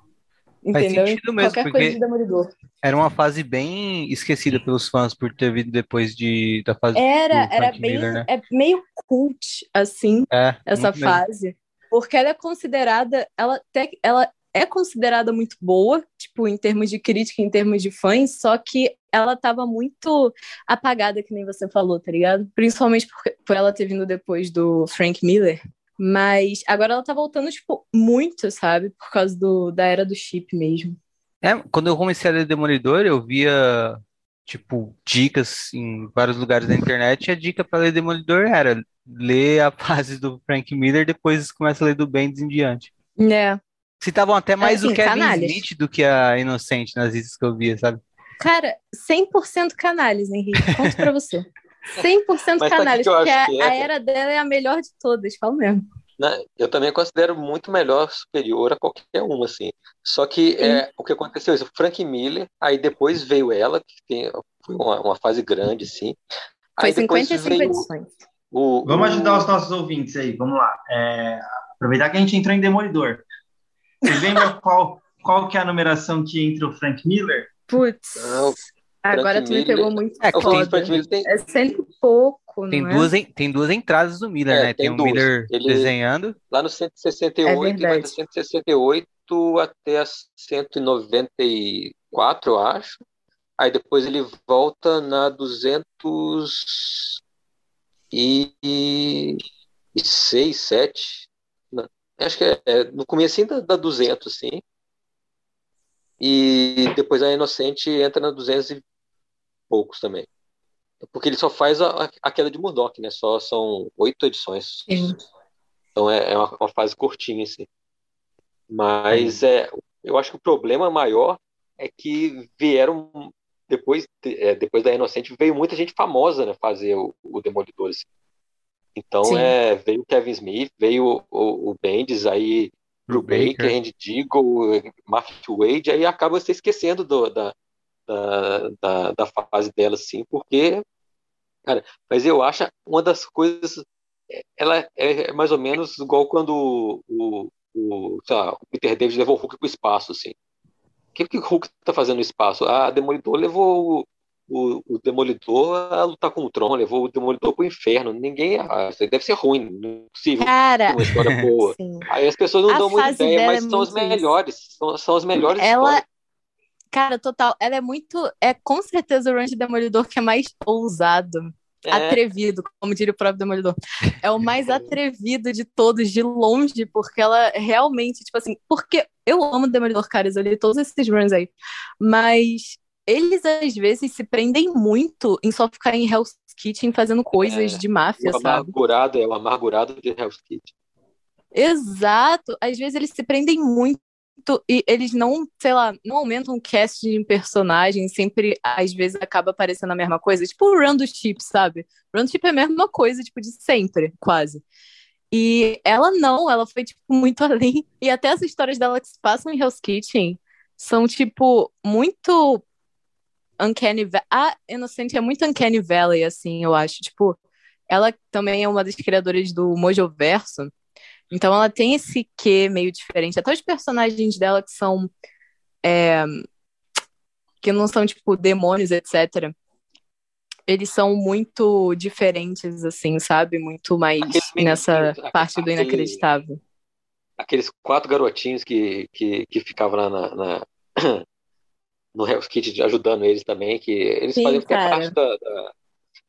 Entendeu? sentido mesmo, Qualquer porque- coisa de Demolidor. Era uma fase bem esquecida pelos fãs por ter vindo depois de, da fase Era, era bem. Miller, né? É meio cult, assim, É, essa muito mesmo. fase. Porque ela é considerada. Ela, até, ela é considerada muito boa, tipo, em termos de crítica, em termos de fãs, só que ela tava muito apagada, que nem você falou, tá ligado? Principalmente por, por ela ter vindo depois do Frank Miller. Mas agora ela tá voltando, tipo, muito, sabe? Por causa do, da era do chip mesmo. É, quando eu comecei a ler Demolidor, eu via, tipo, dicas em vários lugares da internet, e a dica para ler Demolidor era ler a fase do Frank Miller, depois começa a ler do Bendis em diante. É. Citavam até mais Assim, o Kevin canalhas. Smith do que a Inocente nas listas que eu via, sabe? Cara, 100% canalhas, Henrique. Conto pra você. 100% Mas canalhas, que eu porque a, que é, a era dela é a melhor de todas, falo mesmo. né? Eu também considero muito melhor, superior a qualquer uma, assim. Só que é, o que aconteceu isso, Frank Miller, aí depois veio ela, que tem, foi uma, uma fase grande, assim. Foi Aí depois 55 veio edições. o, Vamos o- ajudar os nossos ouvintes aí, vamos lá. É, aproveitar que a gente entrou em Demolidor. Vocês lembram qual, qual que é a numeração que entra o Frank Miller? Putz, Não, agora tu me pegou muito É, foda. Tem, É cento e pouco, Tem não é? duas, en- tem duas entradas do Miller, É, né? Tem, tem o duas. Miller Ele- desenhando. lá no 168 É e vai do 168 até a 194, eu acho. Aí depois ele volta na 206, 7. Não, Acho que é, é no começo da, da 200, sim. E depois a Inocente entra na 200 e poucos também. Porque ele só faz a, a- queda de Murdoch, né? Só são oito edições. Sim. Então é, é uma, uma fase curtinha, assim. Mas é, eu acho que o problema maior é que vieram depois, é, depois da Inocente veio muita gente famosa, né, fazer o, o Demolidor. assim. Então Sim. é, veio o Kevin Smith, veio o, o, o Bendis, aí Drew Baker. Andy Deagle, Mark Wade, aí acaba se esquecendo do- da, da, da, da fase dela, assim, porque, cara, mas eu acho uma das coisas, é- ela é mais ou menos igual quando o, o, lá, o Peter David levou o Hulk para o espaço, assim. O que, que o Hulk tá fazendo no espaço? A Demolidor levou o, o, Demolidor a lutar com o Tron, levou o Demolidor pro inferno. Ninguém. Ah, isso aí deve ser ruim, não é possível. Cara, Uma história boa. sim. Aí as pessoas não A dão muita ideia, dela mas é são isso. melhores. São, são as melhores Ela, histórias. cara, total, ela é muito, é com certeza o Run de Demolidor que é mais ousado, É, atrevido, como diria o próprio Demolidor. É o mais atrevido de todos, de longe, porque ela realmente, tipo assim, porque eu amo Demolidor, caras, eu li todos esses runs aí, mas eles às vezes se prendem muito em só ficar em Hell's Kitchen fazendo coisas É, de máfia, o sabe? amargurado é o amargurado de Hell's Kitchen. Exato. Às vezes eles se prendem muito e eles não, sei lá, não aumentam o cast de personagem, sempre às vezes acaba aparecendo a mesma coisa, tipo o Run do Chip, sabe? Run do Chip é a mesma coisa, tipo, de sempre, quase. E ela não, ela foi, tipo, muito além. E até as histórias dela que se passam em Hell's Kitchen são, tipo, muito Uncanny. A Inocente é muito Uncanny Valley, assim, eu acho. Tipo, ela também é uma das criadoras do Mojo Verso. Então ela tem esse quê meio diferente. Até os personagens dela que são. é, que não são, tipo, demônios, etc. Eles são muito diferentes, assim, sabe? Muito mais Aqueles nessa parte do inacreditável. Aqueles quatro garotinhos que, que, que ficavam lá na, na- no Hell's Kitchen ajudando eles também, que eles Sim, faziam cara. parte da, da-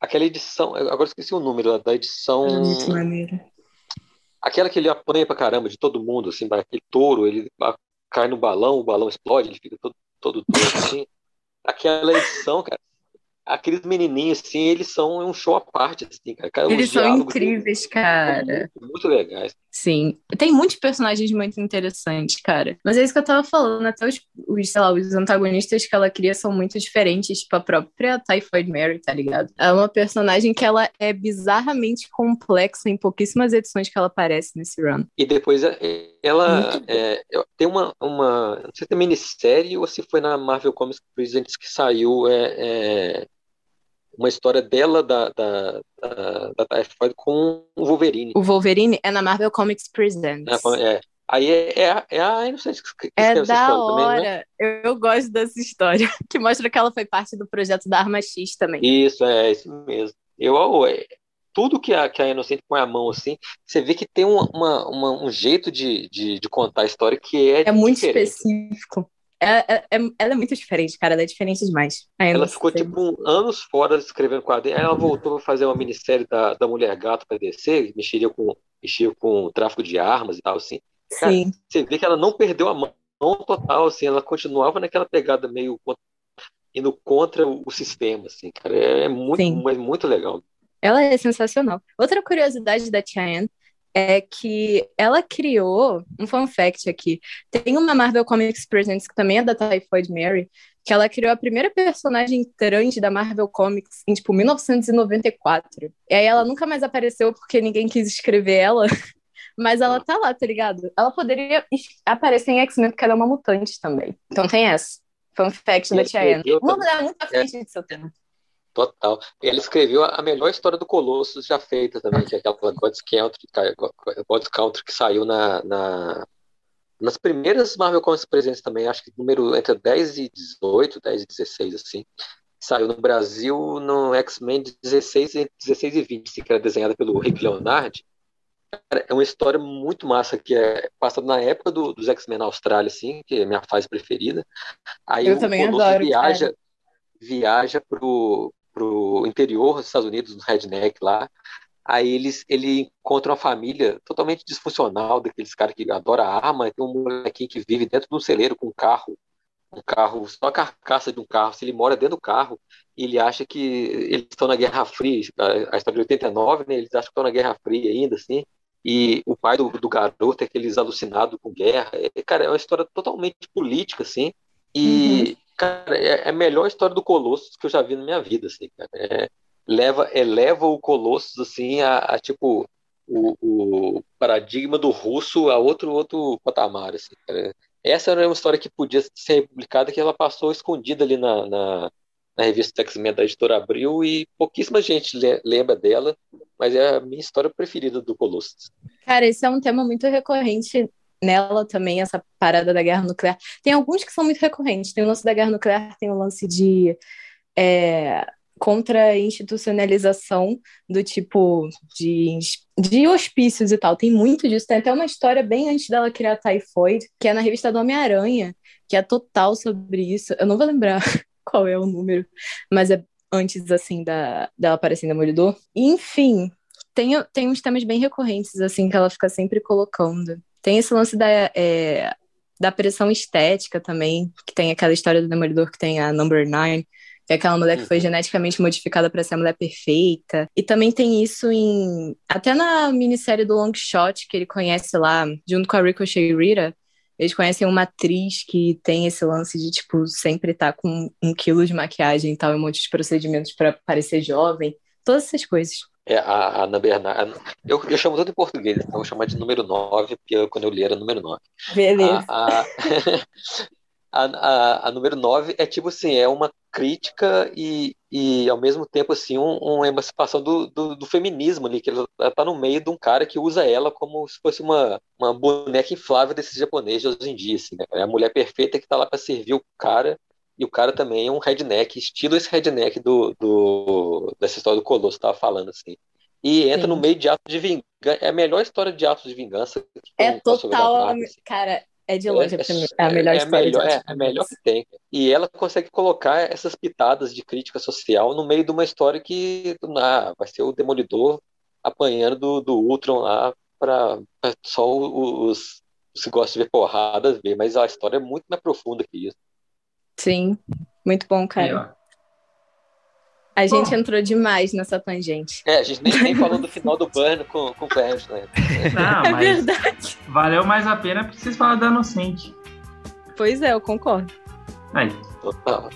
Aquela edição, eu agora esqueci o número da edição. É muito maneiro. Aquela que ele apanha pra caramba de todo mundo, assim, daquele touro, ele ah, cai no balão, o balão explode, ele fica todo, todo doido, assim. Aquela edição, cara, aqueles menininhos, assim, eles são um show à parte, assim, cara. Eles são incríveis, cara. muito, muito legais. Sim. Tem muitos personagens muito interessantes, cara. Mas é isso que eu tava falando. Até os, os, sei lá, os antagonistas que ela cria são muito diferentes. Tipo, a própria Typhoid Mary, tá ligado? É uma personagem que ela é bizarramente complexa em pouquíssimas edições que ela aparece nesse run. E depois é, ela é, tem uma, uma. Não sei se é minissérie ou se foi na Marvel Comics Presents que saiu é, é, uma história dela, da, da, da, da Typhoid com o Wolverine. O Wolverine é na Marvel Comics Presents. né? É, Aí é, é, a- é a Inocente que É escreve essa da história também, né? hora. Eu, eu gosto dessa história, que mostra que ela foi parte do projeto da Arma X também. Isso, é isso mesmo. Eu, eu- é, tudo que a, que a Inocente põe a mão assim, você vê que tem um, uma, uma- um jeito de, de, de contar a história que é, É muito diferente. específico. É, é- é- ela é muito diferente, cara. Ela é diferente demais. A Ela ficou tipo um- anos fora escrevendo quadrinhos. Aí ela voltou para fazer uma minissérie da, da Mulher Gato para DC, mexeria com, mexia com o tráfico de armas e tal, assim. Cara, Sim. Você vê que ela não perdeu a mão total, assim, ela continuava naquela pegada meio indo contra o, sistema, assim, cara. É, é muito, Sim. é muito legal. Ela é sensacional. Outra curiosidade da Cheyenne é que ela criou um fun fact aqui. Tem uma Marvel Comics Presents que também é da Typhoid Mary, que ela criou a primeira personagem trans da Marvel Comics em tipo 1994. E aí ela nunca mais apareceu porque ninguém quis escrever ela. Mas ela tá lá, tá ligado? Ela poderia aparecer em X-Men porque ela é uma mutante também. Então tem essa. Fun fact da Cheyenne. escreveu Uma mulher muito à frente de seu tempo. Total. Ela escreveu a melhor história do Colossus já feita também, que é aquela God's Country, que- God's Country que saiu na, na- nas primeiras Marvel Comics presentes também, acho que número entre 10 e 18, 10 e 16, assim. Saiu no Brasil no X-Men de 16 e 16 e 20, assim, que era desenhada pelo Rick Leonardi. Cara, é uma história muito massa, que é passada na época do- dos X-Men na Austrália, assim, que é a minha fase preferida. Aí Eu o também Colossus adoro, viaja, cara. viaja pro, pro interior dos Estados Unidos, no Redneck lá. Aí eles, ele encontra uma família totalmente disfuncional, daqueles caras que adoram arma, tem um molequinho que vive dentro de um celeiro com um carro, um carro, só a carcaça de um carro, se ele mora dentro do carro, ele acha que eles estão na Guerra Fria, a história de 89, né, eles acham que estão na Guerra Fria ainda, assim, e o pai do, do garoto é aqueles alucinados com guerra, É, cara, é uma história totalmente política, assim, e, cara, é é a melhor história do Colossus que eu já vi na minha vida, assim, cara, É- leva, eleva o Colossus, assim, a, a, tipo, o, o paradigma do russo a outro, outro patamar, assim, cara. Essa era uma história que podia ser publicada, que ela passou escondida ali na, na, na revista X-Men da Editora Abril e pouquíssima gente le- lembra dela, mas é a minha história preferida do Colossus. Cara, esse é um tema muito recorrente nela também, essa parada da guerra nuclear. Tem alguns que são muito recorrentes. Tem o lance da guerra nuclear, tem o lance de é, contra a institucionalização do tipo de, de hospícios e tal. Tem muito disso. Tem até uma história bem antes dela criar a Typhoid, que é na revista do Homem-Aranha, que é total sobre isso. Eu não vou lembrar qual é o número, mas é antes, assim, da, dela aparecer em Demolidor. Enfim, tem, tem uns temas bem recorrentes, assim, que ela fica sempre colocando. Tem esse lance da, é, da pressão estética também, que tem aquela história do Demolidor que tem a Number Nine, que é aquela mulher que foi Uhum. geneticamente modificada para ser a mulher perfeita. E também tem isso em. Até na minissérie do Long Shot, que ele conhece lá, junto com a Ricochet Rita, eles conhecem uma atriz que tem esse lance de, tipo, sempre estar com um quilo de maquiagem e tal, e um monte de procedimentos para parecer jovem. Todas essas coisas. É a Ana Bernardo. Eu, eu chamo tudo em português, então eu vou chamar de número 9, porque eu- quando eu li era número 9. Beleza. A, a, a, a número 9 é tipo assim, é uma crítica e, e ao mesmo tempo assim, um, uma emancipação do, do, do feminismo ali, que ela, ela tá no meio de um cara que usa ela como se fosse uma, uma boneca inflável desses japoneses de hoje em dia, assim, né? É a mulher perfeita que tá lá para servir o cara, e o cara também é um redneck, estilo esse redneck do, do, dessa história do Colosso que tava falando, assim. E entra Sim. no meio de atos de vingança. É a melhor história de atos de vingança que tem É total. Marvel, assim. Cara, é de longe a prime- a melhor é, história melhor, é, é a melhor que tem. E ela consegue colocar essas pitadas de crítica social no meio de uma história que ah, vai ser o Demolidor apanhando do, do Ultron lá para só os, os que gostam de ver porradas ver, mas a história é muito mais profunda que isso. Sim, muito bom, cara. A gente Bom. entrou demais nessa tangente. É, a gente nem, nem falou do final do Burn com, com o Flash, né? Não, é verdade. valeu mais a pena porque vocês falaram da Inocente. Pois é, eu concordo. Aí. Total.